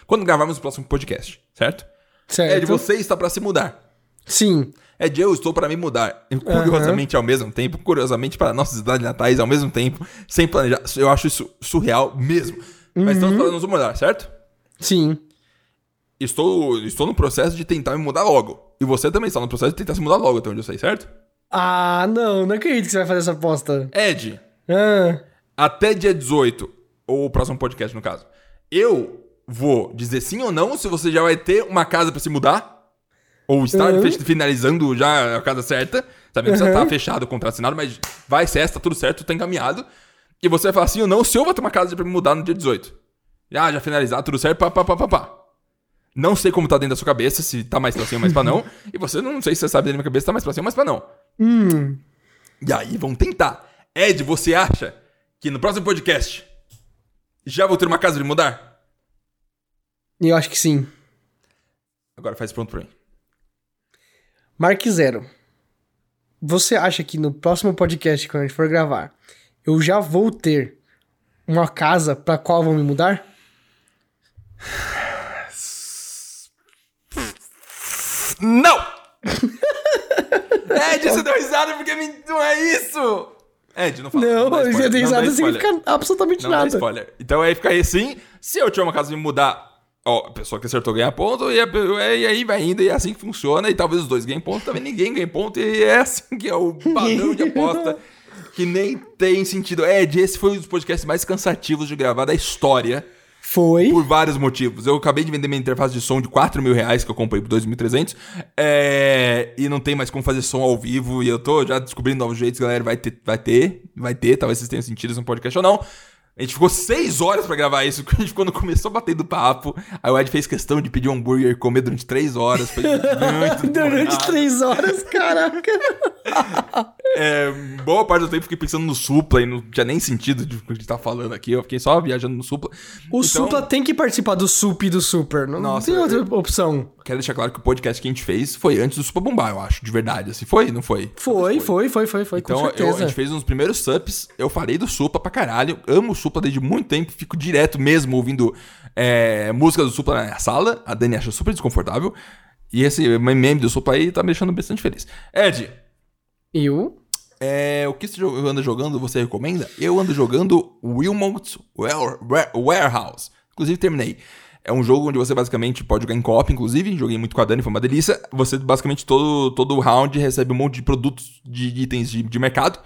[SPEAKER 1] Quando gravarmos o próximo podcast, certo?
[SPEAKER 2] certo.
[SPEAKER 1] Ed, você está para se mudar.
[SPEAKER 2] Sim.
[SPEAKER 1] Ed, eu estou para me mudar. Curiosamente ao mesmo tempo, curiosamente para nossas cidades natais ao mesmo tempo, sem planejar. Eu acho isso surreal mesmo. Mas estamos para nos mudar, certo?
[SPEAKER 2] Sim.
[SPEAKER 1] Estou, estou no processo de tentar me mudar logo. E você também está no processo de tentar se mudar logo, até onde eu sei, certo?
[SPEAKER 2] Ah, não, não acredito que você vai fazer essa aposta.
[SPEAKER 1] Ed,
[SPEAKER 2] Ah,
[SPEAKER 1] até dia 18, ou o próximo podcast no caso, eu vou dizer sim ou não se você já vai ter uma casa pra se mudar. Ou estar
[SPEAKER 2] Uhum.
[SPEAKER 1] finalizando já a casa certa. Sabe, precisa
[SPEAKER 2] Uhum.
[SPEAKER 1] estar fechado o contrato assinado, mas vai ser essa, tá tudo certo, tá encaminhado. E você vai falar sim ou não se eu vou ter uma casa pra me mudar no dia 18. Ah, já finalizar, tudo certo, pá, pá, pá, pá, pá. Não sei como tá dentro da sua cabeça, se tá mais pra cima ou mais pra não. e você não sei se você sabe dentro da minha cabeça se tá mais pra cima ou mais pra não.
[SPEAKER 2] hum.
[SPEAKER 1] E aí, vamos tentar. Ed, você acha que no próximo podcast já vou ter uma casa me mudar?
[SPEAKER 2] Eu acho que sim.
[SPEAKER 1] Agora faz pronto pra mim.
[SPEAKER 2] Mark Zero. Você acha que no próximo podcast, quando a gente for gravar, eu já vou ter uma casa pra qual vou me mudar?
[SPEAKER 1] Não! Ed, você deu risada porque não é isso! Ed, não fala.
[SPEAKER 2] Não, ter
[SPEAKER 1] não
[SPEAKER 2] risada
[SPEAKER 1] spoiler.
[SPEAKER 2] significa absolutamente
[SPEAKER 1] Não
[SPEAKER 2] nada.
[SPEAKER 1] spoiler. Então aí fica aí assim, se eu tiver uma casa me mudar, ó, a pessoa que acertou ganha ponto, e, e aí vai indo, e é assim que funciona, e talvez os dois ganhem ponto, também ninguém ganha ponto, e é assim que é o padrão de aposta, que nem tem sentido. Ed, esse foi um dos podcasts mais cansativos de gravar da história.
[SPEAKER 2] Foi.
[SPEAKER 1] Por vários motivos. Eu acabei de vender minha interface de som de 4 mil reais, que eu comprei por 2.300. É... E não tem mais como fazer som ao vivo. E eu tô já descobrindo novos jeitos, galera. Vai ter, vai ter, vai ter. Talvez vocês tenham sentido isso no podcast ou não. A gente ficou seis horas pra gravar isso. A gente quando começou batendo papo. Aí o Ed fez questão de pedir um hambúrguer e comer durante três horas. Foi muito
[SPEAKER 2] Durante três horas, caraca.
[SPEAKER 1] É, boa parte do tempo fiquei pensando no Supla e não tinha nem sentido de o que a gente tá falando aqui. Eu fiquei só viajando no Supla.
[SPEAKER 2] O
[SPEAKER 1] Então-
[SPEAKER 2] Supla tem que participar do Sup e do Super. Não,
[SPEAKER 1] Nossa,
[SPEAKER 2] não tem outra opção.
[SPEAKER 1] Quero deixar claro que o podcast que a gente fez foi antes do Supla bombar, eu acho, de verdade. Assim, foi? Não foi?
[SPEAKER 2] Foi, foi, foi, foi, foi,
[SPEAKER 1] Então, eu- a gente fez uns primeiros sups, eu falei do Supla pra caralho, amo o Supla desde muito tempo, fico direto mesmo ouvindo é, música do Supla na minha sala, a Dani acha super desconfortável, e esse meme do Supla aí tá me deixando bastante feliz. Ed,
[SPEAKER 2] Eu?
[SPEAKER 1] é, o que você anda jogando, você recomenda? Eu ando jogando Wilmot Ware- Ware- Warehouse, inclusive terminei. É um jogo onde você basicamente pode jogar em co-op, inclusive. Joguei muito com a Dani, foi uma delícia. Você basicamente todo, todo round recebe um monte de produtos, de itens de, de mercado.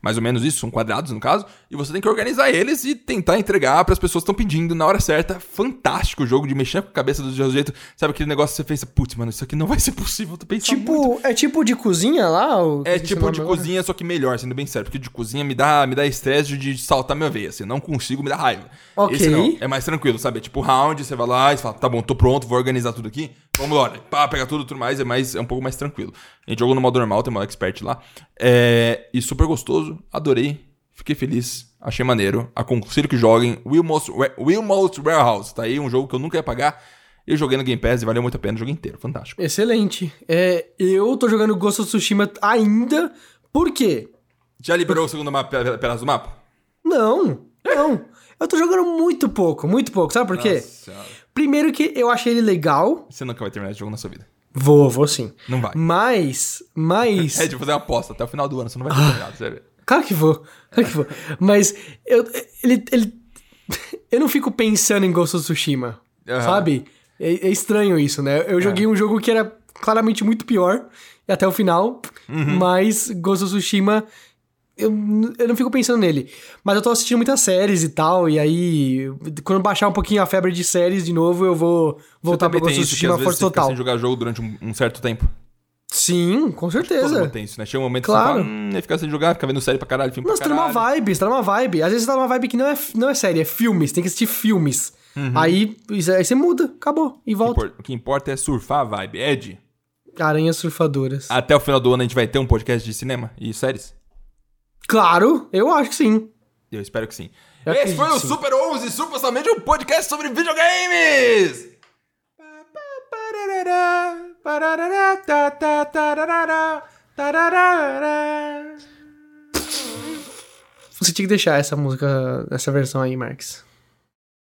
[SPEAKER 1] Mais ou menos isso, são quadrados no caso. E você tem que organizar eles e tentar entregar para as pessoas que estão pedindo na hora certa. Fantástico o jogo de mexer com a cabeça do jeito. Sabe aquele negócio que você pensa, putz, mano, isso aqui não vai ser possível. Eu tô pensando muito.
[SPEAKER 2] Tipo, é tipo de cozinha lá?
[SPEAKER 1] É tipo de cozinha, só que melhor, sendo bem sério. Porque de cozinha me dá, me dá estresse de saltar minha veia, assim. Não consigo, me dá raiva.
[SPEAKER 2] Ok.
[SPEAKER 1] Esse não, é mais tranquilo, sabe? É tipo round, você vai lá e fala, tá bom, tô pronto, vou organizar tudo aqui. Vamos lá, pá, pega tudo e tudo mais, é, mais, é um pouco mais tranquilo. A gente jogou no modo normal, tem uma expert lá. É, e super gostoso, adorei, fiquei feliz, achei maneiro. Aconselho que joguem Wilmost, Wa- Wilmost Warehouse, tá aí, um jogo que eu nunca ia pagar. Eu joguei no Game Pass e valeu muito a pena o jogo inteiro, fantástico.
[SPEAKER 2] Excelente. É, eu tô jogando Ghost of Tsushima ainda. Por quê?
[SPEAKER 1] Já liberou o segundo mapa, pe- pedaço do mapa?
[SPEAKER 2] Não, não. Eu tô jogando muito pouco, muito pouco. Sabe por quê?
[SPEAKER 1] Nossa.
[SPEAKER 2] Primeiro que eu achei ele legal.
[SPEAKER 1] Você nunca vai terminar esse jogo na sua vida.
[SPEAKER 2] Vou, vou sim.
[SPEAKER 1] Não vai.
[SPEAKER 2] Mas, mas...
[SPEAKER 1] É, de fazer uma aposta até o final do ano, você não vai ter terminado, você vai ver.
[SPEAKER 2] Claro que vou, claro que vou. Mas eu, ele, ele, eu não fico pensando em Ghost of Tsushima,
[SPEAKER 1] Aham.
[SPEAKER 2] sabe? É, é estranho isso, né? Eu joguei um jogo que era claramente muito pior até o final, mas Ghost of Tsushima eu, eu não fico pensando nele. Mas eu tô assistindo muitas séries e tal, e aí quando baixar um pouquinho a febre de séries de novo, eu vou voltar
[SPEAKER 1] Você
[SPEAKER 2] pro
[SPEAKER 1] que
[SPEAKER 2] Tsushima
[SPEAKER 1] às vezes
[SPEAKER 2] força
[SPEAKER 1] você
[SPEAKER 2] total.
[SPEAKER 1] sem jogar jogo durante um, um certo tempo.
[SPEAKER 2] Sim, com
[SPEAKER 1] Todo
[SPEAKER 2] certeza.
[SPEAKER 1] mundo tem isso, né? Chega um momento
[SPEAKER 2] Claro.
[SPEAKER 1] que você fala, hum, ia ficar sem jogar, ficar vendo série pra caralho, filme
[SPEAKER 2] Não, você
[SPEAKER 1] pra
[SPEAKER 2] tá numa
[SPEAKER 1] caralho.
[SPEAKER 2] vibe, você tá numa vibe. Às vezes você tá numa vibe que não é, não é série, é filme. Você tem que assistir filmes.
[SPEAKER 1] Uhum.
[SPEAKER 2] Aí, isso- aí você muda, acabou, e
[SPEAKER 1] O
[SPEAKER 2] volta.
[SPEAKER 1] impor- O que importa é surfar a vibe. Ed,
[SPEAKER 2] Aranhas surfadoras.
[SPEAKER 1] até o final do ano a gente vai ter um podcast de cinema e séries?
[SPEAKER 2] Claro, eu acho que sim.
[SPEAKER 1] Eu espero que sim.
[SPEAKER 2] Eu
[SPEAKER 1] Esse foi o
[SPEAKER 2] sim.
[SPEAKER 1] Super 11, supostamente um podcast sobre videogames!
[SPEAKER 2] Você tinha que deixar essa música, essa versão aí, Marx.